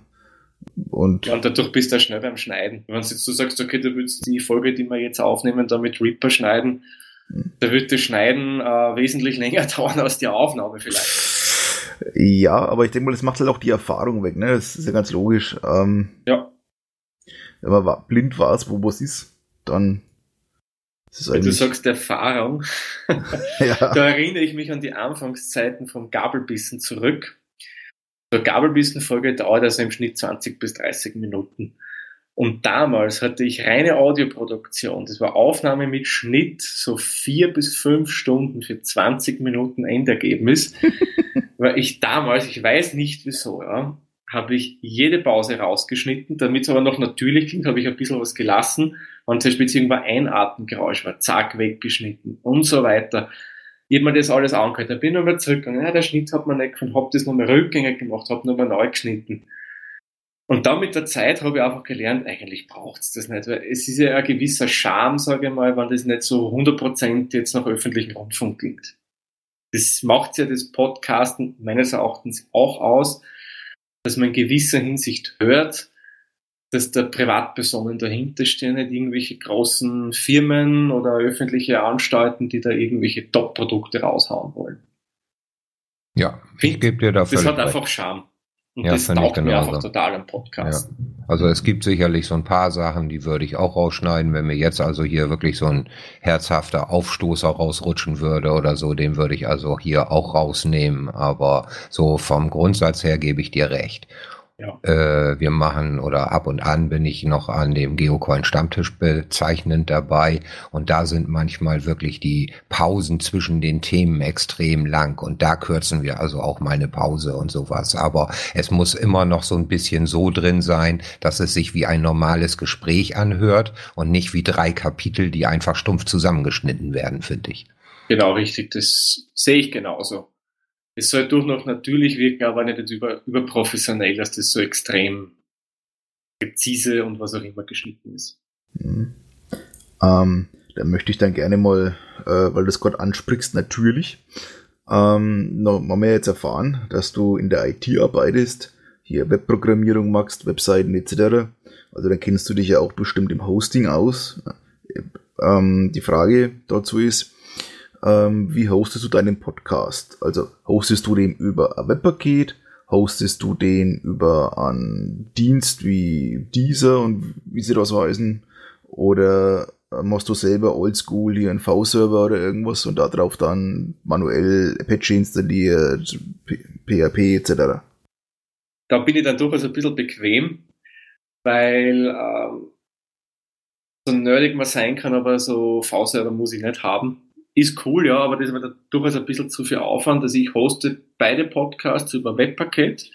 Und, ja, und dadurch bist du schnell beim Schneiden. Wenn du jetzt so sagst, okay, du willst die Folge, die wir jetzt aufnehmen, da mit Reaper schneiden, hm. da wird das Schneiden äh, wesentlich länger dauern als die Aufnahme vielleicht. Ja, aber ich denke mal, das macht halt auch die Erfahrung weg, ne? Das ist ja ganz logisch. Ähm, ja. Wenn man blind weiß, wo was ist, dann wenn du sagst Erfahrung, ja. da erinnere ich mich an die Anfangszeiten vom Gabelbissen zurück. So Gabelbissen-Folge dauert also im Schnitt 20 bis 30 Minuten. Und damals hatte ich reine Audioproduktion. Das war Aufnahme mit Schnitt, so vier bis fünf Stunden für 20 Minuten Endergebnis. Weil ich damals, ich weiß nicht wieso, ja, habe ich jede Pause rausgeschnitten. Damit es aber noch natürlich klingt, habe ich ein bisschen was gelassen. Und zum Beispiel irgendwo ein Atemgeräusch war, zack, weggeschnitten und so weiter. Ich habe mir das alles angehört. Dann bin ich nochmal zurückgegangen. Ja, der Schnitt hat man nicht gefunden, habe das nochmal rückgängig gemacht, habe nochmal neu geschnitten. Und dann mit der Zeit habe ich einfach gelernt, eigentlich braucht es das nicht. Weil es ist ja ein gewisser Charme, sage ich mal, wenn das nicht so 100% jetzt nach öffentlichen Rundfunk klingt. Das macht ja das Podcasten meines Erachtens auch aus, dass man in gewisser Hinsicht hört, dass da Privatpersonen dahinter stehen, nicht irgendwelche großen Firmen oder öffentliche Anstalten, die da irgendwelche Top-Produkte raushauen wollen. Ja, ich gebe dir dafür. Das hat einfach Charme. Und ja, das taugt mir einfach total am Podcast. Ja. Also es gibt sicherlich so ein paar Sachen, die würde ich auch rausschneiden. Wenn mir jetzt also hier wirklich so ein herzhafter Aufstoßer rausrutschen würde oder so, den würde ich also hier auch rausnehmen. Aber so vom Grundsatz her gebe ich dir recht. Ja. Äh, wir machen oder ab und an bin ich noch an dem Geocoin Stammtisch bezeichnend dabei und da sind manchmal wirklich die Pausen zwischen den Themen extrem lang und da kürzen wir also auch mal eine Pause und sowas. Aber es muss immer noch so ein bisschen so drin sein, dass es sich wie ein normales Gespräch anhört und nicht wie drei Kapitel, die einfach stumpf zusammengeschnitten werden, finde ich. Genau, richtig. Das sehe ich genauso es soll durch noch natürlich wirken, aber nicht über, überprofessionell, dass das so extrem präzise und was auch immer geschnitten ist. Mhm. Ähm, da möchte ich dann gerne mal, äh, weil du das gerade ansprichst, natürlich, ähm, noch mal mehr jetzt erfahren, dass du in der IT arbeitest, hier Webprogrammierung machst, Webseiten etc. Also dann kennst du dich ja auch bestimmt im Hosting aus. Ähm, die Frage dazu ist, ähm, wie hostest du deinen Podcast? Also hostest du den über ein Webpaket? Hostest du den über einen Dienst wie dieser und wie sie das heißen? Oder machst du selber oldschool hier einen V-Server oder irgendwas und darauf dann manuell Apache installiert, PHP etc.? Da bin ich dann durchaus ein bisschen bequem, weil ähm, so nerdig man sein kann, aber so V-Server muss ich nicht haben ist cool, ja, aber das war durchaus ein bisschen zu viel Aufwand. Also ich hoste beide Podcasts über Webpaket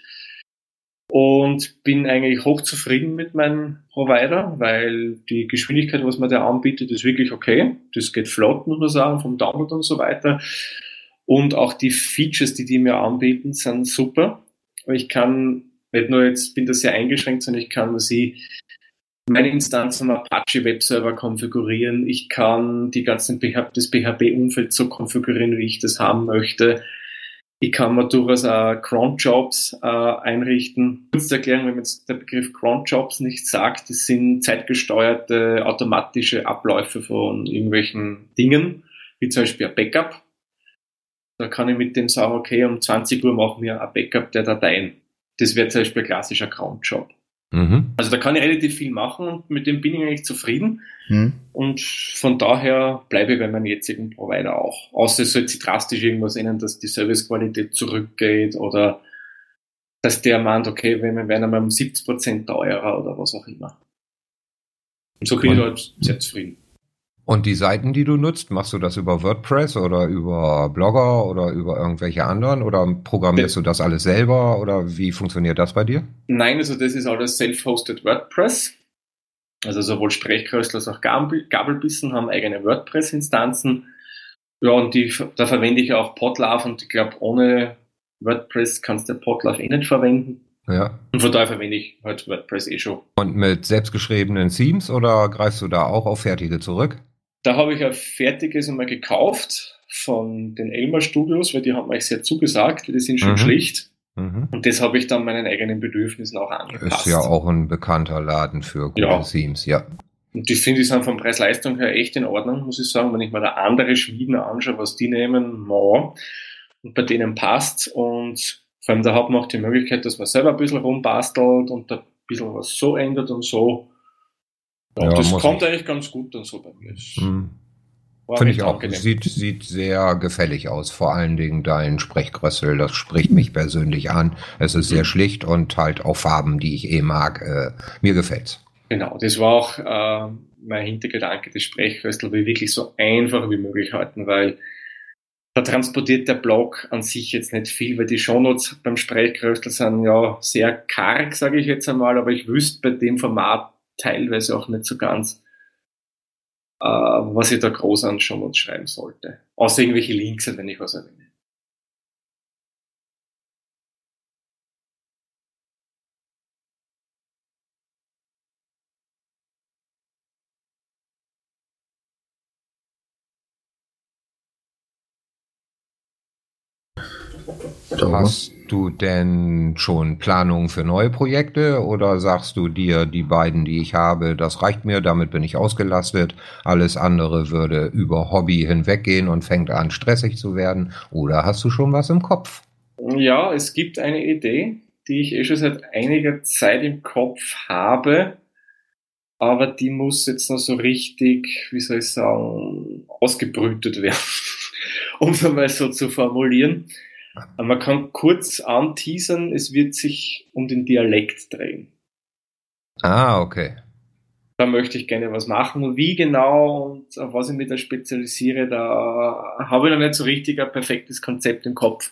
und bin eigentlich hochzufrieden mit meinem Provider, weil die Geschwindigkeit, was man da anbietet, ist wirklich okay. Das geht flott, muss man sagen, vom Download und so weiter. Und auch die Features, die die mir anbieten, sind super. Ich kann nicht nur jetzt, bin da sehr eingeschränkt, sondern ich kann sie meine Instanz am Apache Webserver konfigurieren. Ich kann die ganzen PHP, das PHP-Umfeld so konfigurieren, wie ich das haben möchte. Ich kann mir durchaus auch Cronjobs äh, einrichten. Kurz zu erklären, wenn man jetzt der Begriff Cronjobs nicht sagt, das sind zeitgesteuerte automatische Abläufe von irgendwelchen Dingen, wie zum Beispiel ein Backup. Da kann ich mit dem sagen, okay, um 20 Uhr machen wir ein Backup der Dateien. Das wäre zum Beispiel ein klassischer Cronjob. Mhm. Also da kann ich relativ viel machen und mit dem bin ich eigentlich zufrieden. Mhm. Und von daher bleibe ich bei meinem jetzigen Provider auch. Außer es sollte sich drastisch irgendwas ändern, dass die Servicequalität zurückgeht oder dass der meint, okay, wenn wir werden einmal um 70% teurer oder was auch immer. Und so bin ich halt sehr zufrieden. Und die Seiten, die du nutzt, machst du das über WordPress oder über Blogger oder über irgendwelche anderen oder programmierst du das alles selber oder wie funktioniert das bei dir? Nein, also das ist alles self-hosted WordPress. Also sowohl Sprechkröstel als auch Gabelbissen haben eigene WordPress-Instanzen. Ja, und die, da verwende ich auch Podlove und ich glaube, ohne WordPress kannst du Podlove eh nicht verwenden. Ja. Und von daher verwende ich halt WordPress eh schon. Und mit selbstgeschriebenen Themes oder greifst du da auch auf fertige zurück? Da habe ich ein fertiges einmal gekauft von den Elmer Studios, weil die haben euch sehr zugesagt, die sind schon mhm. schlicht. Mhm. Und das habe ich dann meinen eigenen Bedürfnissen auch angepasst. Ist ja auch ein bekannter Laden für gute ja. Themes, ja. Und die finde ich sind vom Preis-Leistung her echt in Ordnung, muss ich sagen. Wenn ich mir da andere Schmieden anschaue, was die nehmen, no, und bei denen passt. Und vor allem da hat man auch die Möglichkeit, dass man selber ein bisschen rumbastelt und da ein bisschen was so ändert und so. Ja, das kommt ich. eigentlich ganz gut dann so bei mir. Mhm. Finde ich auch. Sieht, sieht sehr gefällig aus. Vor allen Dingen dein Sprechkrössel, das spricht mich persönlich an. Es ist sehr mhm. schlicht und halt auch Farben, die ich eh mag. Äh, mir gefällt's. Genau, das war auch äh, mein Hintergedanke des Sprechkrössel, will wirklich so einfach wie möglich halten, weil da transportiert der Blog an sich jetzt nicht viel, weil die Shownotes beim Sprechkrössel sind ja sehr karg, sage ich jetzt einmal, aber ich wüsste bei dem Format teilweise auch nicht so ganz, äh, was ich da groß an Shownotes schreiben sollte. Außer irgendwelche Links, wenn ich was erwähne. Hast du denn schon Planungen für neue Projekte oder sagst du dir, die beiden, die ich habe, das reicht mir, damit bin ich ausgelastet, alles andere würde über Hobby hinweggehen und fängt an stressig zu werden oder hast du schon was im Kopf? Ja, es gibt eine Idee, die ich eh schon seit einiger Zeit im Kopf habe, aber die muss jetzt noch so richtig, wie soll ich sagen, ausgebrütet werden, um es einmal so zu formulieren. Man kann kurz anteasern, es wird sich um den Dialekt drehen. Ah, okay. Da möchte ich gerne was machen. Und wie genau und auf was ich mich da spezialisiere, da habe ich noch nicht so richtig ein perfektes Konzept im Kopf.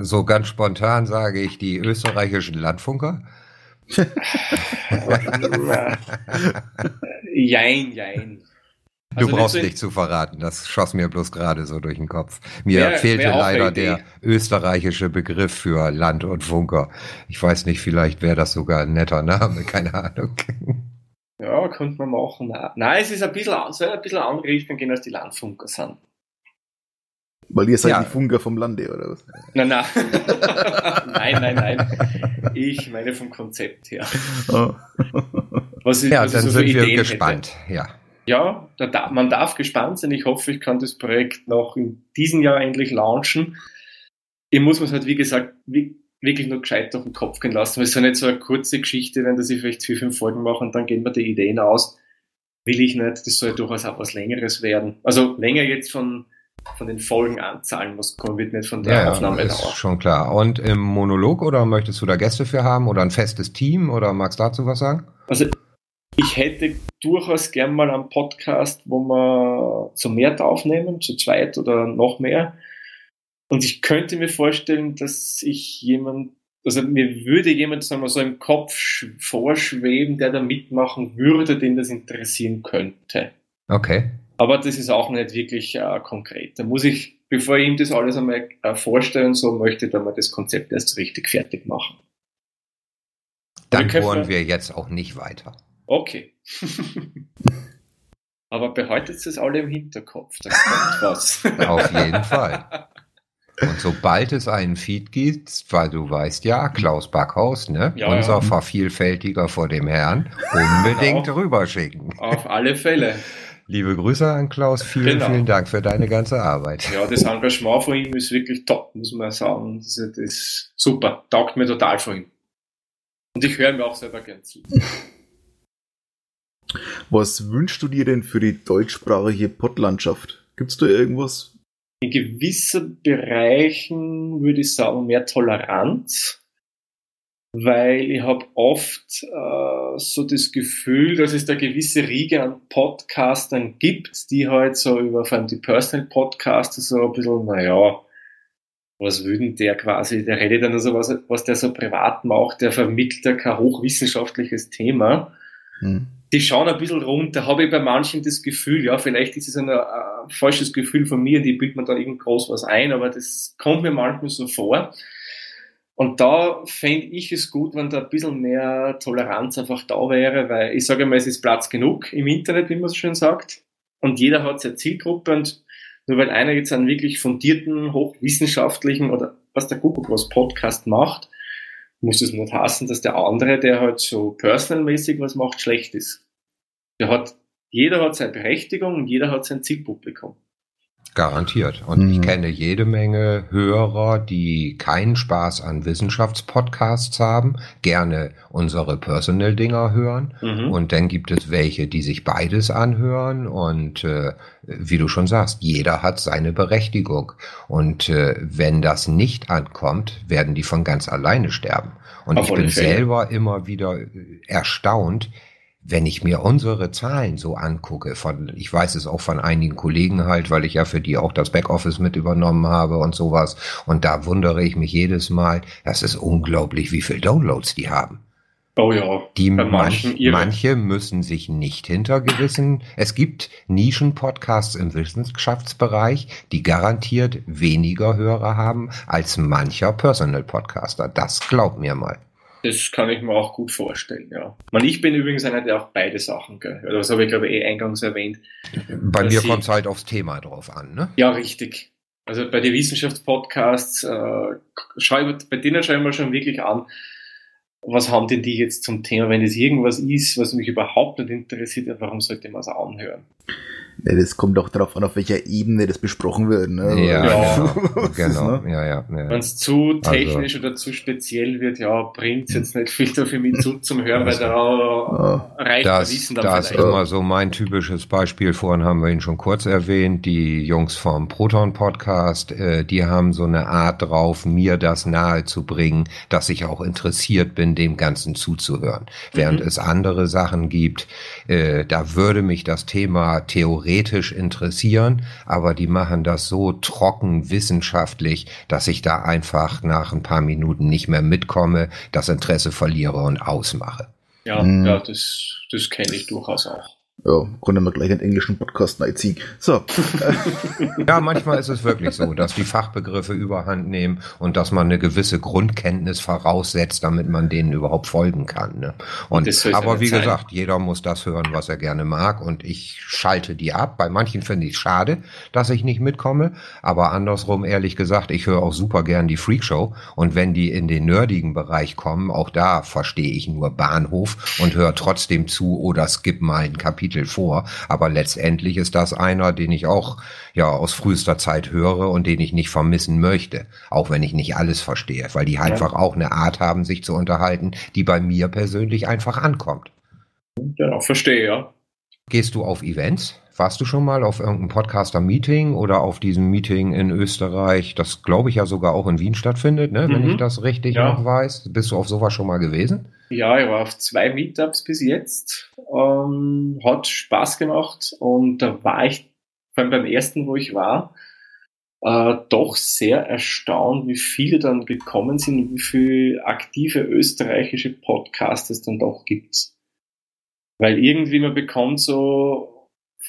So ganz spontan sage ich die österreichischen Landfunker. jein, jein. Du also brauchst nicht zu verraten, das schoss mir bloß gerade so durch den Kopf. Mir wär, fehlte wär leider der österreichische Begriff für Land und Funker. Ich weiß nicht, vielleicht wäre das sogar ein netter Name, keine Ahnung. Ja, könnte man machen. Nein, es ist ein bisschen, soll ein bisschen andere Richtung gehen, als die Landfunker sind. Weil ihr seid ja. die Funker vom Lande, oder was? Nein, nein. nein, nein, nein. Ich meine vom Konzept her. Oh. Was ich, ja, was dann so sind wir Ideen gespannt. Hätte. Ja ja, da, man darf gespannt sein. Ich hoffe, ich kann das Projekt noch in diesem Jahr endlich launchen. Ich muss mir es halt, wie gesagt, wie, wirklich nur gescheit durch den Kopf gehen lassen. Weil es ist ja nicht so eine kurze Geschichte, wenn das ich vielleicht vier, fünf Folgen mache und dann gehen wir die Ideen aus. Will ich nicht. Das soll durchaus auch was Längeres werden. Also länger jetzt von, von den Folgenanzahlen, was kommen wird nicht von der ja, Aufnahme ist dauer. schon klar. Und im Monolog oder möchtest du da Gäste für haben oder ein festes Team oder magst du dazu was sagen? Also ich hätte durchaus gern mal einen Podcast, wo wir zu mehr aufnehmen, zu zweit oder noch mehr. Und ich könnte mir vorstellen, dass ich jemand, also mir würde jemand sagen wir, so im Kopf vorschweben, der da mitmachen würde, den das interessieren könnte. Okay. Aber das ist auch nicht wirklich äh, konkret. Da muss ich, bevor ich ihm das alles einmal äh, vorstellen, so möchte ich da mal das Konzept erst richtig fertig machen. Dann bohren wir jetzt auch nicht weiter. Okay. Aber behaltet es alle im Hinterkopf, da kommt was. Auf jeden Fall. Und sobald es einen Feed gibt, weil du weißt ja, Klaus Backhaus, ne? Ja, unser ja. Vervielfältiger vor dem Herrn, unbedingt genau. rüberschicken. Auf alle Fälle. Liebe Grüße an Klaus, vielen, genau. vielen Dank für deine ganze Arbeit. Ja, das Engagement von ihm ist wirklich top, muss man sagen. Das ist, das ist super, taugt mir total von ihm. Und ich höre mir auch selber gern zu. Was wünschst du dir denn für die deutschsprachige Podlandschaft? Gibt's da irgendwas? In gewissen Bereichen würde ich sagen mehr Toleranz. weil ich habe oft äh, so das Gefühl, dass es da gewisse Riege an Podcastern gibt, die halt so über vor allem die Personal Podcaster so ein bisschen, naja, was würden der quasi, der redet dann so was, was der so privat macht, der vermittelt ja kein hochwissenschaftliches Thema. Hm. Die schauen ein bisschen runter, habe ich bei manchen das Gefühl, ja, vielleicht ist es ein, ein falsches Gefühl von mir, die bildet man da irgend groß was ein, aber das kommt mir manchmal so vor. Und da fände ich es gut, wenn da ein bisschen mehr Toleranz einfach da wäre, weil ich sage mal, es ist Platz genug im Internet, wie man so schön sagt. Und jeder hat seine Zielgruppe und nur weil einer jetzt einen wirklich fundierten, hochwissenschaftlichen oder was der Google Podcast macht, muss es nicht heißen, dass der andere, der halt so personalmäßig was macht, schlecht ist. Der hat, jeder hat seine Berechtigung und jeder hat sein Zielpublikum. Garantiert. Und mhm. ich kenne jede Menge Hörer, die keinen Spaß an Wissenschaftspodcasts haben, gerne unsere Personal-Dinger hören. Mhm. Und dann gibt es welche, die sich beides anhören. Und äh, wie du schon sagst, jeder hat seine Berechtigung. Und äh, wenn das nicht ankommt, werden die von ganz alleine sterben. Und Auf ich bin selber immer wieder äh, erstaunt, wenn ich mir unsere Zahlen so angucke, von, ich weiß es auch von einigen Kollegen halt, weil ich ja für die auch das Backoffice mit übernommen habe und sowas. Und da wundere ich mich jedes Mal, das ist unglaublich, wie viel Downloads die haben. Oh ja. Die manch, manche müssen sich nicht hinter gewissen. Es gibt Nischen-Podcasts im Wissenschaftsbereich, die garantiert weniger Hörer haben als mancher Personal-Podcaster. Das glaub mir mal. Das kann ich mir auch gut vorstellen, ja. Man, ich bin übrigens einer, der auch beide Sachen, gell. Das habe ich, glaube ich, eh eingangs erwähnt. Bei mir kommt es halt aufs Thema drauf an, ne? Ja, richtig. Also bei den Wissenschaftspodcasts, äh, schau, bei denen schauen wir schon wirklich an, was haben denn die jetzt zum Thema? Wenn es irgendwas ist, was mich überhaupt nicht interessiert, warum sollte man es anhören? Ja, das kommt auch darauf an, auf welcher Ebene das besprochen wird. Ne? Ja, ja. genau. Ne? Ja, ja, ja. Wenn es zu also technisch also. oder zu speziell wird, ja, bringt es jetzt nicht viel für mich zu, zum Hören, weil da reicht das, Wissen dann Das ist immer so mein typisches Beispiel. Vorhin haben wir ihn schon kurz erwähnt. Die Jungs vom Proton Podcast, äh, die haben so eine Art drauf, mir das nahe zu bringen, dass ich auch interessiert bin, dem Ganzen zuzuhören. Während mhm. es andere Sachen gibt, äh, da würde mich das Thema theoretisch theoretisch interessieren, aber die machen das so trocken wissenschaftlich, dass ich da einfach nach ein paar Minuten nicht mehr mitkomme, das Interesse verliere und ausmache. Ja, hm. ja das, das kenne ich durchaus auch. Ja, konnte man gleich einen englischen Podcast einziehen. So. ja, manchmal ist es wirklich so, dass die Fachbegriffe überhand nehmen und dass man eine gewisse Grundkenntnis voraussetzt, damit man denen überhaupt folgen kann. Ne? Und, und aber wie Zeit. gesagt, jeder muss das hören, was er gerne mag und ich schalte die ab. Bei manchen finde ich es schade, dass ich nicht mitkomme, aber andersrum ehrlich gesagt, ich höre auch super gern die Freakshow und wenn die in den nerdigen Bereich kommen, auch da verstehe ich nur Bahnhof und höre trotzdem zu oder skip mal ein Kapitel Titel vor. Aber letztendlich ist das einer, den ich auch ja aus frühester Zeit höre und den ich nicht vermissen möchte. Auch wenn ich nicht alles verstehe, weil die einfach auch eine Art haben, sich zu unterhalten, die bei mir persönlich einfach ankommt. Ja, verstehe, ja. Gehst du auf Events? Warst du schon mal auf irgendeinem Podcaster-Meeting oder auf diesem Meeting in Österreich, das glaube ich ja sogar auch in Wien stattfindet, ne? Mhm. wenn ich das richtig ja. noch weiß? Bist du auf sowas schon mal gewesen? Ja, ich war auf zwei Meetups bis jetzt. Ähm, hat Spaß gemacht und da war ich, vor allem beim ersten, wo ich war, äh, doch sehr erstaunt, wie viele dann gekommen sind und wie viele aktive österreichische Podcasts es dann doch gibt. Weil irgendwie man bekommt so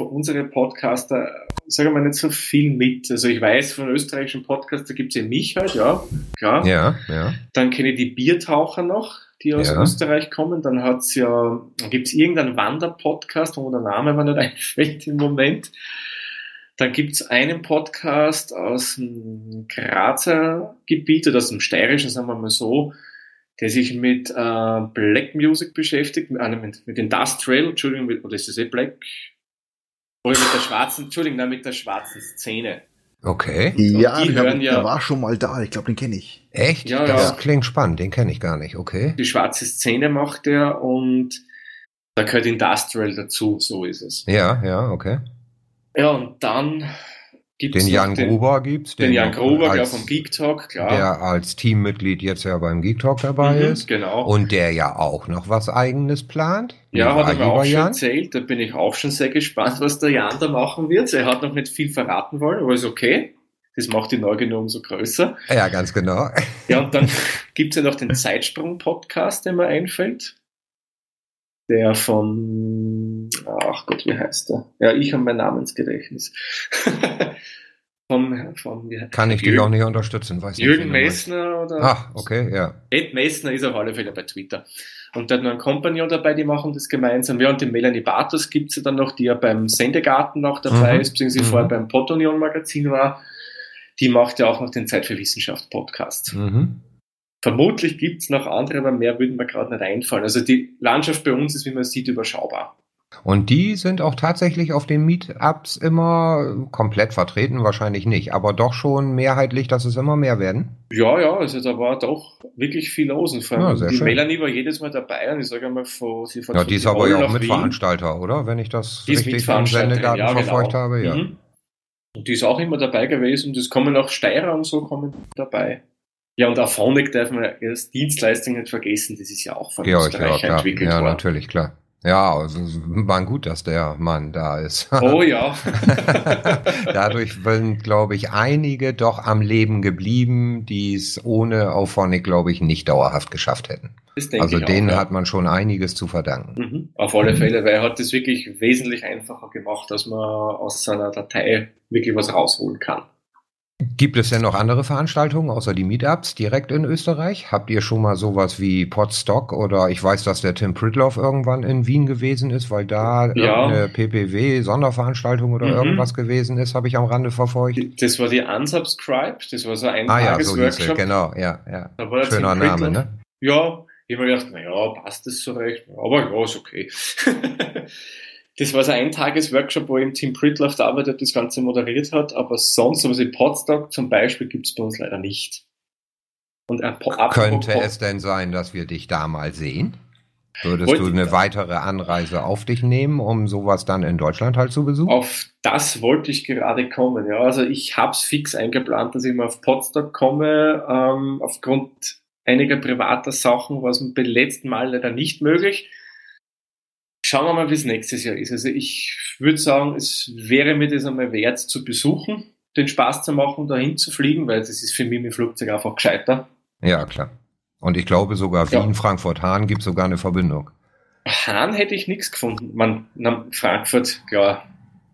von unseren Podcaster, sagen wir mal, nicht so viel mit. Also ich weiß, von österreichischen Podcaster gibt es ja mich halt, ja, klar. Ja, ja. Dann kenne ich die Biertaucher noch die aus ja. Österreich kommen. Dann hat's ja, gibt's irgendeinen Wanderpodcast, wo der Name mir nicht einfällt im Moment. Dann gibt's einen Podcast aus dem Grazer Gebiet oder aus dem Steirischen, sagen wir mal so, der sich mit äh, Black Music beschäftigt, mit, einem, mit Industrial, Entschuldigung, oder ist das eh Black? Oder mit der schwarzen, Entschuldigung, nein, mit der schwarzen Szene. Okay. Ja, die hören ja, der war schon mal da. Ich glaube, den kenne ich. Echt? Ja, das ja. klingt spannend. Den kenne ich gar nicht. Okay. Die schwarze Szene macht er und da gehört Industrial dazu. So ist es. Ja, ja, okay. Ja, und dann Gibt's den Jan den, Gruber gibt's. Den, den Jan Gruber, als, vom Geek Talk, klar. Der als Teammitglied jetzt ja beim Geek Talk dabei mhm, ist. Genau. Und der ja auch noch was eigenes plant. Ja, hat er mir auch schon erzählt. Da bin ich auch schon sehr gespannt, was der Jan da machen wird. Er hat noch nicht viel verraten wollen, aber ist okay. Das macht die Neugier umso größer. Ja, ganz genau. Ja, und dann gibt's ja noch den Zeitsprung-Podcast, der mir einfällt. Der von, ach Gott, wie heißt der? Ja, ich habe mein Namensgedächtnis. Vom, vom, Kann ich dich auch nicht unterstützen, weiß Jürgen Messner oder? Ah, okay, ja. Ed Messner ist auf alle Fälle bei Twitter. Und da hat noch ein Kompagnon dabei, die machen das gemeinsam. Ja, und die Melanie Bartos gibt es ja dann noch, die ja beim Sendegarten noch dabei mhm. ist, beziehungsweise mhm. vorher beim Potonion Magazin war. Die macht ja auch noch den Zeit für Wissenschaft Podcast. Mhm. Vermutlich gibt es noch andere, aber mehr würden mir gerade nicht einfallen. Also die Landschaft bei uns ist, wie man sieht, überschaubar. Und die sind auch tatsächlich auf den Meetups immer komplett vertreten, wahrscheinlich nicht, aber doch schon mehrheitlich, dass es immer mehr werden. Ja, ja, also da war doch wirklich viel los. Und vor allem ja, die schön. Melanie war jedes Mal dabei und ich sage einmal, von, sie Ja, die ist aber ja auch Mitveranstalter, oder? Wenn ich das die richtig im Sendegarten ja, verfolgt genau. habe, ja. Mhm. Und die ist auch immer dabei gewesen und es kommen auch Steirer und so kommen dabei. Ja, und auch Phonic darf man als Dienstleistung nicht vergessen, das ist ja auch von ja, Österreich ja, entwickelt worden. Ja, natürlich, klar. Ja, also war gut, dass der Mann da ist. Oh ja. Dadurch sind, glaube ich, einige doch am Leben geblieben, die es ohne Auphonic, glaube ich, nicht dauerhaft geschafft hätten. also denen auch, ja. hat man schon einiges zu verdanken. Mhm. Auf alle Fälle, weil er hat es wirklich wesentlich einfacher gemacht, dass man aus seiner Datei wirklich was rausholen kann. Gibt es denn noch andere Veranstaltungen außer die Meetups direkt in Österreich? Habt ihr schon mal sowas wie Podstock oder ich weiß, dass der Tim Pritloff irgendwann in Wien gewesen ist, weil da ja. eine PPW-Sonderveranstaltung oder mhm. irgendwas gewesen ist, habe ich am Rande verfolgt. Das war die Unsubscribe, das war so ein ah, ja, so Workshop. genau, ja, ja. Schöner Name, ne? Ja, ich habe mir gedacht, naja, passt das so recht, aber ja, ist okay. Das war so ein Tagesworkshop, wo eben Tim Pritloff da arbeitet, das Ganze moderiert hat, aber sonst, wie Podstock zum Beispiel, gibt es bei uns leider nicht. Und Könnte es denn sein, dass wir dich da mal sehen? Würdest du eine weitere Anreise auf dich nehmen, um sowas dann in Deutschland halt zu besuchen? Auf das wollte ich gerade kommen, ja. Also ich habe es fix eingeplant, dass ich mal auf Podstock komme. Ähm, aufgrund einiger privater Sachen war es beim letzten Mal leider nicht möglich. Schauen wir mal, wie es nächstes Jahr ist. Also ich würde sagen, es wäre mir das einmal wert zu besuchen, den Spaß zu machen, dahin zu fliegen, weil das ist für mich mit dem Flugzeug einfach gescheiter. Ja, klar. Und ich glaube sogar Wien, ja. Frankfurt, Hahn gibt sogar eine Verbindung. Hahn hätte ich nichts gefunden. Man, na, Frankfurt, klar.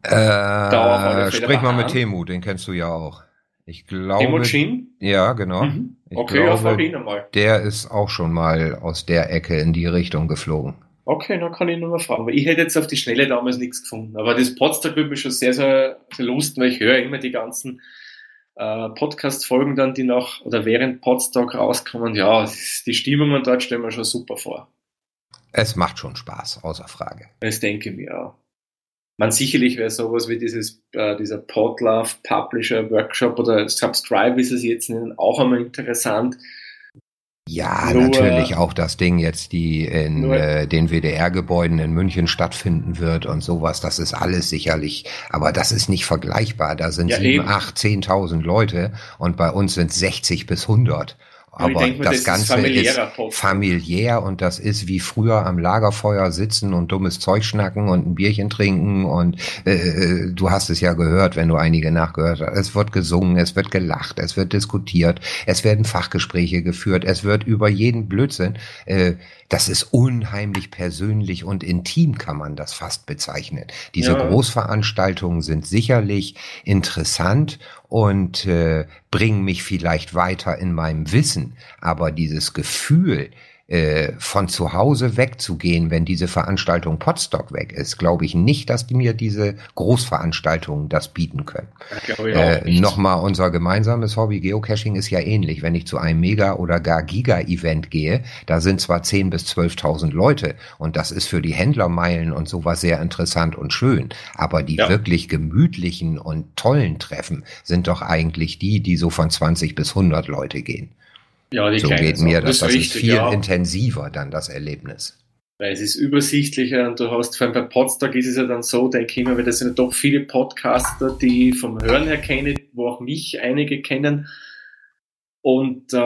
Äh, sprich mal Hahn. mit Temu, den kennst du ja auch. Ich glaube. Temujin? Ja, genau. Mhm. Okay, glaube, auf ihn einmal. Der ist auch schon mal aus der Ecke in die Richtung geflogen. Okay, dann kann ich nur mal fragen. Weil ich hätte jetzt auf die Schnelle damals nichts gefunden. Aber das Podstock würde mich schon sehr, sehr verlusten, weil ich höre immer die ganzen äh, Podcast-Folgen dann, die noch oder während Podstock rauskommen. Ja, die Stimmungen dort stellen wir schon super vor. Es macht schon Spaß, außer Frage. Das denke ich mir auch. Man sicherlich wäre sowas wie dieses, äh, dieser Podlove Publisher Workshop oder Subscribe, wie sie es jetzt nennen, auch einmal interessant ja, nur, natürlich auch das Ding jetzt, die in nur, äh, den WDR-Gebäuden in München stattfinden wird und sowas, das ist alles sicherlich, aber das ist nicht vergleichbar. Da sind ja, sieben, acht, zehntausend Leute und bei uns sind 60 bis 100. Aber denke, das, das, Ganze ist, familiär und das ist wie früher am Lagerfeuer sitzen und dummes Zeug schnacken und ein Bierchen trinken und äh, äh, du hast es ja gehört, wenn du einige nachgehört hast. Es wird gesungen, es wird gelacht, es wird diskutiert, es werden Fachgespräche geführt, es wird über jeden Blödsinn. Äh, das ist unheimlich persönlich und intim, kann man das fast bezeichnen. Diese ja. Großveranstaltungen sind sicherlich interessant und äh, bringen mich vielleicht weiter in meinem Wissen. Aber dieses Gefühl, äh, von zu Hause wegzugehen, wenn diese Veranstaltung Potstock weg ist, glaube ich nicht, dass die mir diese Großveranstaltungen das bieten können. Äh, Nochmal unser gemeinsames Hobby Geocaching ist ja ähnlich. Wenn ich zu einem Mega- oder gar Giga-Event gehe, da sind zwar 10.000 bis 12.000 Leute und das ist für die Händlermeilen und sowas sehr interessant und schön, aber die ja. wirklich gemütlichen und tollen Treffen sind doch eigentlich die, die so von 20 bis 100 Leute gehen. Ja, die so geht mir das. Das, ist viel ja. intensiver dann das Erlebnis. Weil es ist übersichtlicher und du hast, vor allem bei Podstock ist es ja dann so, denke ich immer, weil das sind ja doch viele Podcaster, die vom Hören her kennen, wo auch mich einige kennen. Und äh,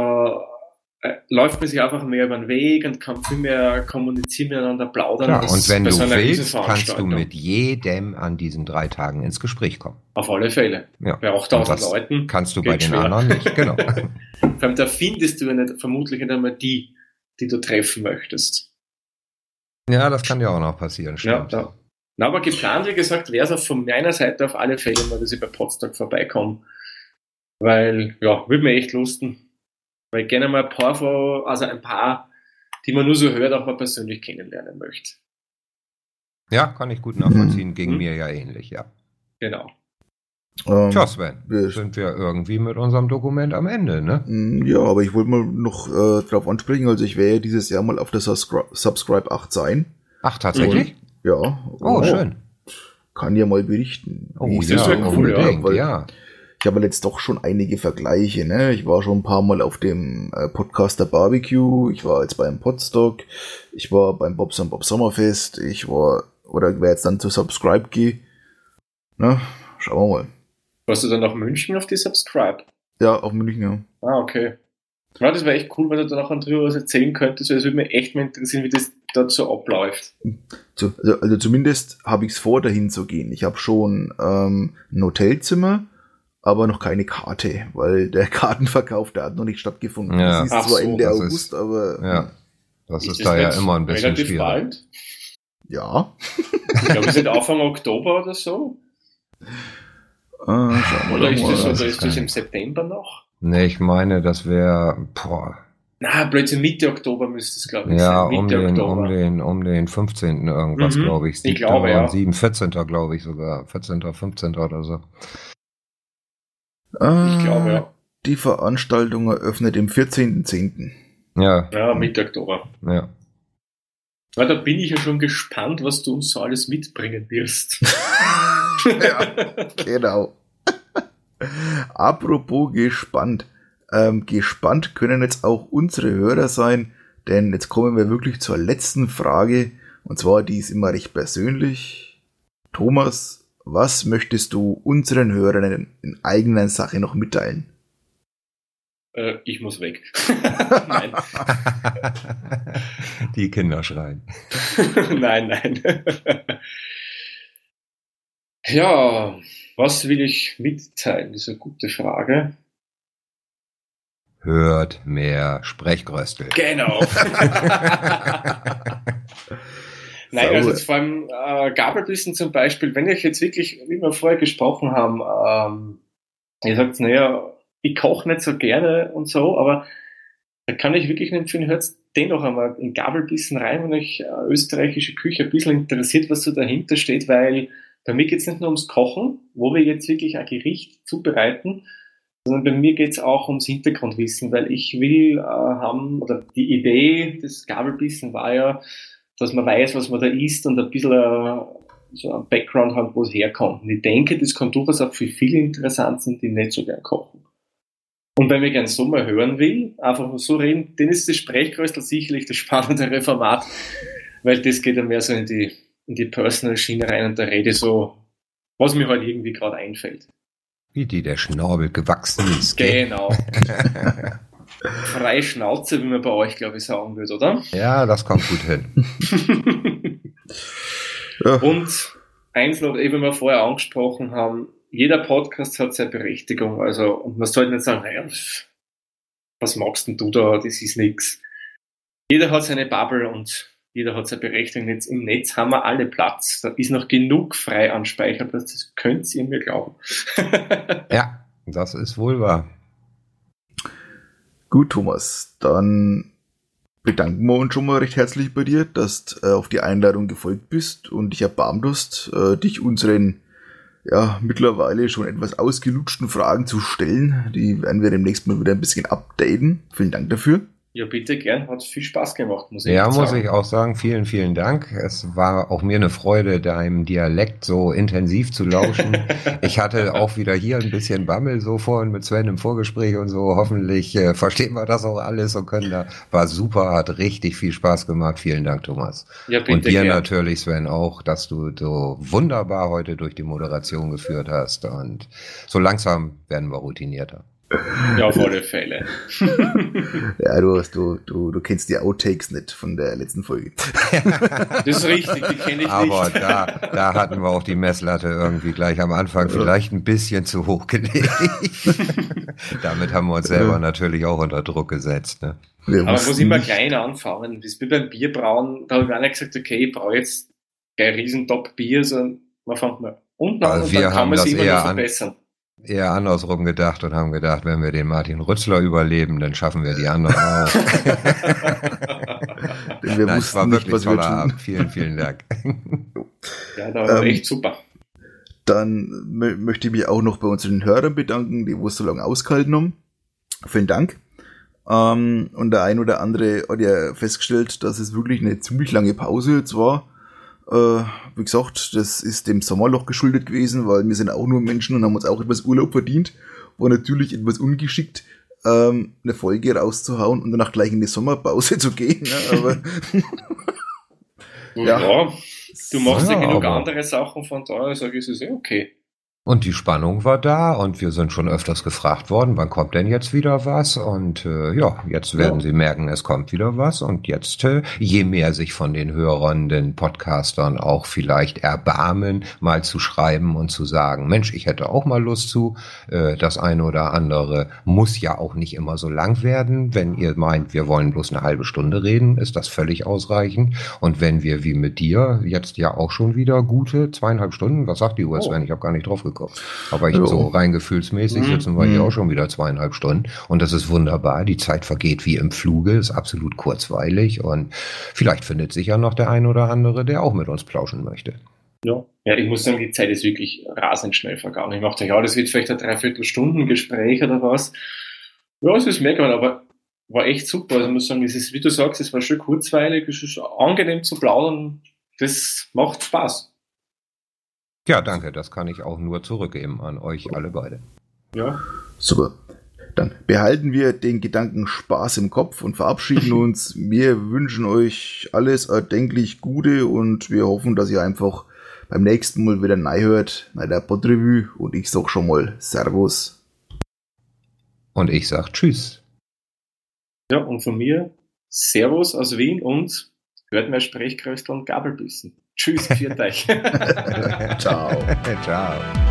äh, läuft man sich einfach mehr über den Weg und kann viel mehr kommunizieren miteinander, plaudern. Klar, und wenn du willst, kannst du mit jedem an diesen drei Tagen ins Gespräch kommen. Auf alle Fälle. Ja. Bei 8000 Leuten. Kannst du bei den schwer. anderen nicht, genau. Vor allem, da findest du ja nicht, vermutlich nicht einmal die, die du treffen möchtest. Ja, das kann ja auch noch passieren, stimmt. Ja, ja. Na, aber geplant, wie gesagt, wäre es auch von meiner Seite auf alle Fälle mal, dass ich bei Potsdam vorbeikomme. Weil, ja, würde mir echt lusten. Weil ich gerne mal ein paar von, also ein paar, die man nur so hört, auch mal persönlich kennenlernen möchte. Ja, kann ich gut nachvollziehen. Mhm. Ging mhm. mir ja ähnlich, ja. Genau. Ähm, Tja, Sven, wir sind wir irgendwie mit unserem Dokument am Ende, ne? Mm, ja, aber ich wollte mal noch äh, darauf ansprechen, also ich werde ja dieses Jahr mal auf der Subscri Subscribe 8 sein. Ach, tatsächlich? Und, ja. Oh, oh, schön. Kann ja mal berichten. Oh, ja, ja cool, ja, weil, ja ich habe jetzt doch schon einige Vergleiche. Ne? Ich war schon ein paar Mal auf dem äh, Podcaster Barbecue, ich war jetzt beim Podstock, ich war beim Bobs und Bob Sommerfest, ich war, oder wer jetzt dann zu Subscribe gehe. Ne? Schauen wir mal. Warst du dann nach München auf die Subscribe? Ja, auf München, ja. Ah, okay. Ja, das wäre echt cool, wenn du da noch drüber was erzählen könntest. Es würde mich echt mal interessieren, wie das dort so abläuft. Also, also zumindest habe ich es vor, dahin zu gehen. Ich habe schon ähm, ein Hotelzimmer aber noch keine Karte, weil der Kartenverkauf, der hat noch nicht stattgefunden. Ja. Das ist Ach zwar so, Ende August, ist, aber. Ja. Das ist, ist da ja immer ein bisschen schwierig. Bald? Ja. Ich glaube, wir sind Anfang Oktober oder so. Ah, oder ist, das, oder ist das im September noch? Nee, ich meine, das wäre, boah. Na, plötzlich Mitte Oktober müsste es, glaube ich, ja, sein. Ja, um den, um, den, um den 15. irgendwas, mhm, glaube ich. Ich glaube, ja. 7, 14. glaube ich sogar. 14., 15. oder so. Ah, ich glaube, ja. Die Veranstaltung eröffnet im 14.10. Ja. Ja, Mitte Oktober. Ja. Ja, da bin ich ja schon gespannt, was du uns so alles mitbringen wirst. ja, genau. Apropos gespannt. Ähm, gespannt können jetzt auch unsere Hörer sein, denn jetzt kommen wir wirklich zur letzten Frage. Und zwar, die ist immer recht persönlich. Thomas, was möchtest du unseren Hörern in eigener Sache noch mitteilen? Äh, ich muss weg. nein. Die Kinder schreien. nein, nein. ja, was will ich mitteilen? Das ist eine gute Frage. Hört mehr Sprechgröstel. Genau. Nein, also jetzt vor allem äh, Gabelbissen zum Beispiel, wenn ich jetzt wirklich, wie wir vorher gesprochen haben, ähm, ihr sagt, naja, ich koche nicht so gerne und so, aber da kann ich wirklich nicht empfehlen, hört dennoch einmal in Gabelbissen rein, wenn euch äh, österreichische Küche ein bisschen interessiert, was so dahinter steht, weil bei mir geht es nicht nur ums Kochen, wo wir jetzt wirklich ein Gericht zubereiten, sondern bei mir geht es auch ums Hintergrundwissen, weil ich will äh, haben, oder die Idee des Gabelbissen war ja, dass man weiß, was man da isst und ein bisschen äh, so ein Background hat, wo es herkommt. Und ich denke, das kann durchaus auch für viele interessant sein, die nicht so gern kochen. Und wenn man gern so mal hören will, einfach so reden, dann ist das Sprechkröstel sicherlich das spannendere Format, weil das geht ja mehr so in die, in die Personal-Schiene rein und da rede so, was mir halt irgendwie gerade einfällt. Wie die der Schnabel gewachsen ist. Genau. freie Schnauze, wie man bei euch, glaube ich, sagen würde, oder? Ja, das kommt gut hin. ja. Und eins noch, eben wir vorher angesprochen haben, jeder Podcast hat seine Berechtigung. Also, und man sollte nicht sagen, naja, was magst denn du da, das ist nichts. Jeder hat seine Bubble und jeder hat seine Berechtigung. Jetzt im Netz haben wir alle Platz. Da ist noch genug frei an Speicherplatz, das könnt ihr mir glauben. ja, das ist wohl wahr. Gut, Thomas, dann bedanken wir uns schon mal recht herzlich bei dir, dass du äh, auf die Einladung gefolgt bist und dich erbarmt hast, äh, dich unseren ja, mittlerweile schon etwas ausgelutschten Fragen zu stellen. Die werden wir demnächst mal wieder ein bisschen updaten. Vielen Dank dafür. Ja, bitte gern. Hat viel Spaß gemacht, muss ich Ja, muss sagen. ich auch sagen. Vielen, vielen Dank. Es war auch mir eine Freude, deinem Dialekt so intensiv zu lauschen. ich hatte auch wieder hier ein bisschen Bammel so vorhin mit Sven im Vorgespräch und so. Hoffentlich äh, verstehen wir das auch alles und können da. War super, hat richtig viel Spaß gemacht. Vielen Dank, Thomas. Ja, bitte und dir gern. natürlich, Sven, auch, dass du so wunderbar heute durch die Moderation geführt hast. Und so langsam werden wir routinierter. Ja, auf alle Fälle. ja, du, hast, du, du, du kennst die Outtakes nicht von der letzten Folge. das ist richtig, die kenne ich Aber nicht. Aber da, da hatten wir auch die Messlatte irgendwie gleich am Anfang vielleicht ein bisschen zu hoch gelegt. Damit haben wir uns selber natürlich auch unter Druck gesetzt. Ne? Aber man muss immer klein anfangen. Das ist wie beim Bierbrauen. Da habe ich auch nicht gesagt, okay, ich brauche jetzt kein riesen Top-Bier, sondern man fängt mal unten an also und dann kann man sich immer noch verbessern. An eher andersrum gedacht und haben gedacht, wenn wir den Martin Rützler überleben, dann schaffen wir die anderen auch. Denn wir Nein, wussten war nicht, was wir tun. Abend. Vielen, vielen Dank. ja, da war ähm, echt super. Dann möchte ich mich auch noch bei unseren Hörern bedanken, die wo so lange ausgehalten haben. Vielen Dank. Ähm, und der ein oder andere hat ja festgestellt, dass es wirklich eine ziemlich lange Pause jetzt war. Äh, wie gesagt, das ist dem Sommerloch geschuldet gewesen, weil wir sind auch nur Menschen und haben uns auch etwas Urlaub verdient. War natürlich etwas ungeschickt, ähm, eine Folge rauszuhauen und danach gleich in die Sommerpause zu gehen. Ne? Aber ja, ja, du machst ja, ja genug andere Sachen, von daher sage ich, es ist eh okay. Und die Spannung war da und wir sind schon öfters gefragt worden, wann kommt denn jetzt wieder was? Und äh, ja, jetzt werden ja. Sie merken, es kommt wieder was. Und jetzt, äh, je mehr sich von den hörenden Podcastern auch vielleicht erbarmen, mal zu schreiben und zu sagen, Mensch, ich hätte auch mal Lust zu. Äh, das eine oder andere muss ja auch nicht immer so lang werden. Wenn ihr meint, wir wollen bloß eine halbe Stunde reden, ist das völlig ausreichend. Und wenn wir wie mit dir jetzt ja auch schon wieder gute zweieinhalb Stunden, was sagt die US, oh. wenn ich habe gar nicht drauf gekommen gekommen. Aber ich, so rein gefühlsmäßig sitzen wir hier mhm. auch schon wieder zweieinhalb Stunden. Und das ist wunderbar. Die Zeit vergeht wie im Fluge, ist absolut kurzweilig. Und vielleicht findet sich ja noch der ein oder andere, der auch mit uns plauschen möchte. Ja. ja, ich muss sagen, die Zeit ist wirklich rasend schnell vergangen. Ich dachte, ja, das wird vielleicht ein Dreiviertelstunden-Gespräch oder was. Ja, es ist mega, aber war echt super. Also ich muss sagen, es ist, wie du sagst, es war schön kurzweilig, es ist angenehm zu plaudern. Das macht Spaß. Ja, danke. Das kann ich auch nur zurückgeben an euch alle beide. Ja. Super. Dann behalten wir den Gedanken Spaß im Kopf und verabschieden uns. Wir wünschen euch alles erdenklich Gute und wir hoffen, dass ihr einfach beim nächsten Mal wieder neu hört, bei der Podrevue und ich sag schon mal Servus. Und ich sag Tschüss. Ja, und von mir Servus aus Wien und hört mehr Sprechkröstel und Gabelbissen. Tschüss, viert euch. Ciao. Ciao.